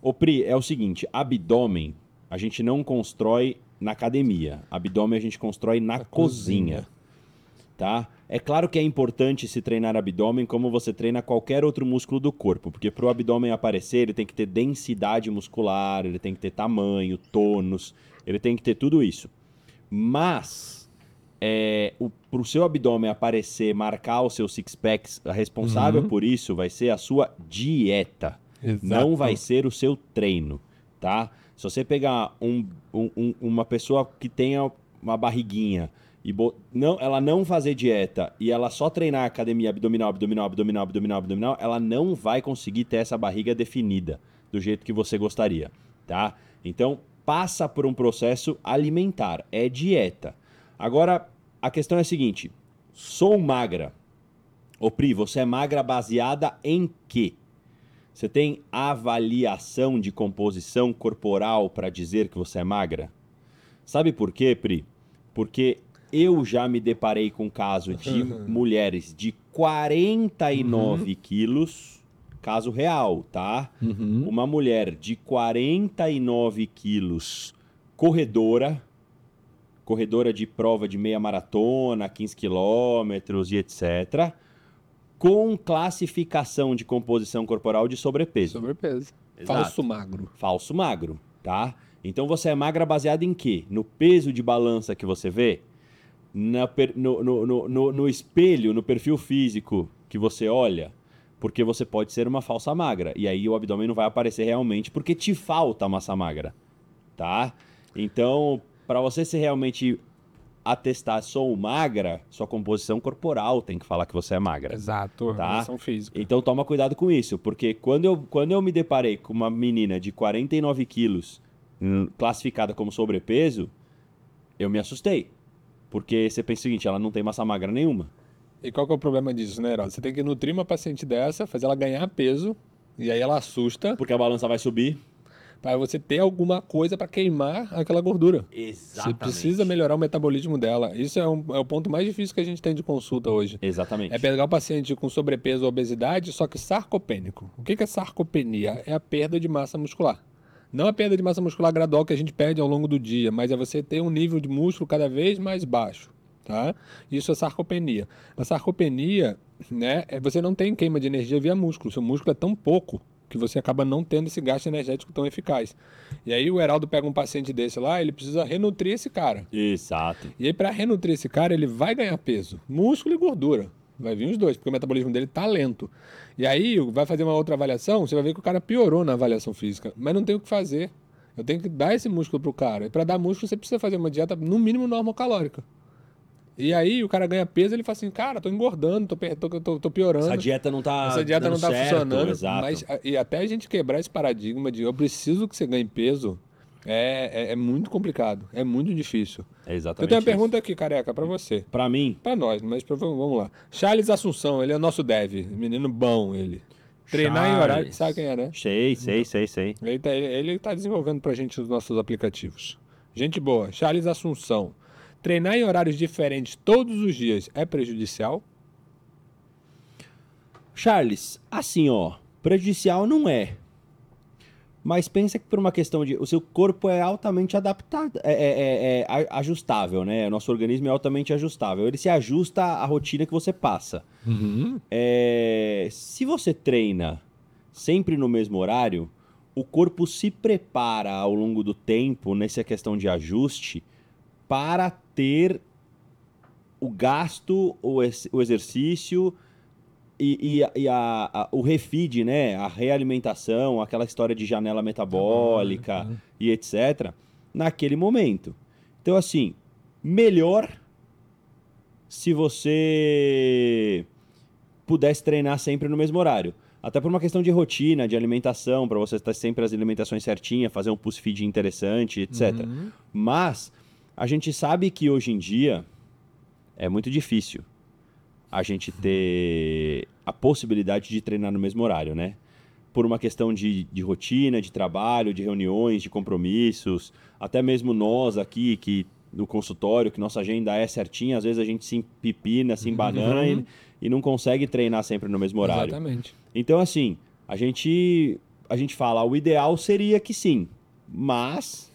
Ô Pri, é o seguinte, abdômen a gente não constrói na academia. Abdômen a gente constrói na, cozinha. cozinha. Tá? É claro que é importante se treinar abdômen como você treina qualquer outro músculo do corpo, porque para o abdômen aparecer, ele tem que ter densidade muscular, ele tem que ter tamanho, tônus, ele tem que ter tudo isso. Mas é, para o seu abdômen aparecer, marcar os seus six packs, a responsável por isso vai ser a sua dieta. Não vai ser o seu treino, tá? Se você pegar um- um- uma pessoa que tenha uma barriguinha e não, ela não fazer dieta e ela só treinar academia abdominal, abdominal, abdominal, abdominal, abdominal, ela não vai conseguir ter essa barriga definida do jeito que você gostaria, tá? Então, passa por um processo alimentar, é dieta. Agora, a questão é a seguinte: sou magra. Ô Pri, você é magra baseada em quê? Você tem avaliação de composição corporal para dizer que você é magra? Sabe por quê, Pri? Porque eu já me deparei com caso de mulheres de 49 quilos, caso real, tá? Uma mulher de 49 quilos, corredora, corredora de prova de meia maratona, 15 quilômetros e etc., com classificação de composição corporal de sobrepeso. Sobrepeso. Exato. Falso magro. Falso magro, tá? Então você é magra baseada em quê? No peso de balança que você vê? Na no, no, no, no- espelho, no perfil físico que você olha? Porque você pode ser uma falsa magra. E aí o abdômen não vai aparecer realmente porque te falta massa magra, tá? Então, para você ser realmente atestar sou magra, sua composição corporal tem que falar que você é magra. Exato. Tá. Física. Então toma cuidado com isso, porque quando eu, quando eu me deparei com uma menina de 49 quilos hum, classificada como sobrepeso, eu me assustei. Porque você pensa o seguinte, ela não tem massa magra nenhuma. E qual que é o problema disso, né, Heraldo? Você tem que nutrir uma paciente dessa, fazer ela ganhar peso, e aí ela assusta, Porque a balança vai subir. para você ter alguma coisa para queimar aquela gordura. Você precisa melhorar o metabolismo dela. Isso é, um- é o ponto mais difícil que a gente tem de consulta hoje. Exatamente. É pegar o paciente com sobrepeso ou obesidade, só que sarcopênico. O que é sarcopenia? É a perda de massa muscular. Não a perda de massa muscular gradual que a gente perde ao longo do dia, mas é você ter um nível de músculo cada vez mais baixo. Tá? Isso é sarcopenia. A sarcopenia, né, é você não tem queima de energia via músculo. Seu músculo é tão pouco que você acaba não tendo esse gasto energético tão eficaz. E aí o Heraldo pega um paciente desse lá, ele precisa renutrir esse cara. Exato. E aí, para renutrir esse cara, ele vai ganhar peso, músculo e gordura. Vai vir os dois, porque o metabolismo dele tá lento. E aí, vai fazer uma outra avaliação, você vai ver que o cara piorou na avaliação física, mas não tem o que fazer. Eu tenho que dar esse músculo pro cara. E para dar músculo, você precisa fazer uma dieta, no mínimo, normocalórica. E aí, o cara ganha peso, ele fala assim: Cara, tô engordando, tô, tô, tô, tô piorando. Essa dieta não tá Essa dieta não tá certo, funcionando. Exato. Mas, e até a gente quebrar esse paradigma de eu preciso que você ganhe peso, é, é, é muito complicado. É muito difícil. É Eu exatamente tenho uma isso. pergunta aqui, careca, pra você. Pra mim, Pra nós, mas pra, vamos lá. Charles Assunção, ele é nosso dev. Menino bom, ele. Treinar em horário. Charles. Sabe quem é, né? sei, sei, sei, sei. Ele tá, ele tá desenvolvendo pra gente os nossos aplicativos. Gente boa. Charles Assunção. Treinar em horários diferentes todos os dias é prejudicial? Charles, assim, ó, prejudicial não é. Mas pensa que por uma questão de. O seu corpo é altamente adaptado, é, é- é- é ajustável, né? O nosso organismo é altamente ajustável. Ele se ajusta à rotina que você passa. É, se você treina sempre no mesmo horário, o corpo se prepara ao longo do tempo, nessa questão de ajuste, para ter o gasto, o, ex- o exercício e, e e a- a- o refeed, né? A realimentação, aquela história de janela metabólica e etc. naquele momento. Então, assim, melhor se você pudesse treinar sempre no mesmo horário. Até por uma questão de rotina, de alimentação, para você estar sempre as alimentações certinhas, fazer um pulse feed interessante, etc. Uhum. Mas a gente sabe que hoje em dia é muito difícil a gente ter a possibilidade de treinar no mesmo horário, né? Por uma questão de, de rotina, de trabalho, de reuniões, de compromissos, até mesmo nós aqui, que no consultório, que nossa agenda é certinha, às vezes a gente se empipina, se embanana Uhum. e, e não consegue treinar sempre no mesmo horário. Exatamente. Então, assim, a gente, a gente fala, o ideal seria que sim, mas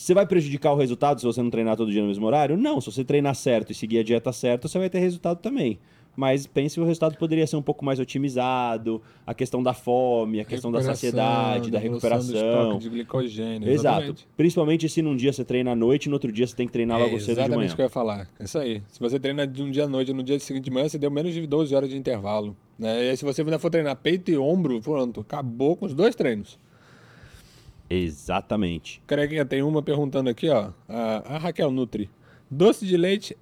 você vai prejudicar o resultado se você não treinar todo dia no mesmo horário? Não, se você treinar certo e seguir a dieta certa, você vai ter resultado também. Mas pense que o resultado poderia ser um pouco mais otimizado, a questão da fome, a questão da saciedade, da do recuperação. estoque de glicogênio. Exato. exatamente. Principalmente se num dia você treina à noite e no outro dia você tem que treinar logo É cedo de exatamente manhã. o que eu ia falar. É Isso aí. Se você treina de um dia à noite e no dia seguinte de manhã, você deu menos de 12 horas de intervalo. Né? E aí, se você ainda for treinar peito e ombro, pronto, acabou com os dois treinos. Exatamente. Carequinha, tem uma perguntando aqui, ó. A, a Raquel Nutri. Doce de leite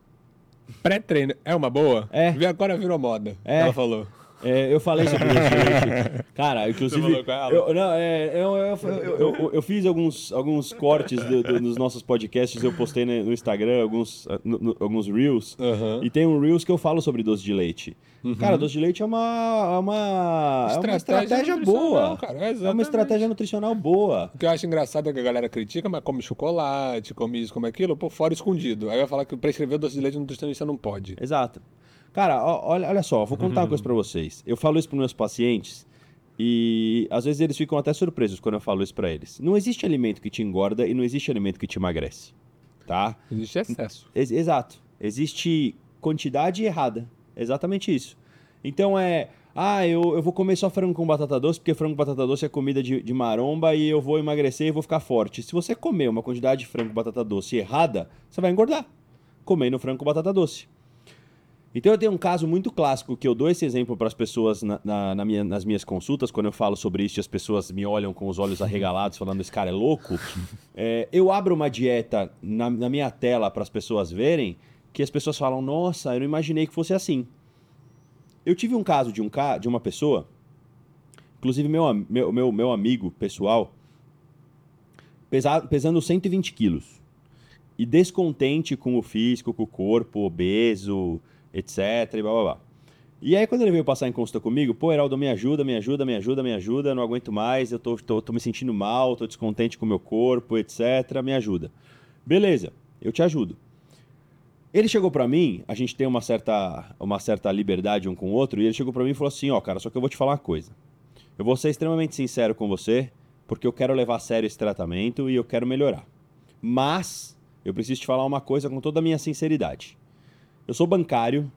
pré-treino é uma boa? É. Vê agora virou moda. É. Ela falou. É, eu falei sobre doce de leite. Cara, inclusive. falou com ela? Eu, não, é, eu, eu, eu, eu- fiz alguns, alguns cortes do- do- nos nossos podcasts, eu postei no no Instagram alguns, no- no- alguns Reels. E tem um Reels que eu falo sobre doce de leite. Cara, doce de leite é uma, é uma, é uma estratégia boa. Cara. É, uma estratégia nutricional boa. O que eu acho engraçado é que a galera critica, mas come chocolate, come isso, come aquilo, por fora escondido. Aí vai falar que prescrever doce de leite nutricionista não pode. Exato. Cara, ó, olha, olha só, vou contar uma coisa pra vocês. Eu falo isso pros meus pacientes e às vezes eles ficam até surpresos quando eu falo isso pra eles. Não existe alimento que te engorda e não existe alimento que te emagrece, tá? Existe excesso. Ex- exato. Existe quantidade errada. Exatamente isso. Então é. Ah, eu, eu vou comer só frango com batata doce, porque frango com batata doce é comida de, de maromba e eu vou emagrecer e vou ficar forte. Se você comer uma quantidade de frango com batata doce errada, você vai engordar. Comendo frango com batata doce. Então eu tenho um caso muito clássico que eu dou esse exemplo para as pessoas na, na- na minha- nas minhas consultas, quando eu falo sobre isso e as pessoas me olham com os olhos arregalados, falando esse cara é louco. É, eu abro uma dieta na, na minha tela para as pessoas verem, que as pessoas falam, nossa, eu não imaginei que fosse assim. Eu tive um caso de, um, ca- de uma pessoa, inclusive meu, meu, meu, meu amigo pessoal, pesa- pesando 120 quilos e descontente com o físico, com o corpo, obeso, etc. E blá blá blá. E aí, quando ele veio passar em consulta comigo, pô, Heraldo, me ajuda, me ajuda, me ajuda, me ajuda, não aguento mais, eu tô, tô, tô me sentindo mal, tô descontente com o meu corpo, etc. Me ajuda. Beleza, eu te ajudo. Ele chegou pra mim, a gente tem uma certa, uma certa liberdade um com o outro, e ele chegou pra mim e falou assim: Ó, cara, só que eu vou te falar uma coisa. Eu vou ser extremamente sincero com você, porque eu quero levar a sério esse tratamento e eu quero melhorar. Mas eu preciso te falar uma coisa com toda a minha sinceridade. Eu sou bancário,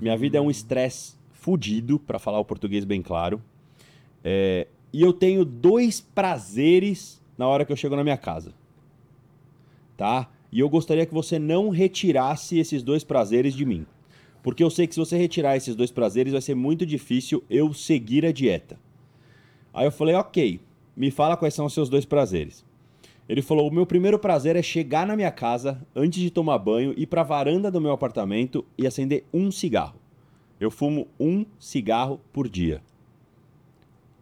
minha vida é um estresse fudido, pra falar o português bem claro. É, e eu tenho dois prazeres na hora que eu chego na minha casa. Tá? E eu gostaria que você não retirasse esses dois prazeres de mim. Porque eu sei que se você retirar esses dois prazeres, vai ser muito difícil eu seguir a dieta. Aí eu falei, ok, me fala quais são os seus dois prazeres. Ele falou: o meu primeiro prazer é chegar na minha casa, antes de tomar banho, ir pra varanda do meu apartamento e acender um cigarro. Eu fumo um cigarro por dia.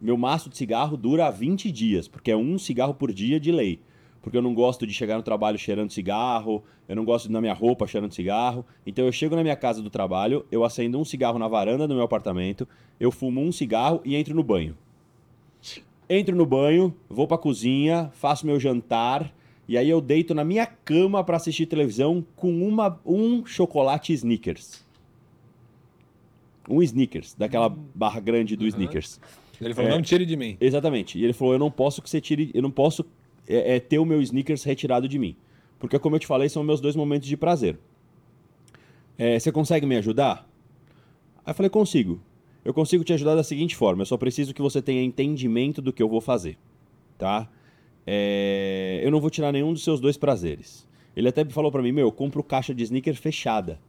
Meu maço de cigarro dura 20 dias, porque é um cigarro por dia de lei. Porque eu não gosto de chegar no trabalho cheirando cigarro, eu não gosto de ir na minha roupa cheirando cigarro. Então eu chego na minha casa do trabalho, eu acendo um cigarro na varanda do meu apartamento, eu fumo um cigarro e entro no banho. Entro no banho, vou pra cozinha, faço meu jantar e aí eu deito na minha cama pra assistir televisão com uma, um chocolate Snickers. Um Snickers, daquela barra grande do Snickers. Ele falou, É. não tire de mim. Exatamente. E ele falou: eu não posso que você tire, eu não posso é, é, ter o meu Snickers retirado de mim. Porque, como eu te falei, são meus dois momentos de prazer. É, você consegue me ajudar? Aí eu falei: consigo. Eu consigo te ajudar da seguinte forma: eu só preciso que você tenha entendimento do que eu vou fazer. Tá? É, eu não vou tirar nenhum dos seus dois prazeres. Ele até falou pra mim: meu, eu compro caixa de Snickers fechada.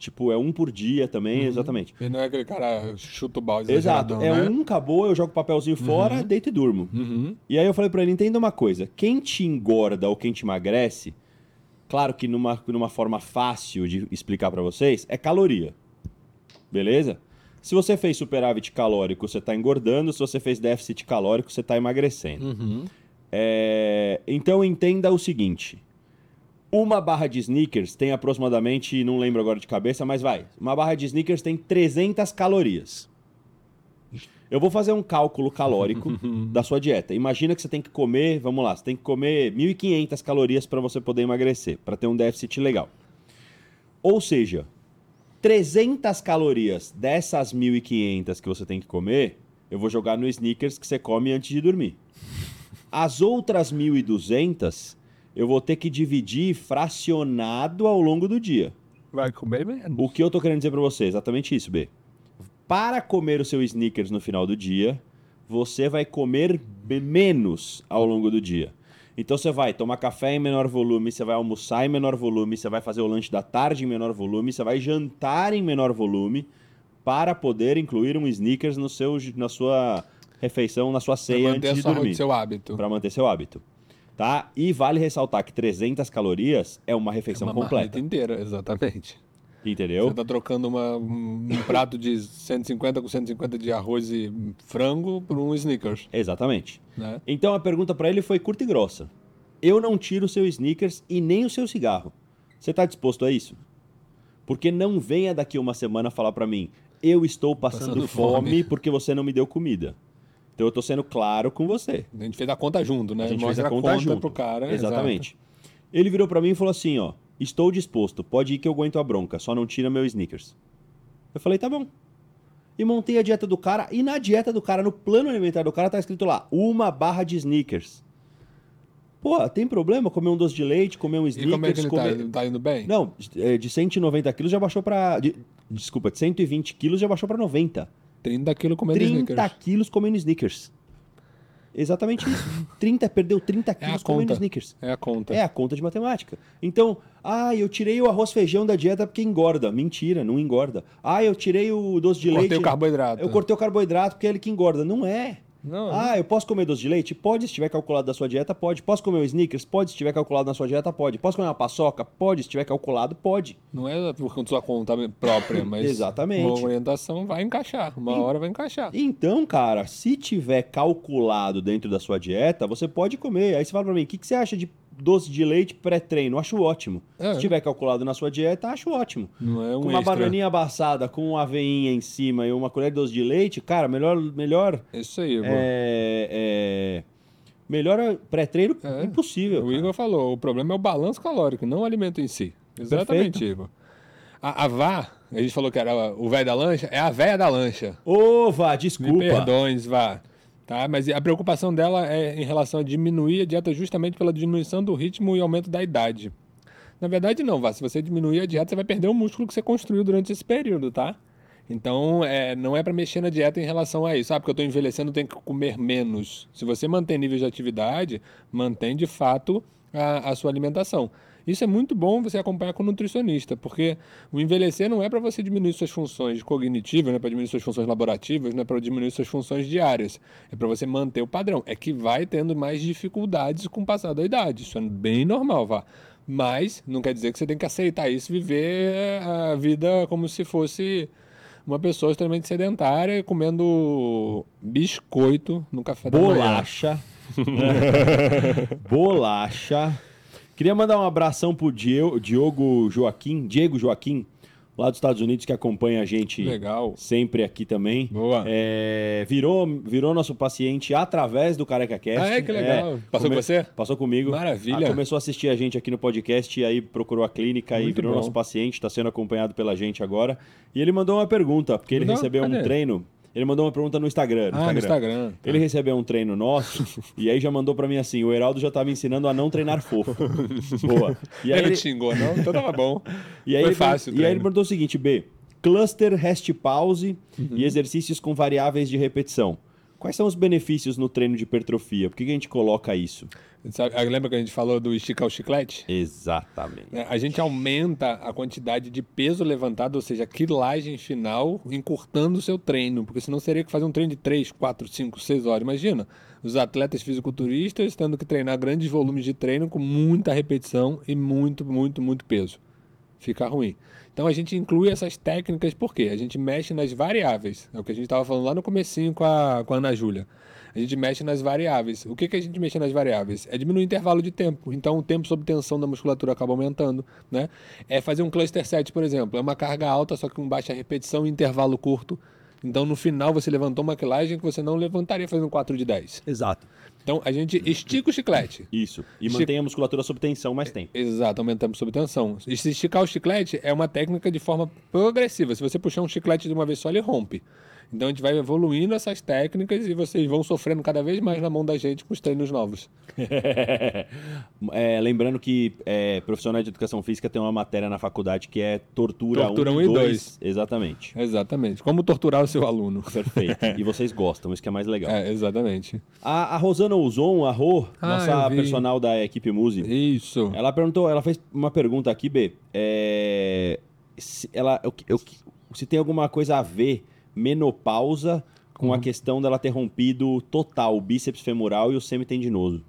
Tipo, é um por dia também, exatamente. Ele não é aquele cara chuta o balde Exato. É né? um, acabou, eu jogo o papelzinho fora, deito e durmo. Uhum. E aí eu falei pra ele, entenda uma coisa, quem te engorda ou quem te emagrece, claro que numa, numa forma fácil de explicar pra vocês, é caloria. Beleza? Se você fez superávit calórico, você tá engordando, se você fez déficit calórico, você tá emagrecendo. Uhum. É, Então entenda o seguinte: Uma barra de sneakers tem aproximadamente, não lembro agora de cabeça, mas vai. Uma barra de sneakers tem 300 calorias. Eu vou fazer um cálculo calórico da sua dieta. Imagina que você tem que comer, vamos lá, você tem que comer 1.500 calorias para você poder emagrecer, para ter um déficit legal. Ou seja, 300 calorias dessas 1.500 que você tem que comer, eu vou jogar no sneakers que você come antes de dormir. As outras 1.200 eu vou ter que dividir fracionado ao longo do dia. Vai comer menos. O que eu tô querendo dizer para você? é Exatamente isso, B. Para comer o seu sneakers no final do dia, você vai comer menos ao longo do dia. Então você vai tomar café em menor volume, você vai almoçar em menor volume, você vai fazer o lanche da tarde em menor volume, você vai jantar em menor volume para poder incluir um sneakers no seu, na sua refeição, na sua ceia manter antes de dormir seu hábito. para manter seu hábito. Tá? E vale ressaltar que 300 calorias é uma refeição Uma completa. inteira, exatamente. Entendeu? Você tá trocando uma- um prato de 150 com 150 de arroz e frango por um Snickers, Exatamente. né? Então a pergunta para ele foi curta e grossa. Eu não tiro o seu sneakers e nem o seu cigarro. Você tá disposto a isso? Porque não venha daqui uma semana falar para mim, eu estou passando, Passando fome, fome. porque você não me deu comida. Então eu tô sendo claro com você. A gente fez a conta junto, né? A gente Mostra fez a conta junto. pro cara. Exatamente. Ele virou pra mim e falou assim, ó, estou disposto, pode ir que eu aguento a bronca, só não tira meu sneakers. Eu falei, tá bom. E montei a dieta do cara, e na dieta do cara, no plano alimentar do cara, tá escrito lá, uma barra de sneakers. Pô, tem problema comer um doce de leite, comer um E sneakers, como é que ele comer... tá? Tá indo bem? Não, é, de 190 quilos já baixou pra... de- Desculpa, de 120 quilos já baixou pra 90. 30 quilos comendo 30 Snickers. quilos comendo sneakers. Exatamente isso. 30, perdeu 30 É quilos comendo conta. sneakers. É a conta. É a conta de matemática. Então, ah, eu tirei o arroz feijão da dieta porque engorda. Mentira, não engorda. Ah, eu tirei o doce de Cortei leite. o carboidrato. Eu cortei o carboidrato porque é ele que engorda. Não é. Não, Ah, eu posso comer doce de leite? Pode, se estiver calculado da sua dieta, pode. Posso comer um sneakers? Pode, se estiver calculado na sua dieta, pode. Posso comer uma paçoca? Pode, se estiver calculado, pode. não é por sua conta própria, mas Exatamente. uma orientação vai encaixar. Uma hora vai encaixar. Então, cara, se tiver calculado dentro da sua dieta, você pode comer. Aí você fala pra mim, o que, que você acha de doce de leite pré-treino? Acho ótimo. É. Se tiver calculado na sua dieta, acho ótimo. Não é um com uma extra. bananinha amassada, com uma aveinha em cima e uma colher de doce de leite, cara, melhor, melhor, Isso aí, é, é, melhor pré-treino É. impossível. O cara. Igor falou, o problema é o balanço calórico, não o alimento em si. Exatamente, Igor. A, a Vá, a gente falou que era o velho da lancha, é a velha da lancha. Ô, Vá, Me desculpa. perdões, Vá. Tá? Mas a preocupação dela é em relação a diminuir a dieta justamente pela diminuição do ritmo e aumento da idade. Na verdade, não, Vá. Se você diminuir a dieta, você vai perder o músculo que você construiu durante esse período, tá? Então, é, não é para mexer na dieta em relação a isso. Ah, porque eu estou envelhecendo, tenho que comer menos. Se você mantém nível de atividade, mantém de fato a, a sua alimentação. Isso é muito bom você acompanhar com o nutricionista, porque o envelhecer não é para você diminuir suas funções cognitivas, não é para diminuir suas funções laborativas, não é para diminuir suas funções diárias. É para você manter o padrão. É que vai tendo mais dificuldades com o passar da idade. Isso é bem normal, vá. Mas não quer dizer que você tem que aceitar isso viver a vida como se fosse uma pessoa extremamente sedentária comendo biscoito no café da manhã. Bolacha. Bolacha. Queria mandar um abração pro Diogo Joaquim, Diego Joaquim, lá dos Estados Unidos, que acompanha a gente Legal. sempre aqui também. Boa. É, virou, virou nosso paciente através do Careca Cast. Ah, é? Que legal. Passou com você? Passou comigo. Maravilha. Ah, começou a assistir a gente aqui no podcast e aí procurou a clínica e Muito virou bom. nosso paciente, está sendo acompanhado pela gente agora. E ele mandou uma pergunta, porque ele Não, recebeu um cadê? treino. Ele mandou uma pergunta no Instagram. no Ah, no Instagram. Ele recebeu um treino nosso e aí já mandou pra mim assim: o Heraldo já tá me ensinando a não treinar fofo. Boa. E aí ele ele, xingou, não? Então tava bom. e aí Foi ele, fácil E aí ele perguntou o seguinte: B, cluster, rest pause Uhum. e exercícios com variáveis de repetição. Quais são os benefícios no treino de hipertrofia? Por que, que a gente coloca isso? Sabe, lembra que a gente falou do esticar o chiclete? Exatamente. É, A gente aumenta a quantidade de peso levantado, ou seja, a quilagem final, encurtando o seu treino, porque senão seria que fazer um treino de 3, 4, 5, 6 horas. Imagina, os atletas fisiculturistas tendo que treinar grandes volumes de treino com muita repetição e muito, muito, muito peso. fica ruim. Então a gente inclui essas técnicas porque a gente mexe nas variáveis. É o que a gente estava falando lá no comecinho com a, com a Ana Júlia. A gente mexe nas variáveis. O que, que a gente mexe nas variáveis? É diminuir o intervalo de tempo. Então o tempo sob tensão da musculatura acaba aumentando. Né? É fazer um cluster set, por exemplo. É uma carga alta, só que com baixa repetição e intervalo curto. Então, no final, você levantou uma quilagem que você não levantaria fazendo 4 de 10. Exato. Então, a gente estica o chiclete. Isso. E Chi- mantém a musculatura sob tensão mais tempo. Exato, aumentamos sob tensão. E se esticar o chiclete é uma técnica de forma progressiva. Se você puxar um chiclete de uma vez só, ele rompe. Então a gente vai evoluindo essas técnicas e vocês vão sofrendo cada vez mais na mão da gente com os treinos novos. É, lembrando que é, profissional de educação física tem uma matéria na faculdade que é tortura, Tortura 1 um e e 2. dois. Exatamente. Exatamente. Como torturar o seu aluno. Perfeito. e vocês gostam, isso que é mais legal. É, exatamente. A, a Rosana Ouzon, a Rô, Ah, nossa personal da equipe Muse, Isso. ela perguntou, ela fez uma pergunta aqui, B. É, se, ela, eu, eu- se tem alguma coisa a ver menopausa com a Uhum. questão dela ter rompido total o bíceps femoral e o semitendinoso.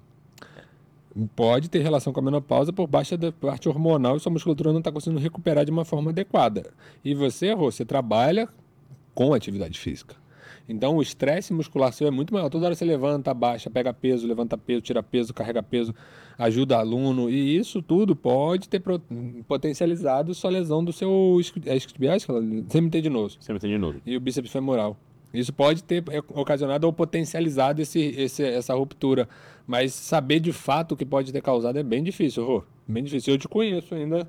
Pode ter relação com a menopausa por baixa da parte hormonal e sua musculatura não está conseguindo recuperar de uma forma adequada. E você, Rô, você trabalha com atividade física. Então o estresse muscular seu é muito maior. Toda hora você levanta, abaixa, pega peso, levanta peso, tira peso, carrega peso, ajuda aluno. E isso tudo pode ter potencializado sua lesão do seu isqui- é ela- semitendinoso Semitendinoso. e o bíceps femoral. Isso pode ter é, ocasionado ou potencializado esse, esse- essa ruptura. Mas saber de fato o que pode ter causado é bem difícil, Rô. Bem difícil. Eu te conheço ainda,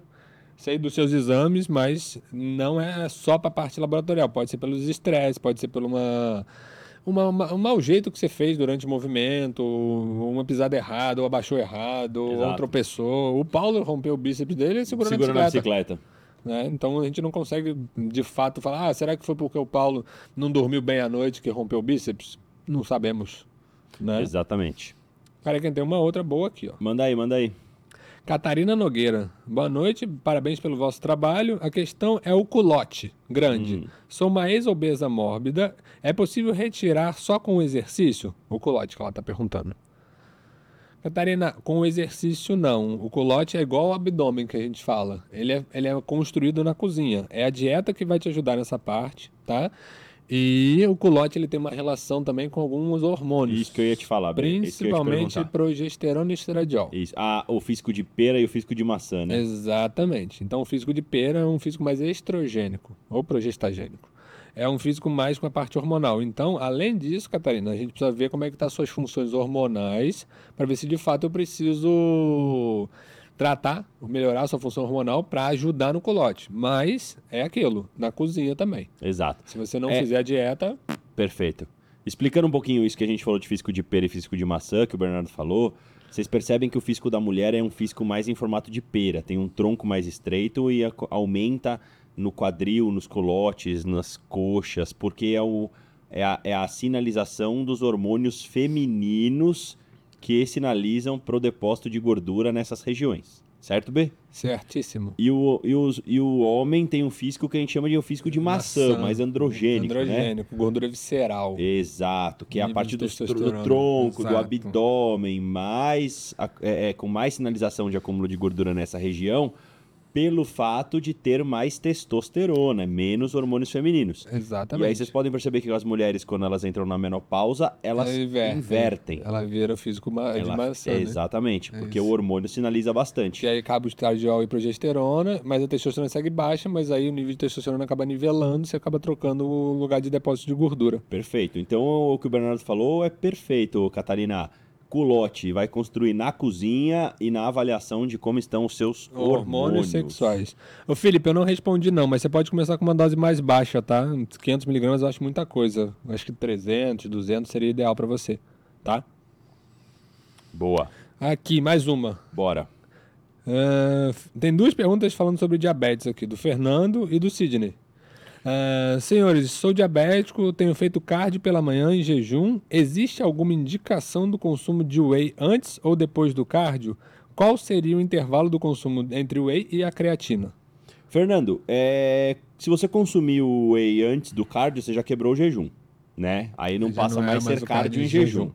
sei dos seus exames, mas não é só para a parte laboratorial. Pode ser pelos estresses, pode ser por uma, uma, uma- um mau jeito que você fez durante o movimento, uma pisada errada, ou abaixou errado, ou Exato. tropeçou. O Paulo rompeu o bíceps dele segurando Segura a na bicicleta bicicleta. né? Então a gente não consegue de fato falar, ah, será que foi porque o Paulo não dormiu bem à noite que rompeu o bíceps? Não sabemos. Né? Exatamente. Cara, quem tem uma outra boa aqui, ó. Manda aí, manda aí. Catarina Nogueira. Boa noite, parabéns pelo vosso trabalho. A questão é o culote grande. Sou uma ex-obesa mórbida. É possível retirar só com o exercício? O culote que ela está perguntando. Catarina, com o exercício não. O culote é igual ao abdômen que a gente fala. Ele é, ele é construído na cozinha. É a dieta que vai te ajudar nessa parte, tá? E o culote ele tem uma relação também com alguns hormônios. Isso que eu ia te falar, te Principalmente perguntar. progesterona e estradiol. Isso. Ah, o físico de pera e o físico de maçã, né? Exatamente. Então, o físico de pera é um físico mais estrogênico ou progestagênico. É um físico mais com a parte hormonal. Então, além disso, Catarina, a gente precisa ver como é que estão as suas funções hormonais para ver se de fato eu preciso tratar, melhorar a sua função hormonal para ajudar no colote. Mas é aquilo, na cozinha também. Exato. Se você não É. fizer a dieta, Perfeito. Explicando um pouquinho isso que a gente falou de físico de pera e físico de maçã, que o Bernardo falou, vocês percebem que o físico da mulher é um físico mais em formato de pera, tem um tronco mais estreito e aumenta no quadril, nos colotes, nas coxas, porque é, o, é, a, é a sinalização dos hormônios femininos que sinalizam para o depósito de gordura nessas regiões. Certo, B? certíssimo. E o, e, os- e o homem tem um físico que a gente chama de um físico de maçã, mais androgênico, né? Androgênico, gordura visceral. Exato, que é a parte do, do tronco, do Exato. abdômen, mais é, é, com mais sinalização de acúmulo de gordura nessa região, pelo fato de ter mais testosterona, menos hormônios femininos. Exatamente. E aí vocês podem perceber que as mulheres, quando elas entram na menopausa, elas Ela inverte. invertem. Ela vira o físico ma- de Ela- maçã, né? Exatamente, porque isso. o hormônio sinaliza bastante. Que aí acaba o estradiol e progesterona, mas a testosterona segue baixa, mas aí o nível de testosterona acaba nivelando, você acaba trocando o lugar de depósito de gordura. Perfeito. Então o que o Bernardo falou é perfeito, Catarina. Culote vai construir na cozinha e na avaliação de como estão os seus Hormônios, hormônios. sexuais. Ô Felipe, eu não respondi não, mas você pode começar com uma dose mais baixa, tá? 500 miligramas eu acho muita coisa. Eu Acho que 300, 200 seria ideal pra você, tá? Boa. Aqui, mais uma. Bora. F- tem duas perguntas falando sobre diabetes aqui, do Fernando e do Sidney. Ah, senhores, sou diabético, tenho feito cardio pela manhã em jejum. Existe alguma indicação do consumo de whey antes ou depois do cardio? Qual seria o intervalo do consumo entre o whey e a creatina? Fernando, é, se você consumir o whey antes do cardio, você já quebrou o jejum, né? Aí não Já passa não mais mais ser o cardio cardio em em jejum. jejum.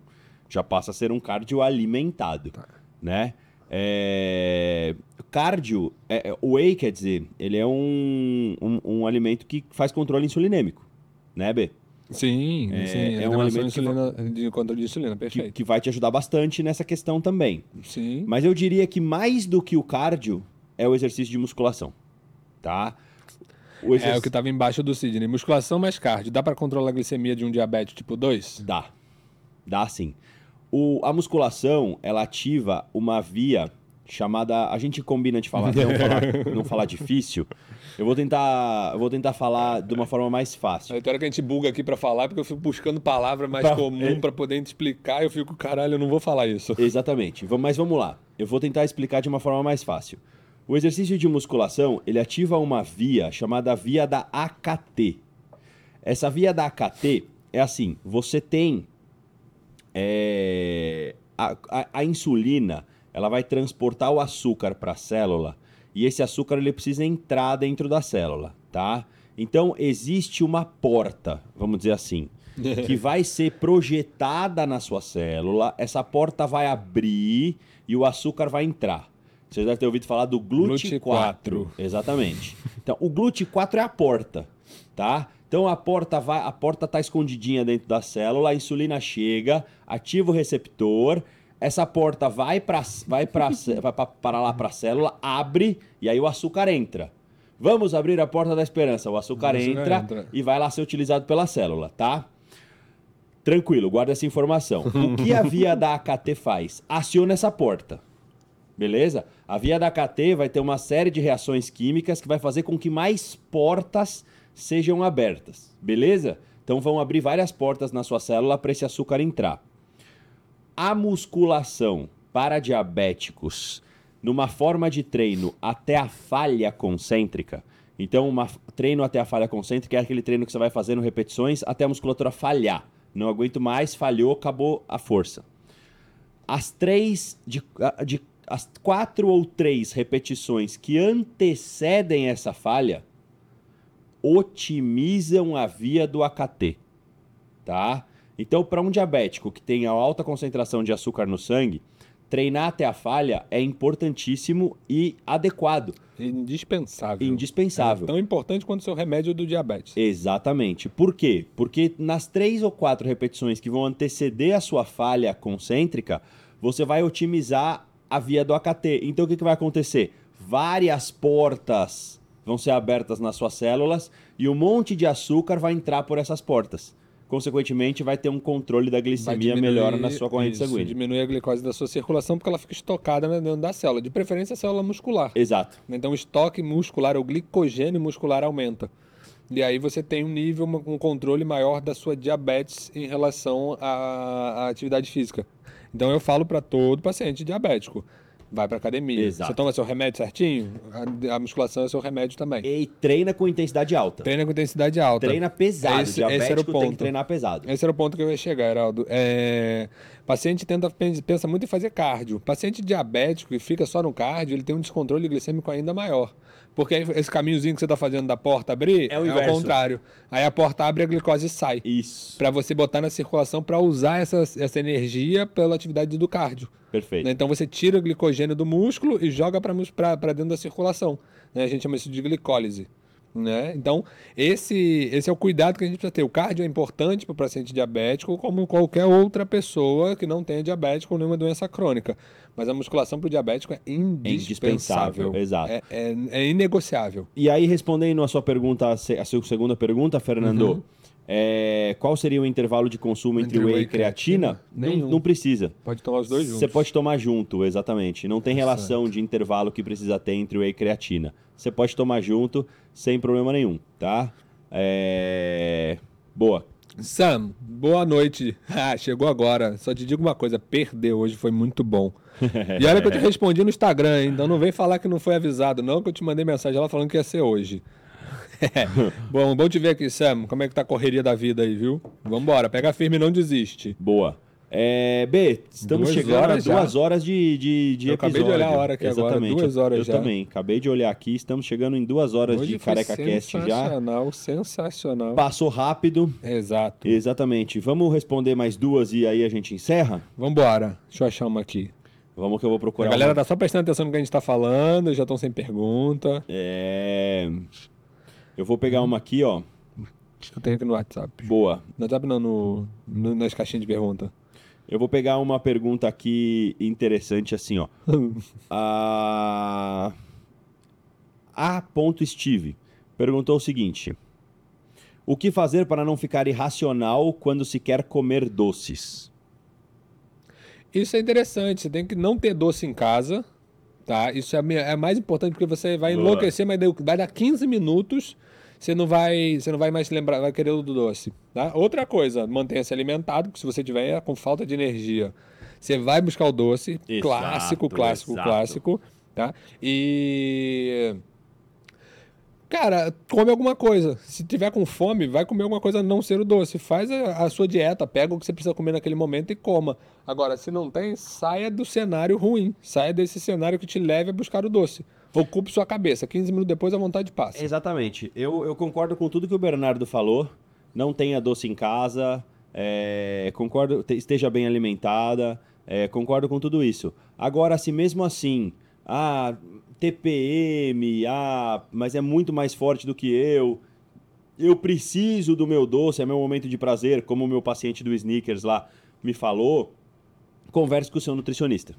Já passa a ser um cardio alimentado, Tá. né? É, cardio, é, é, o whey, quer dizer, ele é um, um, um alimento que faz controle insulinêmico, né, B? Sim, É- sim. é um alimento que insulina, de controle de insulina, Que, perfeito. que vai te ajudar bastante nessa questão também. Sim. Mas eu diria que mais do que o cardio é o exercício de musculação, tá? O É o que estava embaixo do Sidney. Musculação mais cardio. Dá para controlar a glicemia de um diabetes tipo 2? Dá. Dá sim. O, a musculação, ela ativa uma via chamada. A gente combina de falar, não falar, não falar difícil. Eu vou tentar. Eu vou tentar falar de uma forma mais fácil. Tem hora que a gente buga aqui para falar, porque eu fico buscando palavra mais Pra- comum é. para poder explicar. Eu fico, caralho, eu não vou falar isso. Exatamente. Mas vamos lá. Eu vou tentar explicar de uma forma mais fácil. O exercício de musculação, ele ativa uma via chamada via da AKT. Essa via da AKT é assim, você tem é, a, a- a insulina, ela vai transportar o açúcar para a célula e esse açúcar ele precisa entrar dentro da célula, tá? Então existe uma porta, vamos dizer assim, que vai ser projetada na sua célula, essa porta vai abrir e o açúcar vai entrar. Você deve ter ouvido falar do GLUT4. GLUT4. Exatamente. Então, o GLUT4 é a porta, tá? Então a porta vai, a porta tá escondidinha dentro da célula, a insulina chega, ativa o receptor, essa porta vai para vai para vai pra- para lá para a célula, abre e aí o açúcar entra. Vamos abrir a porta da esperança. O açúcar, O açúcar entra, entra. e vai lá ser utilizado pela célula, tá? Tranquilo, guarda essa informação. O que a via da AKT faz? Aciona essa porta. Beleza? A via da AKT vai ter uma série de reações químicas que vai fazer com que mais portas sejam abertas. Beleza? Então vão abrir várias portas na sua célula para esse açúcar entrar. A musculação para diabéticos numa forma de treino até a falha concêntrica. Então, um treino até a falha concêntrica é aquele treino que você vai fazendo repetições até a musculatura falhar. Não aguento mais, falhou, acabou a força. As três, de, de, as quatro ou três repetições que antecedem essa falha otimizam a via do AKT, tá? Então, para um diabético que tem alta concentração de açúcar no sangue, treinar até a falha é importantíssimo e adequado, Indispensável. indispensável. É tão importante quanto o seu remédio do diabetes. Exatamente. Por quê? Porque nas três ou quatro repetições que vão anteceder a sua falha concêntrica, você vai otimizar a via do AKT. Então o que, que vai acontecer? Várias portas vão ser abertas nas suas células e um monte de açúcar vai entrar por essas portas. Consequentemente, vai ter um controle da glicemia diminuir- melhor na sua corrente isso, sanguínea. Diminui a glicose da sua circulação porque ela fica estocada né, dentro da célula. De preferência, a célula muscular. Exato. Então, o estoque muscular, o glicogênio muscular aumenta. E aí você tem um nível, um controle maior da sua diabetes em relação à, à atividade física. Então, eu falo para todo paciente diabético: vai para academia. Exato. Você toma seu remédio certinho? A, a musculação é seu remédio também. E treina com intensidade alta. Treina com intensidade alta. Treina pesado. Esse- esse era o tem ponto. que treinar pesado. Esse era o ponto que eu ia chegar, Heraldo. É... Paciente tenta, pensa muito em fazer cardio. Paciente diabético que fica só no cardio, ele tem um descontrole glicêmico ainda maior. Porque aí esse caminhozinho que você está fazendo da porta abrir É o inverso. contrário. Aí a porta abre e a glicose sai. Isso. Para você botar na circulação para usar essa, essa energia pela atividade do cardio. Perfeito. Né? Então você tira o glicogênio do músculo e joga para dentro da circulação. né? A gente chama isso de glicólise. Né? Então, esse, esse é o cuidado que a gente precisa ter. O cardio é importante para o paciente diabético, como qualquer outra pessoa que não tenha diabético ou nenhuma doença crônica. Mas a musculação para o diabético é indispensável. indispensável, exato. É, é, é inegociável. E aí, respondendo a sua pergunta, a sua segunda pergunta, Fernando, Uhum. É, qual seria o intervalo de consumo entre, Entre whey whey e creatina? creatina? Não, Nenhum. não precisa. Pode tomar os dois juntos. Você pode tomar junto, exatamente. Não tem relação de intervalo que precisa ter entre whey e creatina. Você pode tomar junto sem problema nenhum, tá? É... Boa. Sam, boa noite. Ah, chegou agora. Só te digo uma coisa: perder hoje foi muito bom. E olha que eu te respondi no Instagram, hein? então não vem falar que não foi avisado, não, que eu te mandei mensagem lá falando que ia ser hoje. bom, bom te ver aqui, Sam. Como é que tá a correria da vida aí, viu? Vambora, pega firme e não desiste. Boa. É, B, estamos Duas chegando horas a já? duas horas de, de, de Eu episódio. acabei de olhar a hora aqui agora, Exatamente. duas Eu- horas eu, já. também. Acabei de olhar aqui, estamos chegando em duas horas Hoje de Careca Cast já. sensacional, sensacional. Passou rápido. Exato. Exatamente. Vamos responder mais duas e aí a gente encerra? Vambora. Deixa eu achar uma aqui. Vamos que eu vou procurar. A galera uma- tá só prestando atenção no que a gente tá falando, já estão sem pergunta. É. Eu vou pegar uma aqui, ó. Eu tenho aqui no WhatsApp. Boa. No WhatsApp não, no, no- nas caixinhas de pergunta. Eu vou pegar uma pergunta aqui interessante assim, ó. A. A. Steve perguntou o seguinte: O que fazer para não ficar irracional quando se quer comer doces? Isso é interessante, você tem que não ter doce em casa, tá? Isso é, é mais importante porque você vai enlouquecer, mas vai dar 15 minutos, você não vai, você não vai mais se lembrar, vai querer o do doce, tá? Outra coisa, mantenha-se alimentado, porque se você tiver com falta de energia, você vai buscar o doce, Exato, clássico, clássico, exato. clássico, tá? E Cara, come alguma coisa. Se tiver com fome, vai comer alguma coisa não ser o doce. Faz a, a sua dieta, pega o que você precisa comer naquele momento e coma. Agora, se não tem, saia do cenário ruim. Saia desse cenário que te leve a buscar o doce. Ocupe sua cabeça. 15 minutos depois a vontade passa. Exatamente. Eu, eu concordo com tudo que o Bernardo falou. Não tenha doce em casa. é, concordo, te- esteja bem alimentada. é, concordo com tudo isso. Agora, se mesmo assim, ah, TPM, ah, mas é muito mais forte do que eu. Eu preciso do meu doce, é meu momento de prazer, como o meu paciente do Snickers lá me falou. Converse com o seu nutricionista.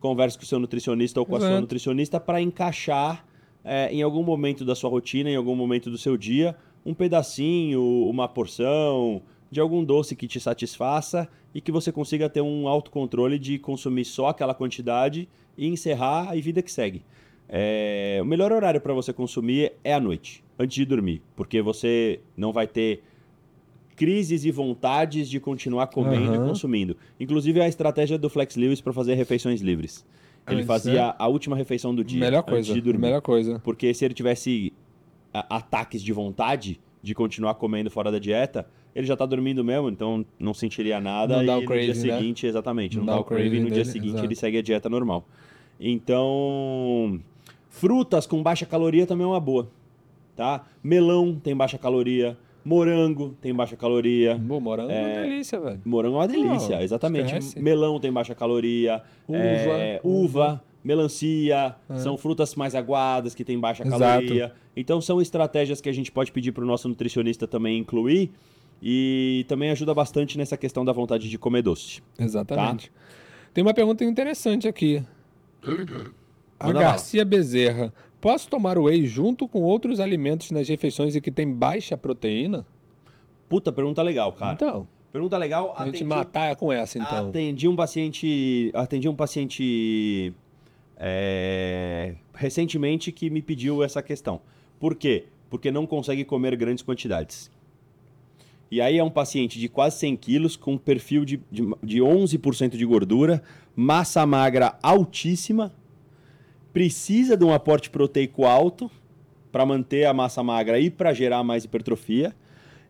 Converse com o seu nutricionista ou com a sua Exato. nutricionista para encaixar é, em algum momento da sua rotina, em algum momento do seu dia, um pedacinho, uma porção de algum doce que te satisfaça e que você consiga ter um autocontrole de consumir só aquela quantidade e encerrar e vida que segue. É, o melhor horário para você consumir é à noite, antes de dormir, porque você não vai ter crises e vontades de continuar comendo e Aham. consumindo. Inclusive a estratégia do Flex Lewis para fazer refeições livres. Ele Ah, fazia a última refeição do dia melhor antes coisa. de dormir. Melhor coisa. Porque se ele tivesse ataques de vontade de continuar comendo fora da dieta, ele já tá dormindo mesmo, então não sentiria nada Não e dá o no craving, dia né? seguinte, exatamente, não, Não dá o craving no dia dele, seguinte, exato. ele segue a dieta normal. Então, frutas com baixa caloria também é uma boa, tá? Melão tem baixa caloria, morango tem baixa caloria. Pô, morango é uma delícia, velho. Morango é uma delícia, Não, exatamente. esquece. Melão tem baixa caloria. Uva. é, uva, melancia. É. São frutas mais aguadas que têm baixa Exato. caloria. Então são estratégias que a gente pode pedir para o nosso nutricionista também incluir. E também ajuda bastante nessa questão da vontade de comer doce. Exatamente. Tem uma pergunta interessante aqui. A Garcia Bezerra. Posso tomar whey junto com outros alimentos nas refeições e que tem baixa proteína? Puta, pergunta legal, cara. Então, Pergunta legal. a gente atendi- matar com essa, então. Atendi um paciente. Atendi um paciente é, recentemente que me pediu essa questão. Por quê? Porque não consegue comer grandes quantidades. E aí é um paciente de quase 100 quilos, com perfil de, de, de 11% de gordura, massa magra altíssima, precisa de um aporte proteico alto para manter a massa magra e para gerar mais hipertrofia.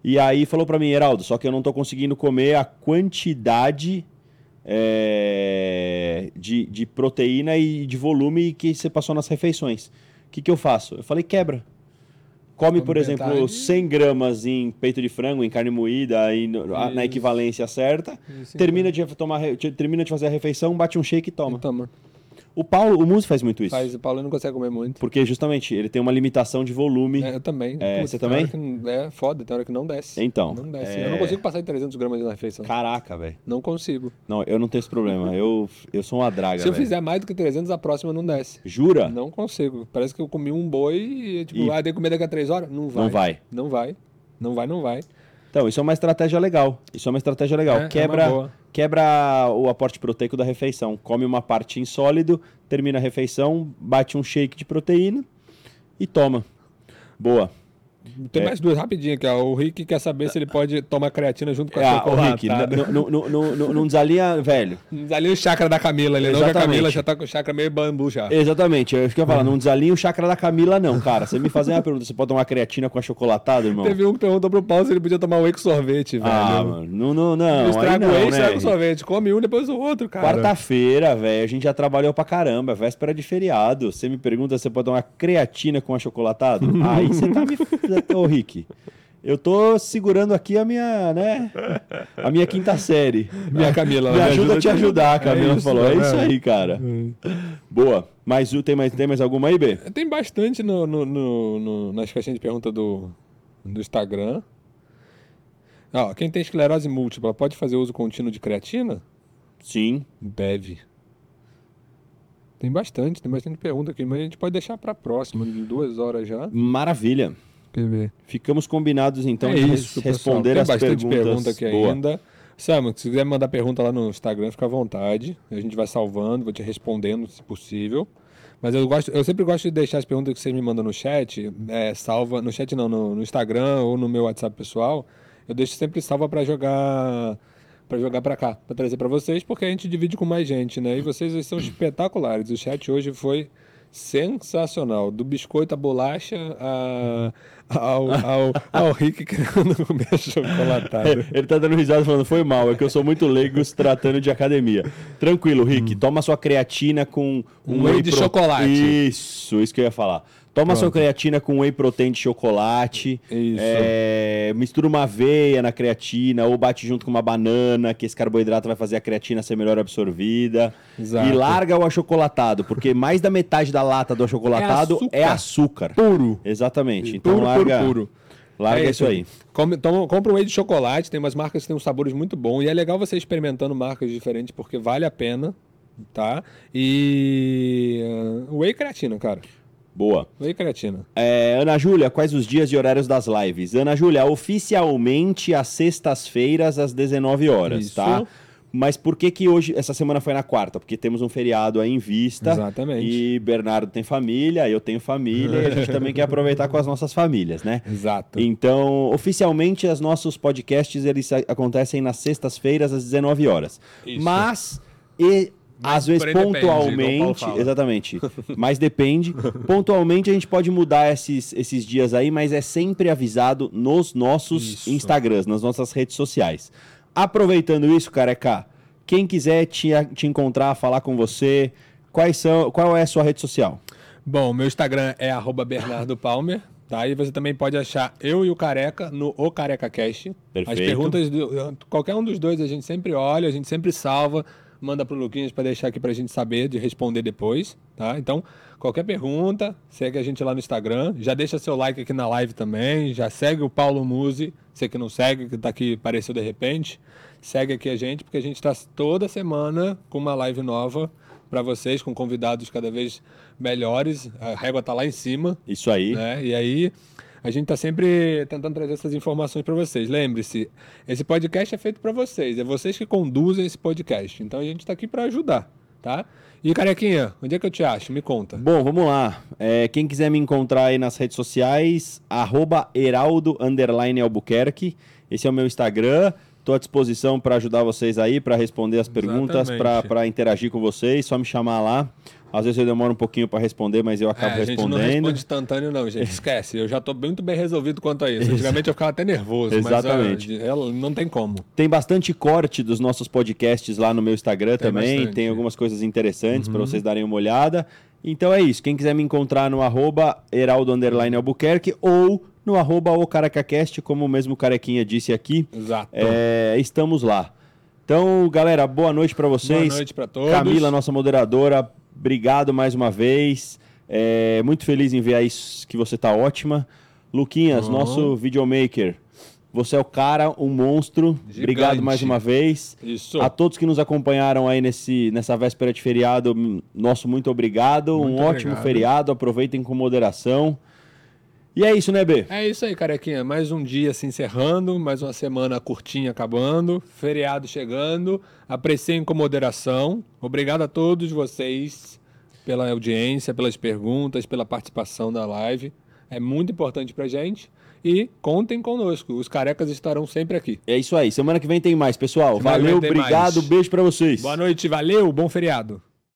E aí falou para mim, Heraldo, só que eu não tô conseguindo comer a quantidade é, de, de proteína e de volume que você passou nas refeições. O que, que eu faço? Eu falei, quebra. Come, Come por exemplo, metade. 100 gramas em peito de frango, em carne moída, e no- a- na equivalência certa. Isso, Termina de, tomar, termina de fazer a refeição, bate um shake e toma. Toma. O Paulo, o Muzi faz muito isso. Faz, o Paulo não consegue comer muito. Porque justamente ele tem uma limitação de volume. É, eu também. É, você também? não- é foda, tem hora que não desce. Então, Não desce. é- Eu não consigo passar de 300 gramas na refeição. Caraca, velho. Não consigo. Não, eu não tenho esse problema. Eu, eu sou uma draga, Se eu velho. fizer mais do que 300, a próxima não desce. Jura? Não consigo. Parece que eu comi um boi e, tipo, E- ah, que comer daqui a 3 horas? Não vai. Não vai. Não vai. Não vai, não vai. Então, isso é uma estratégia legal. Isso é uma estratégia legal. É, é quebra. Quebra o aporte proteico da refeição. Come uma parte em sólido, termina a refeição, bate um shake de proteína e toma. Boa. Tem É. mais duas rapidinho aqui, ó. O Rick quer saber se ele pode tomar creatina junto com a Ah, o Rick, não, não, não, não, desalinha, velho. Ali o chakra da Camila ali, não que a. Camila já tá com o chakra meio bambu já. Exatamente, eu que eu ia falar, não desalinha o chakra da Camila, não, cara. Você me fazer uma pergunta, você pode tomar creatina com achocolatado, irmão? Teve um que perguntou pro Paulo se ele podia tomar whey com sorvete, velho. Ah, mano, não, não, não. aí estraga o whey, né? estraga o sorvete. Come um, depois o outro, cara. Quarta-feira, velho, a gente já trabalhou pra caramba, véspera de feriado. Você me pergunta se você pode tomar creatina com achocolatado? Aí você tá me. Ô, Rick. Eu tô segurando aqui a minha, né? A minha quinta série. Minha Camila, Me ajuda a te ajudar, a É Camila isso, falou. É né? isso aí, cara. Boa. Mas tem mais, tem mais alguma aí, B? Tem bastante no, no- no- no- nas caixinhas de pergunta do, do Instagram. Ó, quem tem esclerose múltipla pode fazer uso contínuo de creatina? Sim. Deve. Tem bastante, tem bastante pergunta aqui, mas a gente pode deixar para próxima, em duas horas já. Maravilha. Quer ver? Ficamos combinados então é de isso, pessoal. responder Tem as bastante perguntas. pergunta aqui Boa. ainda. Samu, se quiser mandar pergunta lá no Instagram, fica à vontade. A gente vai salvando, vou te respondendo se possível. Mas eu gosto, eu sempre gosto de deixar as perguntas que vocês me mandam no chat, é, salva, no chat não, no, no Instagram ou no meu WhatsApp pessoal. Eu deixo sempre salva para jogar para jogar para cá, para trazer para vocês, porque a gente divide com mais gente, né? E vocês são espetaculares. O chat hoje foi sensacional, do biscoito à bolacha a, ao, ao, ao Rick querendo comer chocolatado. Ele tá dando risada falando, foi mal, é que eu sou muito leigo se tratando de academia. Tranquilo, Rick, toma sua creatina com Um whey de chocolate. Isso, isso que eu ia falar. Toma sua Pronto. creatina com whey protein de chocolate. Isso. É, mistura uma aveia na creatina ou bate junto com uma banana, que esse carboidrato vai fazer a creatina ser melhor absorvida. Exato. E larga o achocolatado, porque mais da metade da lata do achocolatado é açúcar. Puro. Exatamente. Então Puro, larga, puro, puro. larga É isso aí. Come, toma, compra um whey de chocolate, tem umas marcas que têm uns sabores muito bons. E é legal você experimentando marcas diferentes, porque vale a pena, tá? E... uh, whey creatina, cara. Boa. Whey creatina. É, Ana Júlia, quais os dias e horários das lives? Ana Júlia, oficialmente às sextas-feiras às 19 horas, Isso. tá? Mas por que que hoje, essa semana foi na quarta? Porque temos um feriado aí em vista. Exatamente. E Bernardo tem família, eu tenho família, e a gente também quer aproveitar com as nossas famílias, né? Exato. Então, oficialmente, os nossos podcasts eles acontecem nas sextas-feiras às 19 horas. Isso. Mas, e, às vezes, depende, pontualmente, fala. exatamente, mas depende. Pontualmente a gente pode mudar esses, esses dias aí, mas é sempre avisado nos nossos Isso. Instagrams, nas nossas redes sociais. Aproveitando isso, careca, quem quiser te, te encontrar, falar com você, quais são, qual é a sua rede social? Bom, meu Instagram é arroba Bernardo Palmer. Tá? E você também pode achar eu e o Careca no O Careca Cast. As Perfeito. perguntas, do, qualquer um dos dois a gente sempre olha, a gente sempre salva, manda pro Luquinhas para deixar aqui pra gente saber, de responder depois. Tá? Então, qualquer pergunta, segue a gente lá no Instagram. Já deixa seu like aqui na live também. Já segue o Paulo Musi. Você que não segue, que tá aqui, apareceu de repente. Segue aqui a gente, porque a gente está toda semana com uma live nova para vocês, com convidados cada vez melhores. A régua tá lá em cima Isso aí. né? E aí a gente está sempre tentando trazer essas informações para vocês. Lembre-se, esse podcast é feito para vocês, é vocês que conduzem esse podcast. Então a gente está aqui para ajudar, tá? E carequinha, onde é que eu te acho? Me conta. Bom, vamos lá. É, quem quiser me encontrar aí nas redes sociais, arroba Heraldo underline Albuquerque. Esse é o meu Instagram. Estou à disposição para ajudar vocês aí, para responder as perguntas, para interagir com vocês. Só me chamar lá. Às vezes eu demoro um pouquinho para responder, mas eu acabo É, a gente não respondendo. responde instantâneo, não, gente. Esquece. Eu já tô muito bem resolvido quanto a isso. Antigamente eu ficava até nervoso, Exatamente. mas ó, ela não tem como. Tem bastante corte dos nossos podcasts lá no meu Instagram Tem também. bastante. Tem algumas coisas interessantes Uhum. para vocês darem uma olhada. Então é isso. Quem quiser me encontrar no arroba Heraldo underline Albuquerque ou no arroba o CarecaCast, como o mesmo Carequinha disse aqui. Exato. É, estamos lá. Então, galera, boa noite para vocês. Boa noite para todos. Camila, nossa moderadora, obrigado mais uma vez. É, muito feliz em ver aí que você tá ótima. Luquinhas, Uhum. nosso videomaker, você é o cara, um monstro. Gigante. Obrigado mais uma vez. Isso. A todos que nos acompanharam aí nesse, nessa véspera de feriado, m- nosso muito obrigado. Muito um ótimo obrigado. feriado, aproveitem com moderação. E é isso, né, B? É isso aí, carequinha. Mais um dia se encerrando, mais uma semana curtinha acabando, feriado chegando. Apreciem com moderação. Obrigado a todos vocês pela audiência, pelas perguntas, pela participação da live. É muito importante pra gente. E contem conosco. Os carecas estarão sempre aqui. É isso aí. Semana que vem tem mais, pessoal. Semana Valeu, obrigado, mais. beijo pra vocês. Boa noite, valeu, bom feriado.